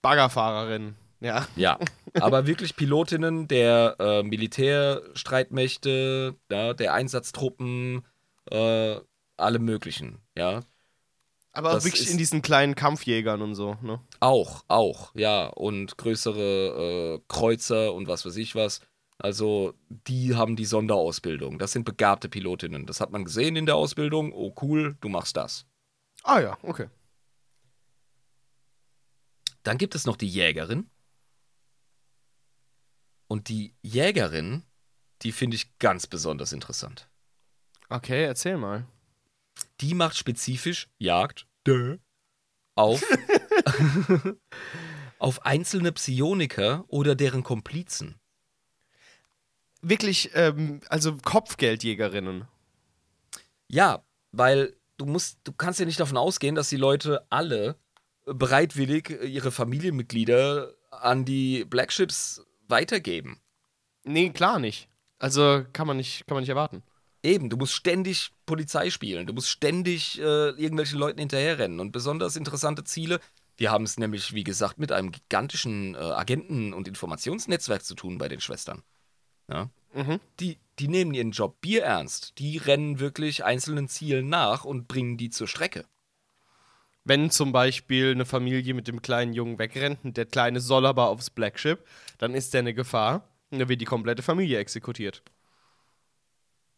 A: Baggerfahrerin. Ja.
B: Ja, aber wirklich Pilotinnen der äh, Militärstreitmächte, ja, der Einsatztruppen, äh, alle möglichen, ja.
A: Aber auch wirklich in diesen kleinen Kampfjägern und so, ne?
B: Auch, auch, ja. Und größere äh, Kreuzer und was weiß ich was. Also, die haben die Sonderausbildung. Das sind begabte Pilotinnen. Das hat man gesehen in der Ausbildung. Oh, cool, du machst das.
A: Ah ja, okay.
B: Dann gibt es noch die Jägerin. Und die Jägerin, die finde ich ganz besonders interessant.
A: Okay, erzähl mal.
B: Die macht spezifisch Jagd Dö. auf, [laughs] auf einzelne Psioniker oder deren Komplizen.
A: Wirklich, ähm, also Kopfgeldjägerinnen.
B: Ja, weil du musst, du kannst ja nicht davon ausgehen, dass die Leute alle bereitwillig ihre Familienmitglieder an die Black Ships weitergeben.
A: Nee, klar nicht. Also kann man nicht, kann man nicht erwarten.
B: Eben, du musst ständig Polizei spielen, du musst ständig äh, irgendwelchen Leuten hinterherrennen. Und besonders interessante Ziele, die haben es nämlich, wie gesagt, mit einem gigantischen äh, Agenten- und Informationsnetzwerk zu tun bei den Schwestern. Ja?
A: Mhm.
B: Die, die nehmen ihren Job bierernst. Die rennen wirklich einzelnen Zielen nach und bringen die zur Strecke.
A: Wenn zum Beispiel eine Familie mit dem kleinen Jungen wegrennt und der Kleine soll aber aufs Black Ship, dann ist der eine Gefahr und dann wird die komplette Familie exekutiert.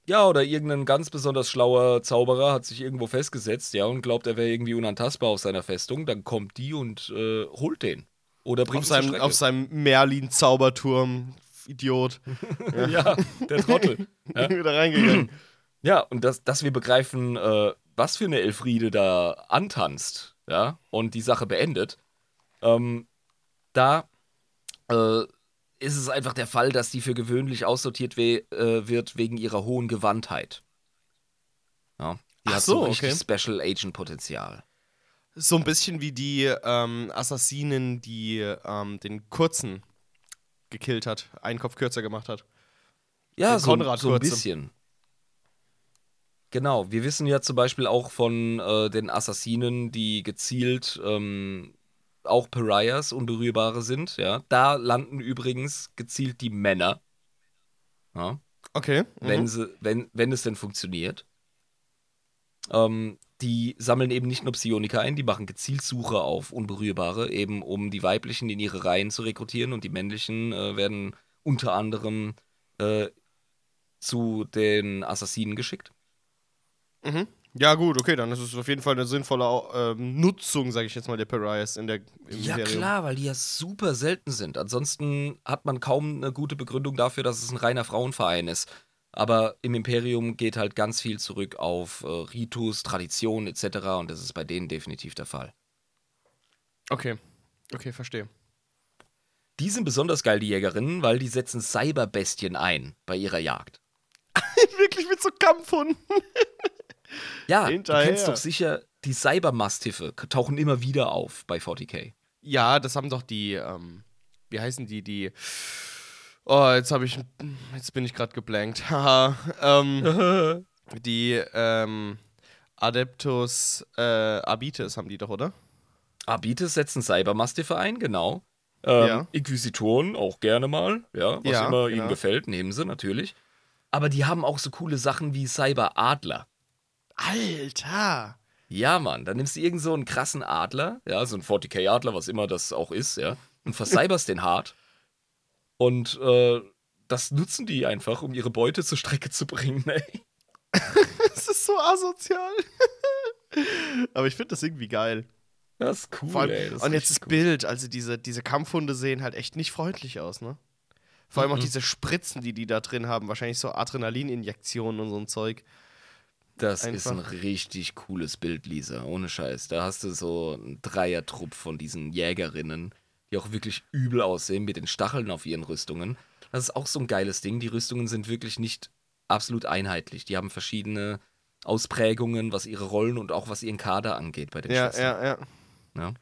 B: Ja, oder irgendein ganz besonders schlauer Zauberer hat sich irgendwo festgesetzt, ja, und glaubt, er wäre irgendwie unantastbar auf seiner Festung. Dann kommt die und äh, holt den. Oder bringt
A: Auf seinem, auf seinem Merlin-Zauberturm, Idiot. [laughs]
B: Ja, der Trottel. [laughs] Ja.
A: Wieder reingegangen.
B: Ja, und dass, dass wir begreifen, äh, was für eine Elfriede da antanzt, ja, und die Sache beendet, ähm, da äh, ist es einfach der Fall, dass die für gewöhnlich aussortiert we äh, wird wegen ihrer hohen Gewandtheit. Ja, die
A: Ach
B: hat so,
A: so,
B: richtig
A: okay.
B: Special Agent Potenzial.
A: So ein bisschen wie die ähm, Assassinen, die ähm, den Kurzen gekillt hat, einen Kopf kürzer gemacht hat.
B: Ja,
A: Den
B: so,
A: Konrad
B: so ein bisschen. Genau, wir wissen ja zum Beispiel auch von äh, den Assassinen, die gezielt ähm, auch Pariahs, Unberührbare sind, ja. Da landen übrigens gezielt die Männer. Ja,
A: Okay.
B: wenn,
A: Mhm.
B: sie, wenn, wenn es denn funktioniert. Ähm, die sammeln eben nicht nur Psioniker ein, die machen gezielt Suche auf Unberührbare, eben um die weiblichen in ihre Reihen zu rekrutieren und die männlichen äh, werden unter anderem äh, zu den Assassinen geschickt.
A: Mhm. Ja, gut, okay, dann ist es auf jeden Fall eine sinnvolle ähm, Nutzung, sage ich jetzt mal, der Pariahs in der im
B: Ja,
A: Imperium.
B: klar, weil die ja super selten sind. Ansonsten hat man kaum eine gute Begründung dafür, dass es ein reiner Frauenverein ist. Aber im Imperium geht halt ganz viel zurück auf äh, Ritus, Tradition etc. Und das ist bei denen definitiv der Fall.
A: Okay. Okay, verstehe.
B: Die sind besonders geil, die Jägerinnen, weil die setzen Cyberbestien ein bei ihrer Jagd. [laughs]
A: Wirklich mit so Kampfhunden. [laughs]
B: Ja,
A: Hinterher.
B: du kennst doch sicher, die Cybermastiffe tauchen immer wieder auf bei 40k.
A: Ja, das haben doch die, ähm, wie heißen die, die. Oh, jetzt habe ich. Jetzt bin ich gerade geblankt. [laughs] Haha. ähm, [laughs] die, ähm, Adeptus äh, Abites haben die doch, oder?
B: Abites setzen Cybermastiffe ein, genau. Ähm,
A: Ja.
B: Inquisitoren auch gerne mal, ja, was
A: Ja,
B: immer
A: genau.
B: ihnen gefällt, nehmen sie natürlich. Aber die haben auch so coole Sachen wie Cyberadler.
A: Alter!
B: Ja, Mann, dann nimmst du irgend so einen krassen Adler, ja, so ein 40k-Adler, was immer das auch ist, ja, und vercyberst den hart. Und äh, das nutzen die einfach, um ihre Beute zur Strecke zu bringen, ey. [laughs]
A: Das ist so asozial. [laughs] Aber ich finde das irgendwie geil.
B: Das ist cool,
A: allem,
B: ey. Das
A: und jetzt das
B: cool.
A: Bild, also diese, diese Kampfhunde sehen halt echt nicht freundlich aus, ne? Vor allem auch
B: Mhm.
A: diese Spritzen, die die da drin haben, wahrscheinlich so Adrenalininjektionen und so ein Zeug.
B: Das ist ein
A: Einfach.
B: richtig cooles Bild, Lisa, ohne Scheiß. Da hast du so einen Dreiertrupp von diesen Jägerinnen, die auch wirklich übel aussehen mit den Stacheln auf ihren Rüstungen. Das ist auch so ein geiles Ding. Die Rüstungen sind wirklich nicht absolut einheitlich. Die haben verschiedene Ausprägungen, was ihre Rollen und auch was ihren Kader angeht bei den
A: Ja,
B: Schwestern.
A: ja, ja.
B: Ja.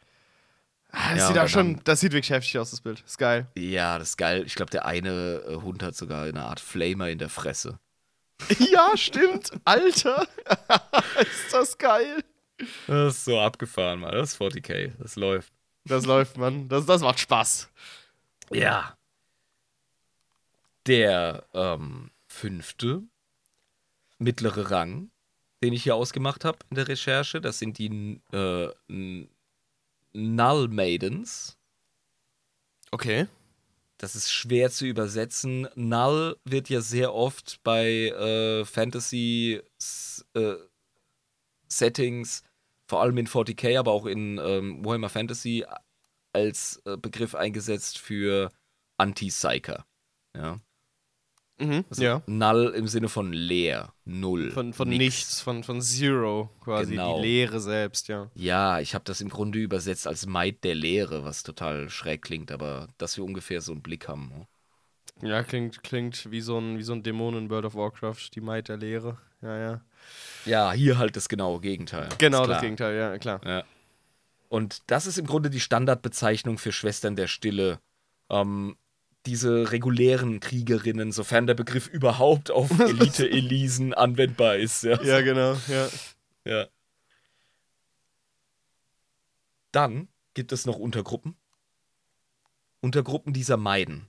A: Ah, Das
B: Ja,
A: sieht auch schon, das sieht wirklich heftig aus, das Bild. Ist geil.
B: Ja, das ist geil. Ich glaube, der eine äh, Hund hat sogar eine Art Flamer in der Fresse. [laughs]
A: ja, stimmt. Alter. [laughs] ist das geil.
B: Das ist so abgefahren, Mann. Das ist 40k. Das läuft.
A: Das läuft, Mann. Das, das macht Spaß.
B: Ja. Der ähm, fünfte mittlere Rang, den ich hier ausgemacht habe in der Recherche, das sind die äh, Null Maidens.
A: Okay.
B: Das ist schwer zu übersetzen. Null wird ja sehr oft bei äh, Fantasy s- äh, vor allem in 40k, aber auch in ähm, Warhammer Fantasy, als äh, Begriff eingesetzt für Anti-Psyker. Ja.
A: Mhm.
B: Also
A: ja.
B: Null im Sinne von leer, null.
A: Von, von
B: nix.
A: nichts, von, von Zero quasi.
B: Genau.
A: Die Leere selbst, ja.
B: Ja, ich habe das im Grunde übersetzt als Maid der Leere, was total schräg klingt, aber dass wir ungefähr so einen Blick haben. ne?
A: Ja, klingt, klingt wie so ein, wie so ein Dämon in World of Warcraft, die Maid der Leere. Ja, ja.
B: Ja, hier halt das genaue Gegenteil.
A: Genau das. Gegenteil, ja, klar.
B: Ja. Und das ist im Grunde die Standardbezeichnung für Schwestern der Stille. Ähm, diese regulären Kriegerinnen, sofern der Begriff überhaupt auf [laughs] Elite-Elisen anwendbar ist. Ja.
A: Ja, genau, ja.
B: ja. Dann gibt es noch Untergruppen. Untergruppen dieser Meiden.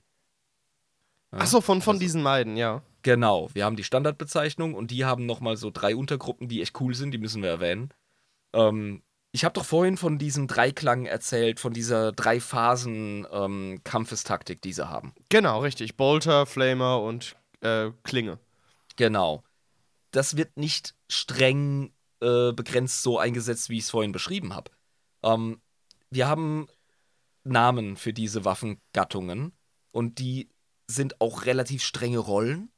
B: Ja,
A: Achso, von, von
B: also-
A: diesen Meiden, ja.
B: Genau, wir haben die Standardbezeichnung und die haben nochmal so drei Untergruppen, die echt cool sind, die müssen wir erwähnen. Ähm, ich habe doch vorhin von diesem Dreiklang erzählt, von dieser drei Phasen ähm, die sie haben.
A: Genau, richtig. Bolter, Flamer und äh, Klinge.
B: Genau. Das wird nicht streng äh, begrenzt so eingesetzt, wie ich es vorhin beschrieben habe. Ähm, wir haben Namen für diese Waffengattungen und die sind auch relativ strenge Rollen.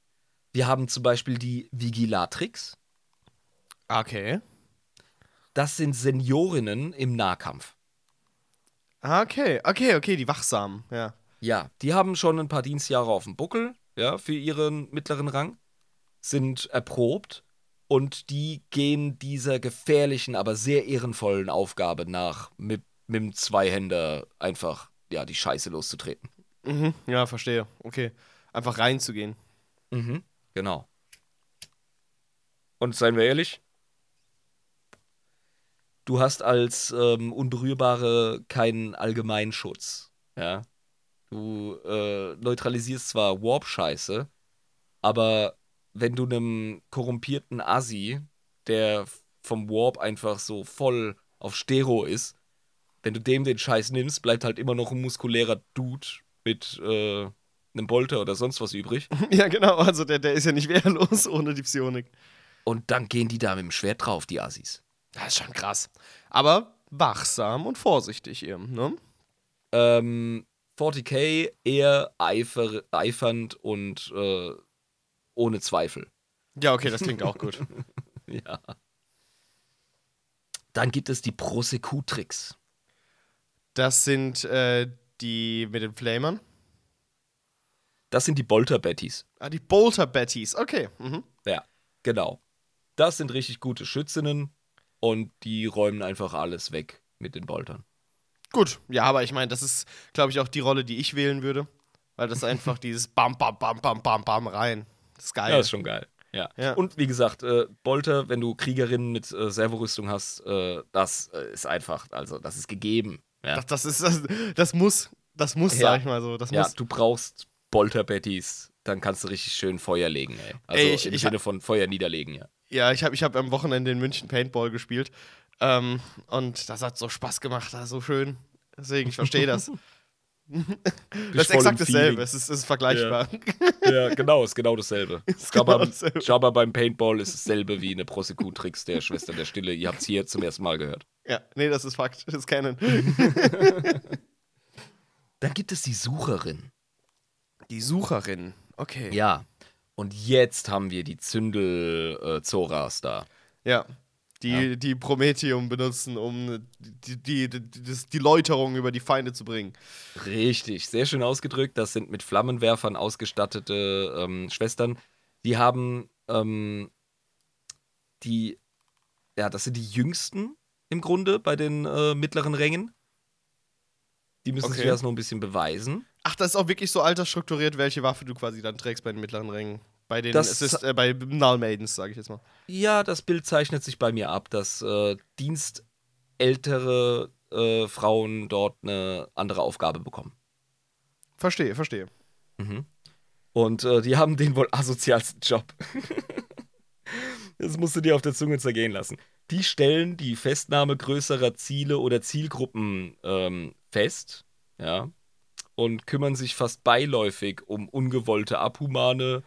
B: Wir haben zum Beispiel die Vigilatrix.
A: Okay.
B: Das sind Seniorinnen im Nahkampf.
A: Okay, okay, okay, die Wachsamen, ja.
B: Ja, die haben schon ein paar Dienstjahre auf dem Buckel, ja, für ihren mittleren Rang, sind erprobt und die gehen dieser gefährlichen, aber sehr ehrenvollen Aufgabe nach, mit, mit dem Zweihänder einfach, ja, die Scheiße loszutreten.
A: Mhm, ja, verstehe. Okay. Einfach reinzugehen.
B: Mhm, genau. Und seien wir ehrlich, du hast als ähm, Unberührbare keinen Allgemeinschutz. Ja. Du äh, neutralisierst zwar Warp-Scheiße, aber wenn du einem korrumpierten Assi, der vom Warp einfach so voll auf Stero ist, wenn du dem den Scheiß nimmst, bleibt halt immer noch ein muskulärer Dude mit äh, einem Bolter oder sonst was übrig. [laughs]
A: ja, genau. Also der, der ist ja nicht wehrlos [laughs] ohne die Psionik.
B: Und dann gehen die da mit dem Schwert drauf, die Assis.
A: Das ist schon krass. Aber wachsam und vorsichtig eben, ne?
B: Ähm, 40k eher eifer, eifernd und äh, ohne Zweifel.
A: Ja, okay, das klingt auch gut. [laughs]
B: Ja. Dann gibt es die Prosekutrix.
A: Das sind äh, die mit den Flamern.
B: Das sind die Bolter-Bettys.
A: Ah, die Bolter Bettys. Okay. Mhm.
B: Ja, genau. Das sind richtig gute Schützinnen und die räumen einfach alles weg mit den Boltern.
A: Gut. Ja, aber ich meine, das ist, glaube ich, auch die Rolle, die ich wählen würde. Weil das einfach [laughs] dieses Bam, Bam, Bam, Bam, Bam, Bam rein. Das ist geil.
B: Ja, ist schon geil. Ja.
A: Ja.
B: Und wie gesagt, äh, Bolter, wenn du Kriegerinnen mit äh, Servorüstung hast, äh, das äh, ist einfach, also das ist gegeben. Ja,
A: das, das ist, das, das muss, das muss,
B: Ja.
A: sag ich mal so. Das
B: ja
A: muss.
B: du brauchst Bolter-Bettys, dann kannst du richtig schön Feuer legen, ey. Also
A: Ey, ich-
B: im
A: ich-
B: Sinne von Feuer niederlegen, ja.
A: Ja, ich habe ich hab am Wochenende in München Paintball gespielt. Ähm, und das hat so Spaß gemacht, da so schön. Deswegen, ich verstehe das. [laughs] das ist exakt dasselbe. Es ist, ist vergleichbar.
B: Ja, genau, ist genau dasselbe. [laughs]
A: Ist
B: Jabba,
A: genau dasselbe.
B: Jabba beim Paintball ist dasselbe wie eine Prosekutrix der Schwester der Stille. Ihr habt es hier zum ersten Mal gehört.
A: Ja, nee, das ist Fakt. Das ist Canon. [laughs]
B: Dann gibt es die Sucherin.
A: Die Sucherin. Okay.
B: Ja. Und jetzt haben wir die Zündel-Zoras da.
A: Ja. Die,
B: Ja.
A: die Prometheum benutzen, um die, die, die, die Läuterung über die Feinde zu bringen.
B: Richtig, sehr schön ausgedrückt. Das sind mit Flammenwerfern ausgestattete ähm, Schwestern. Die haben, ähm, die, ja, das sind die jüngsten im Grunde bei den äh, mittleren Rängen. Die müssen sich
A: Okay.
B: erst noch ein bisschen beweisen.
A: Ach, das ist auch wirklich so altersstrukturiert, welche Waffe du quasi dann trägst bei den mittleren Rängen. Bei den
B: Das-
A: Assist, äh, bei Null Maidens, sage ich jetzt mal.
B: Ja, das Bild zeichnet sich bei mir ab, dass äh, dienstältere äh, Frauen dort eine andere Aufgabe bekommen.
A: Verstehe, verstehe.
B: Mhm. Und äh, die haben den wohl asozialsten Job. [laughs] das musst du dir auf der Zunge zergehen lassen. Die stellen die Festnahme größerer Ziele oder Zielgruppen ähm, fest, ja, und kümmern sich fast beiläufig um ungewollte Abhumane,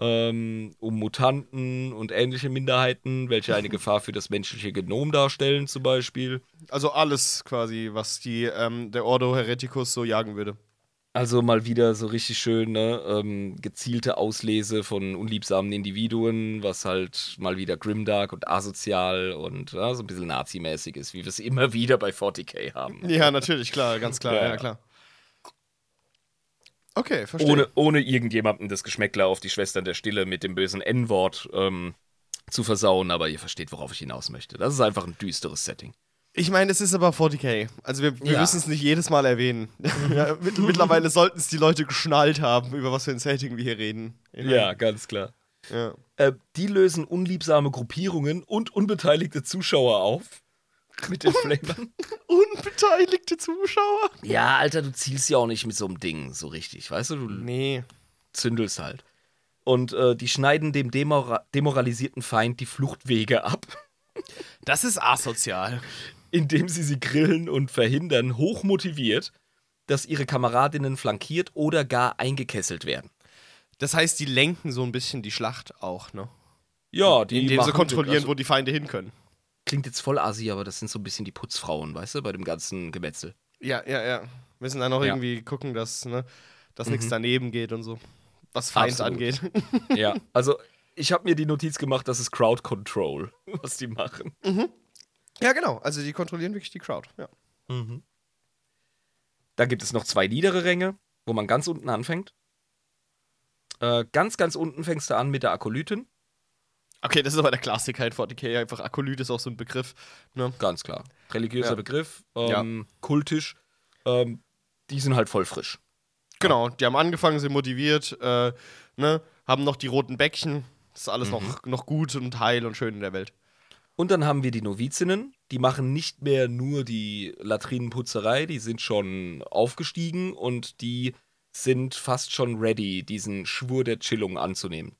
B: ähm, um Mutanten und ähnliche Minderheiten, welche eine [laughs] Gefahr für das menschliche Genom darstellen, zum Beispiel.
A: Also alles quasi, was die, ähm, der Ordo Hereticus so jagen würde.
B: Also mal wieder so richtig schön, ne? ähm, gezielte Auslese von unliebsamen Individuen, was halt mal wieder grimdark und asozial und ja, so ein bisschen nazimäßig ist, wie wir es immer wieder bei 40k haben.
A: Ja, natürlich, klar, ganz klar,
B: Ja,
A: ja,
B: ja.
A: klar. Okay, verstehe.
B: Ohne, ohne irgendjemandem das Geschmäckler auf die Schwestern der Stille mit dem bösen N-Wort ähm, zu versauen, aber ihr versteht, worauf ich hinaus möchte. Das ist einfach ein düsteres Setting.
A: Ich meine, es ist aber 40k. Also wir, wir
B: Ja.
A: müssen es nicht jedes Mal erwähnen. [laughs] mittlerweile sollten es die Leute geschnallt haben, über was für ein Setting wir hier reden.
B: Ja, ganz klar.
A: ja.
B: Äh, die lösen unliebsame Gruppierungen und unbeteiligte Zuschauer auf. Mit den Flamern.
A: Unbeteiligte Zuschauer?
B: Ja, Alter, du zielst ja auch nicht mit so einem Ding so richtig, weißt du? Du
A: Nee.
B: zündelst halt. Und äh, die schneiden dem demora demoralisierten Feind die Fluchtwege ab,
A: Das ist asozial.
B: indem sie sie grillen und verhindern, hochmotiviert, dass ihre Kameradinnen flankiert oder gar eingekesselt werden.
A: Das heißt, die lenken so ein bisschen die Schlacht auch, ne?
B: Ja, die
A: Indem sie kontrollieren,
B: also,
A: wo die Feinde hin können.
B: Klingt jetzt voll assi, aber das sind so ein bisschen die Putzfrauen, weißt du, bei dem ganzen Gemetzel.
A: Ja, ja, ja. Müssen dann auch
B: Ja.
A: irgendwie gucken, dass, ne, dass nichts
B: Mhm.
A: daneben geht und so. Was Feind angeht.
B: Ja, [laughs] also ich habe mir die Notiz gemacht, das ist Crowd Control, [laughs] was die machen.
A: ja, genau. Also die kontrollieren wirklich die Crowd. Ja.
B: Dann gibt es noch zwei niedere Ränge, wo man ganz unten anfängt. Äh, ganz, ganz unten fängst du an mit der Akolytin.
A: Okay, das ist aber der Klassiker halt 40k. Einfach Akolyt ist auch so ein Begriff. Ne?
B: Ganz klar. Religiöser
A: Ja.
B: Begriff, ähm, kultisch. Ähm, die sind halt voll frisch.
A: Genau, die haben angefangen, sind motiviert, äh, ne, haben noch die roten Bäckchen. Das ist alles
B: Mhm.
A: noch, noch gut und heil und schön in der Welt.
B: Und dann haben wir die Novizinnen. Die machen nicht mehr nur die Latrinenputzerei, die sind schon aufgestiegen und die sind fast schon ready, diesen Schwur der Chillung anzunehmen.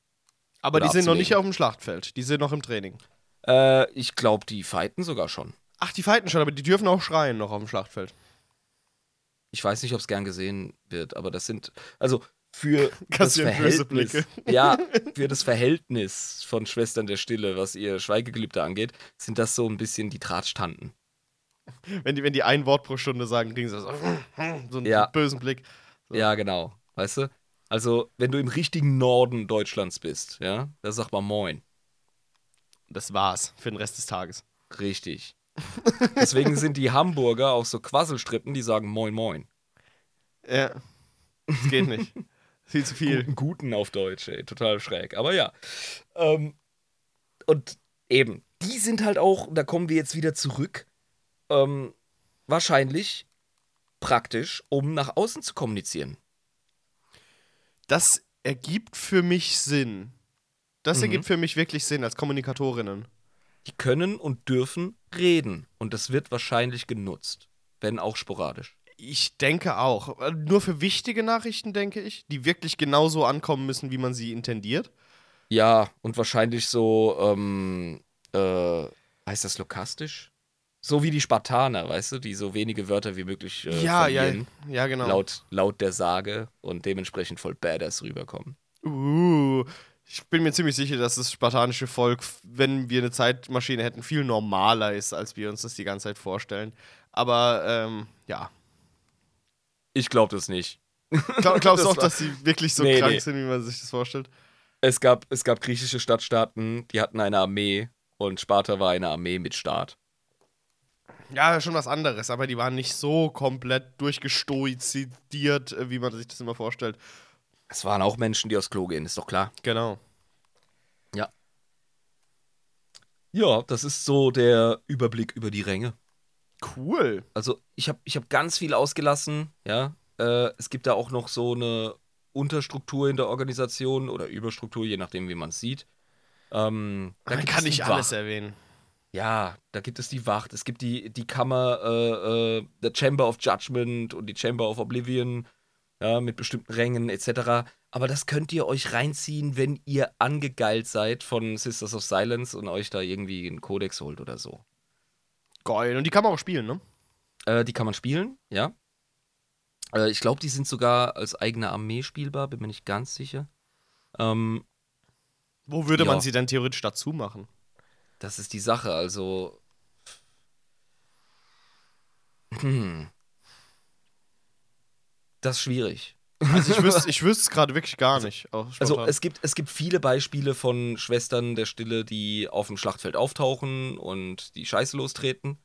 A: Aber die sind noch nicht auf dem Schlachtfeld. Die sind noch im Training.
B: Äh, ich glaube, die fighten sogar schon.
A: Ach, die fighten schon, aber die dürfen auch schreien noch auf dem Schlachtfeld.
B: Ich weiß nicht, ob es gern gesehen wird, aber das sind, also für [laughs] das Verhältnis, [laughs] ja, für das Verhältnis von Schwestern der Stille, was ihr Schweigegelübde angeht, sind das so ein bisschen die Drahtstanten.
A: Wenn die, wenn die ein Wort pro Stunde sagen, kriegen sie so, [laughs] so einen
B: Ja.
A: bösen Blick. So.
B: Ja, genau, weißt du? Also, wenn du im richtigen Norden Deutschlands bist, ja, da sagt man Moin.
A: Das war's für den Rest des Tages.
B: Richtig. Deswegen sind die Hamburger auch so Quasselstrippen, die sagen Moin Moin.
A: Ja. Das geht nicht. Viel zu viel.
B: Guten, guten auf Deutsch, ey. Total schräg. Aber ja. Ähm, und eben, die sind halt auch, da kommen wir jetzt wieder zurück, ähm, wahrscheinlich praktisch, um nach außen zu kommunizieren.
A: Das ergibt für mich Sinn. Das
B: Mhm.
A: ergibt für mich wirklich Sinn als Kommunikatorinnen.
B: Die können und dürfen reden. Und das wird wahrscheinlich genutzt. Wenn auch sporadisch.
A: Ich denke auch. Äh, Nur für wichtige Nachrichten, denke ich, die wirklich genauso ankommen müssen, wie man sie intendiert.
B: Ja, und wahrscheinlich so, ähm, äh, heißt das lokastisch? So wie die Spartaner, weißt du, die so wenige Wörter wie möglich äh,
A: ja, ja, ja, genau.
B: laut, laut der Sage und dementsprechend voll badass rüberkommen.
A: Uh, ich bin mir ziemlich sicher, dass das spartanische Volk, wenn wir eine Zeitmaschine hätten, viel normaler ist, als wir uns das die ganze Zeit vorstellen. Aber ähm, ja.
B: Ich glaube das nicht.
A: Glaub, glaubst du [laughs] auch, dass sie wirklich so
B: Nee,
A: krank
B: nee.
A: sind, wie man sich das vorstellt?
B: Es gab, es gab griechische Stadtstaaten, die hatten eine Armee und Sparta war eine Armee mit Staat.
A: Ja, schon was anderes, aber die waren nicht so komplett durchgestoizidiert, äh, wie man sich das immer vorstellt.
B: Es waren auch Menschen, die aufs Klo gehen, ist doch klar.
A: Genau.
B: Ja, das ist so der Überblick über die Ränge.
A: Cool.
B: Also ich habe ich hab ganz viel ausgelassen, ja. Äh, es gibt da auch noch so eine Unterstruktur in der Organisation oder Überstruktur, je nachdem, wie man es sieht. Ähm, da gibt
A: kann nicht alles erwähnen.
B: Ja, da gibt es die Wacht, es gibt die, die Kammer, äh, äh, der Chamber of Judgment und die Chamber of Oblivion, ja, mit bestimmten Rängen etc. Aber das könnt ihr euch reinziehen, wenn ihr angegeilt seid von Sisters of Silence und euch da irgendwie einen Kodex holt oder so.
A: Geil. Und die kann man auch spielen, ne?
B: Äh, die kann man spielen, ja. Äh, ich glaube, die sind sogar als eigene Armee spielbar, bin mir nicht ganz sicher. Ähm,
A: Wo würde
B: Ja.
A: man sie denn theoretisch dazu machen?
B: Das ist die Sache, also. Hm. [clears throat] Das ist schwierig.
A: Also ich wüsste ich es gerade wirklich gar nicht. Auch
B: Also es gibt, es gibt viele Beispiele von Schwestern der Stille, die auf dem Schlachtfeld auftauchen und die Scheiße lostreten.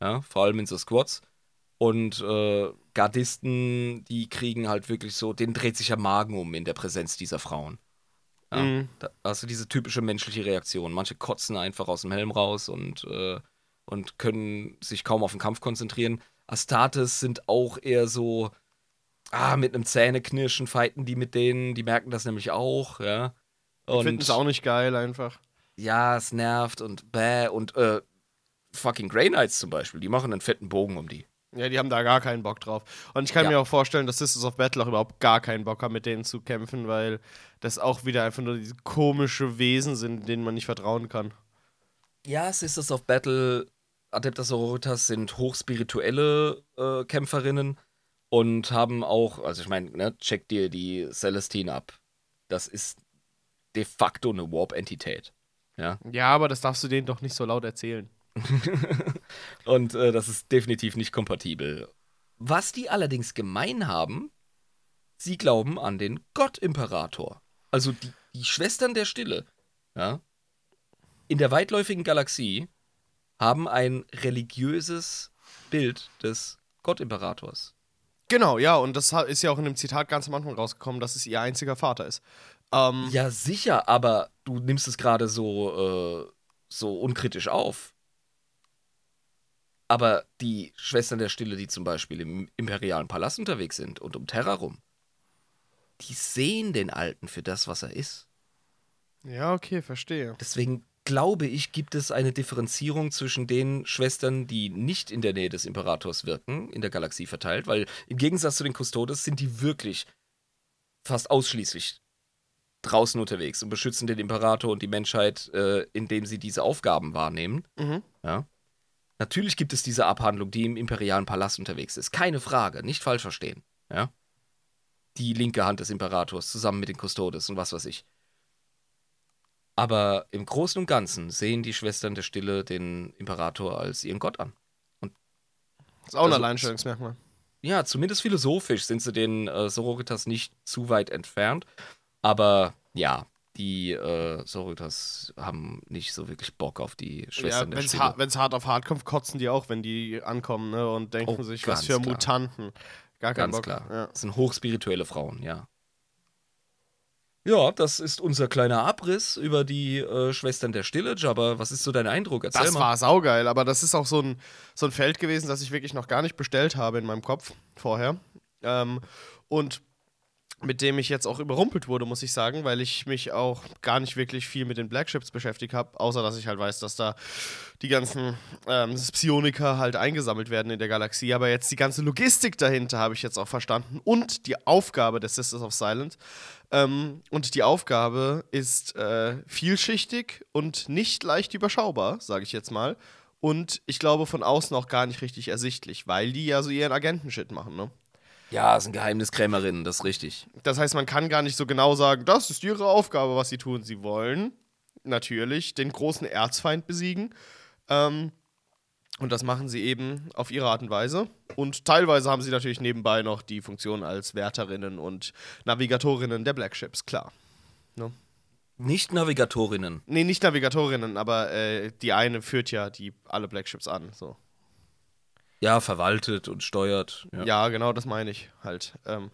B: Ja, vor allem in so Squads. Und äh, Gardisten, die kriegen halt wirklich so, denen dreht sich der Magen um in der Präsenz dieser Frauen. Ja,
A: Mhm.
B: da hast du diese typische menschliche Reaktion. Manche kotzen einfach aus dem Helm raus und, äh, und können sich kaum auf den Kampf konzentrieren. Astartes sind auch eher so, ah, mit einem Zähneknirschen fighten die mit denen, die merken das nämlich auch, ja.
A: finden
B: Und
A: es auch nicht geil einfach.
B: ja, es nervt und bäh und äh, fucking Grey Knights zum Beispiel, die machen einen fetten Bogen um die.
A: Ja, die haben da gar keinen Bock drauf. Und ich kann
B: Ja.
A: mir auch vorstellen, dass Sisters of Battle auch überhaupt gar keinen Bock haben, mit denen zu kämpfen, weil das auch wieder einfach nur diese komische Wesen sind, denen man nicht vertrauen kann.
B: Ja, Sisters of Battle, Adeptas Sororitas sind hochspirituelle äh, Kämpferinnen und haben auch, also ich meine, ne, check dir die Celestine ab. Das ist de facto eine Warp-Entität. Ja.
A: Ja, aber das darfst du denen doch nicht so laut erzählen. [laughs]
B: Und äh, das ist definitiv nicht kompatibel. Was die allerdings gemein haben, sie glauben an den Gott-Imperator. Also die, die Schwestern der Stille, ja, in der weitläufigen Galaxie haben ein religiöses Bild des Gott-Imperators.
A: Genau, ja, und das ist ja auch in dem Zitat ganz am Anfang rausgekommen, dass es ihr einziger Vater ist. Ähm,
B: Ja, sicher, aber du nimmst es gerade so, äh, so unkritisch auf. Aber die Schwestern der Stille, die zum Beispiel im imperialen Palast unterwegs sind und um Terra rum, die sehen den Alten für das, was er ist.
A: ja, okay, verstehe.
B: Deswegen glaube ich, gibt es eine Differenzierung zwischen den Schwestern, die nicht in der Nähe des Imperators wirken, in der Galaxie verteilt, weil im Gegensatz zu den Custodes sind die wirklich fast ausschließlich draußen unterwegs und beschützen den Imperator und die Menschheit, äh, indem sie diese Aufgaben wahrnehmen.
A: Mhm.
B: Ja. Natürlich gibt es diese Abhandlung, die im imperialen Palast unterwegs ist. Keine Frage, nicht falsch verstehen. Ja. Die linke Hand des Imperators zusammen mit den Custodes und was weiß ich. Aber im Großen und Ganzen sehen die Schwestern der Stille den Imperator als ihren Gott an.
A: Das ist auch ein
B: Also-
A: Alleinstellungsmerkmal.
B: Ja, zumindest philosophisch sind sie den äh, Sororitas nicht zu weit entfernt. Aber ja, die äh, Sororitas haben nicht so wirklich Bock auf die
A: Ja,
B: Schwestern der
A: wenn es
B: Stille.
A: hart, auf hart kommt, kotzen die auch, wenn die ankommen, ne? Und denken
B: Oh,
A: sich, was für
B: klar.
A: Mutanten. Gar
B: Ganz
A: Bock.
B: klar.
A: Ja.
B: Das sind hochspirituelle Frauen, ja. Ja, das ist unser kleiner Abriss über die äh, Schwestern der Stille. Jabba, was ist so dein Eindruck? Erzähl
A: Das
B: mal.
A: war saugeil, aber das ist auch so ein, so ein Feld gewesen, das ich wirklich noch gar nicht bestellt habe in meinem Kopf vorher. Ähm, und mit dem ich jetzt auch überrumpelt wurde, muss ich sagen, weil ich mich auch gar nicht wirklich viel mit den Black Ships beschäftigt habe, außer dass ich halt weiß, dass da die ganzen ähm, Psioniker halt eingesammelt werden in der Galaxie. Aber jetzt die ganze Logistik dahinter habe ich jetzt auch verstanden und die Aufgabe des Sisters of Silence. Ähm, und die Aufgabe ist äh, vielschichtig und nicht leicht überschaubar, sage ich jetzt mal. Und ich glaube von außen auch gar nicht richtig ersichtlich, weil die ja so ihren Agentenshit machen, ne?
B: Ja, sind Geheimniskrämerinnen, das ist richtig.
A: Das heißt, man kann gar nicht so genau sagen, das ist ihre Aufgabe, was sie tun. Sie wollen natürlich den großen Erzfeind besiegen. Ähm, und das machen sie eben auf ihre Art und Weise. Und teilweise haben sie natürlich nebenbei noch die Funktion als Wärterinnen und Navigatorinnen der Black Ships, klar.
B: Nicht Navigatorinnen.
A: Nee, nicht Navigatorinnen, aber äh, die eine führt ja die alle Black Ships an. So.
B: Ja, verwaltet und steuert.
A: Ja,
B: Ja.
A: genau, das meine ich halt. Ähm,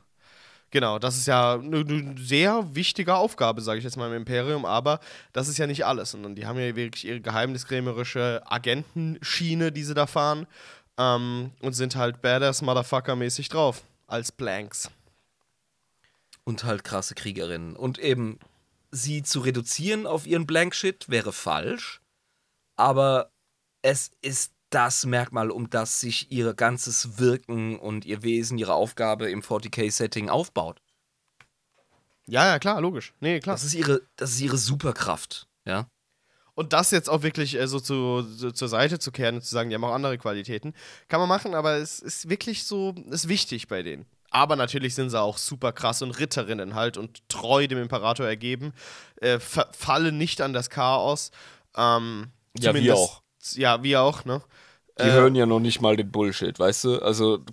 A: Genau, das ist ja eine ne sehr wichtige Aufgabe, sage ich jetzt mal im Imperium, aber das ist ja nicht alles, sondern die haben ja wirklich ihre geheimniskrämerische Agentenschiene, die sie da fahren ähm, und sind halt badass Motherfucker-mäßig drauf als Blanks.
B: Und halt krasse Kriegerinnen. Und eben sie zu reduzieren auf ihren Blank-Shit wäre falsch, aber es ist das Merkmal, um das sich ihr ganzes Wirken und ihr Wesen, ihre Aufgabe im 40k-Setting aufbaut.
A: Ja, ja, klar, logisch. Nee, klar.
B: Das ist ihre, das ist ihre Superkraft, ja.
A: Und das jetzt auch wirklich äh, so, zu, so zur Seite zu kehren und zu sagen, die haben auch andere Qualitäten, kann man machen, aber es ist wirklich so, ist wichtig bei denen. Aber natürlich sind sie auch super krass und Ritterinnen halt und treu dem Imperator ergeben, äh, fallen nicht an das Chaos. Ähm,
B: ja, wie auch.
A: Ja, wie auch, ne?
B: Die äh, hören ja noch nicht mal den Bullshit, weißt du? Also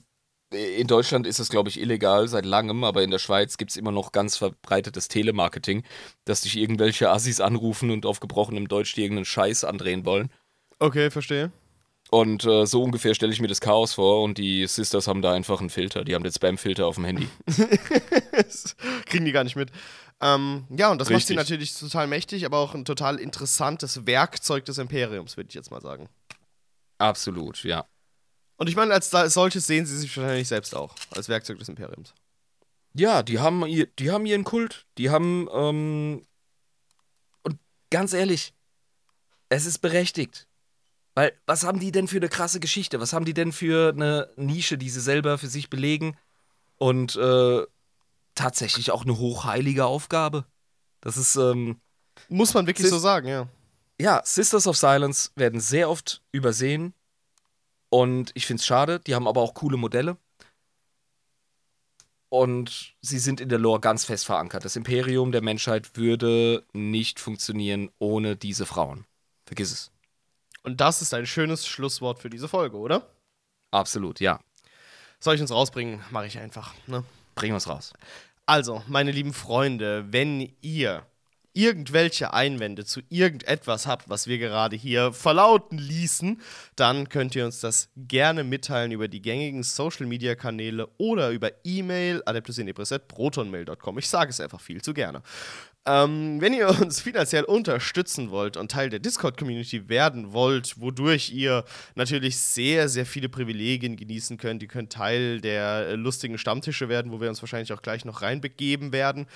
B: in Deutschland ist es, glaube ich, illegal seit langem, aber in der Schweiz gibt es immer noch ganz verbreitetes Telemarketing, dass dich irgendwelche Assis anrufen und auf gebrochenem Deutsch dir irgendeinen Scheiß andrehen wollen.
A: Okay, verstehe.
B: Und äh, so ungefähr stelle ich mir das Chaos vor und die Sisters haben da einfach einen Filter. Die haben den Spam-Filter auf dem Handy. [laughs]
A: kriegen die gar nicht mit. Ähm, ja, und das Richtig. macht sie natürlich total mächtig, aber auch ein total interessantes Werkzeug des Imperiums, würde ich jetzt mal sagen.
B: Absolut, ja.
A: Und ich meine, als, solches sehen sie sich wahrscheinlich selbst auch, als Werkzeug des Imperiums.
B: Ja, die haben, ihr, die haben ihren Kult. Die haben, ähm, und ganz ehrlich, es ist berechtigt. Weil, was haben die denn für eine krasse Geschichte? Was haben die denn für eine Nische, die sie selber für sich belegen? Und äh, tatsächlich auch eine hochheilige Aufgabe. Das ist, ähm,
A: Muss man wirklich Sis so sagen, ja.
B: Ja, Sisters of Silence werden sehr oft übersehen und ich finde es schade, die haben aber auch coole Modelle. Und sie sind in der Lore ganz fest verankert. Das Imperium der Menschheit würde nicht funktionieren ohne diese Frauen. Vergiss es.
A: Und das ist ein schönes Schlusswort für diese Folge, oder?
B: Absolut, ja.
A: Soll ich uns rausbringen? Mache ich einfach. Ne?
B: Bring uns raus.
A: Also, meine lieben Freunde, wenn ihr irgendwelche Einwände zu irgendetwas habt, was wir gerade hier verlauten ließen, dann könnt ihr uns das gerne mitteilen über die gängigen Social Media Kanäle oder über E-Mail adeptusinebris.protonmail.com. Ich sage es einfach viel zu gerne. Ähm, wenn ihr uns [laughs] finanziell unterstützen wollt und Teil der Discord-Community werden wollt, wodurch ihr natürlich sehr, sehr viele Privilegien genießen könnt, ihr könnt Teil der lustigen Stammtische werden, wo wir uns wahrscheinlich auch gleich noch reinbegeben werden.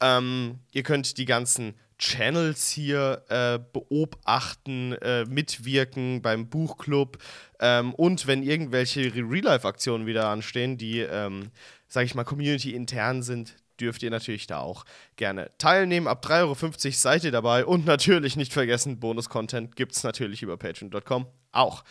A: Ähm, ihr könnt die ganzen Channels hier äh, beobachten, äh, mitwirken beim Buchclub ähm, und wenn irgendwelche Real-Life-Aktionen wieder anstehen, die, ähm, sag ich mal, community-intern sind, dürft ihr natürlich da auch gerne teilnehmen. Ab 3,50 Euro seid ihr dabei und natürlich nicht vergessen, Bonus-Content gibt es natürlich über patreon.com auch.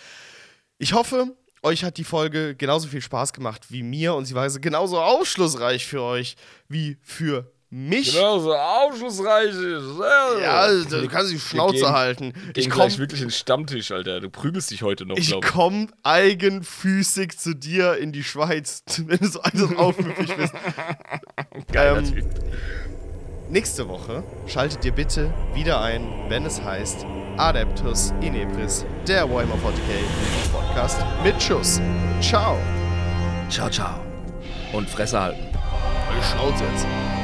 A: Ich hoffe, euch hat die Folge genauso viel Spaß gemacht wie mir und sie war genauso aufschlussreich für euch wie für mich.
B: Genau, so aufschlussreich ist.
A: Ja, also, du kannst die Schnauze gehen, halten.
B: Ich komme wirklich in den Stammtisch, Alter. Du prügelst dich heute noch,
A: Ich komme eigenfüßig zu dir in die Schweiz, [laughs] wenn du so einfach aufmüpfig bist. [laughs]
B: Geiler ähm, Typ.
A: Nächste Woche schaltet ihr bitte wieder ein, wenn es heißt Adeptus Inebris, der Warhammer 40k Podcast mit Schuss. Ciao.
B: Ciao, ciao. Und Fresse halten.
A: Schnauze jetzt.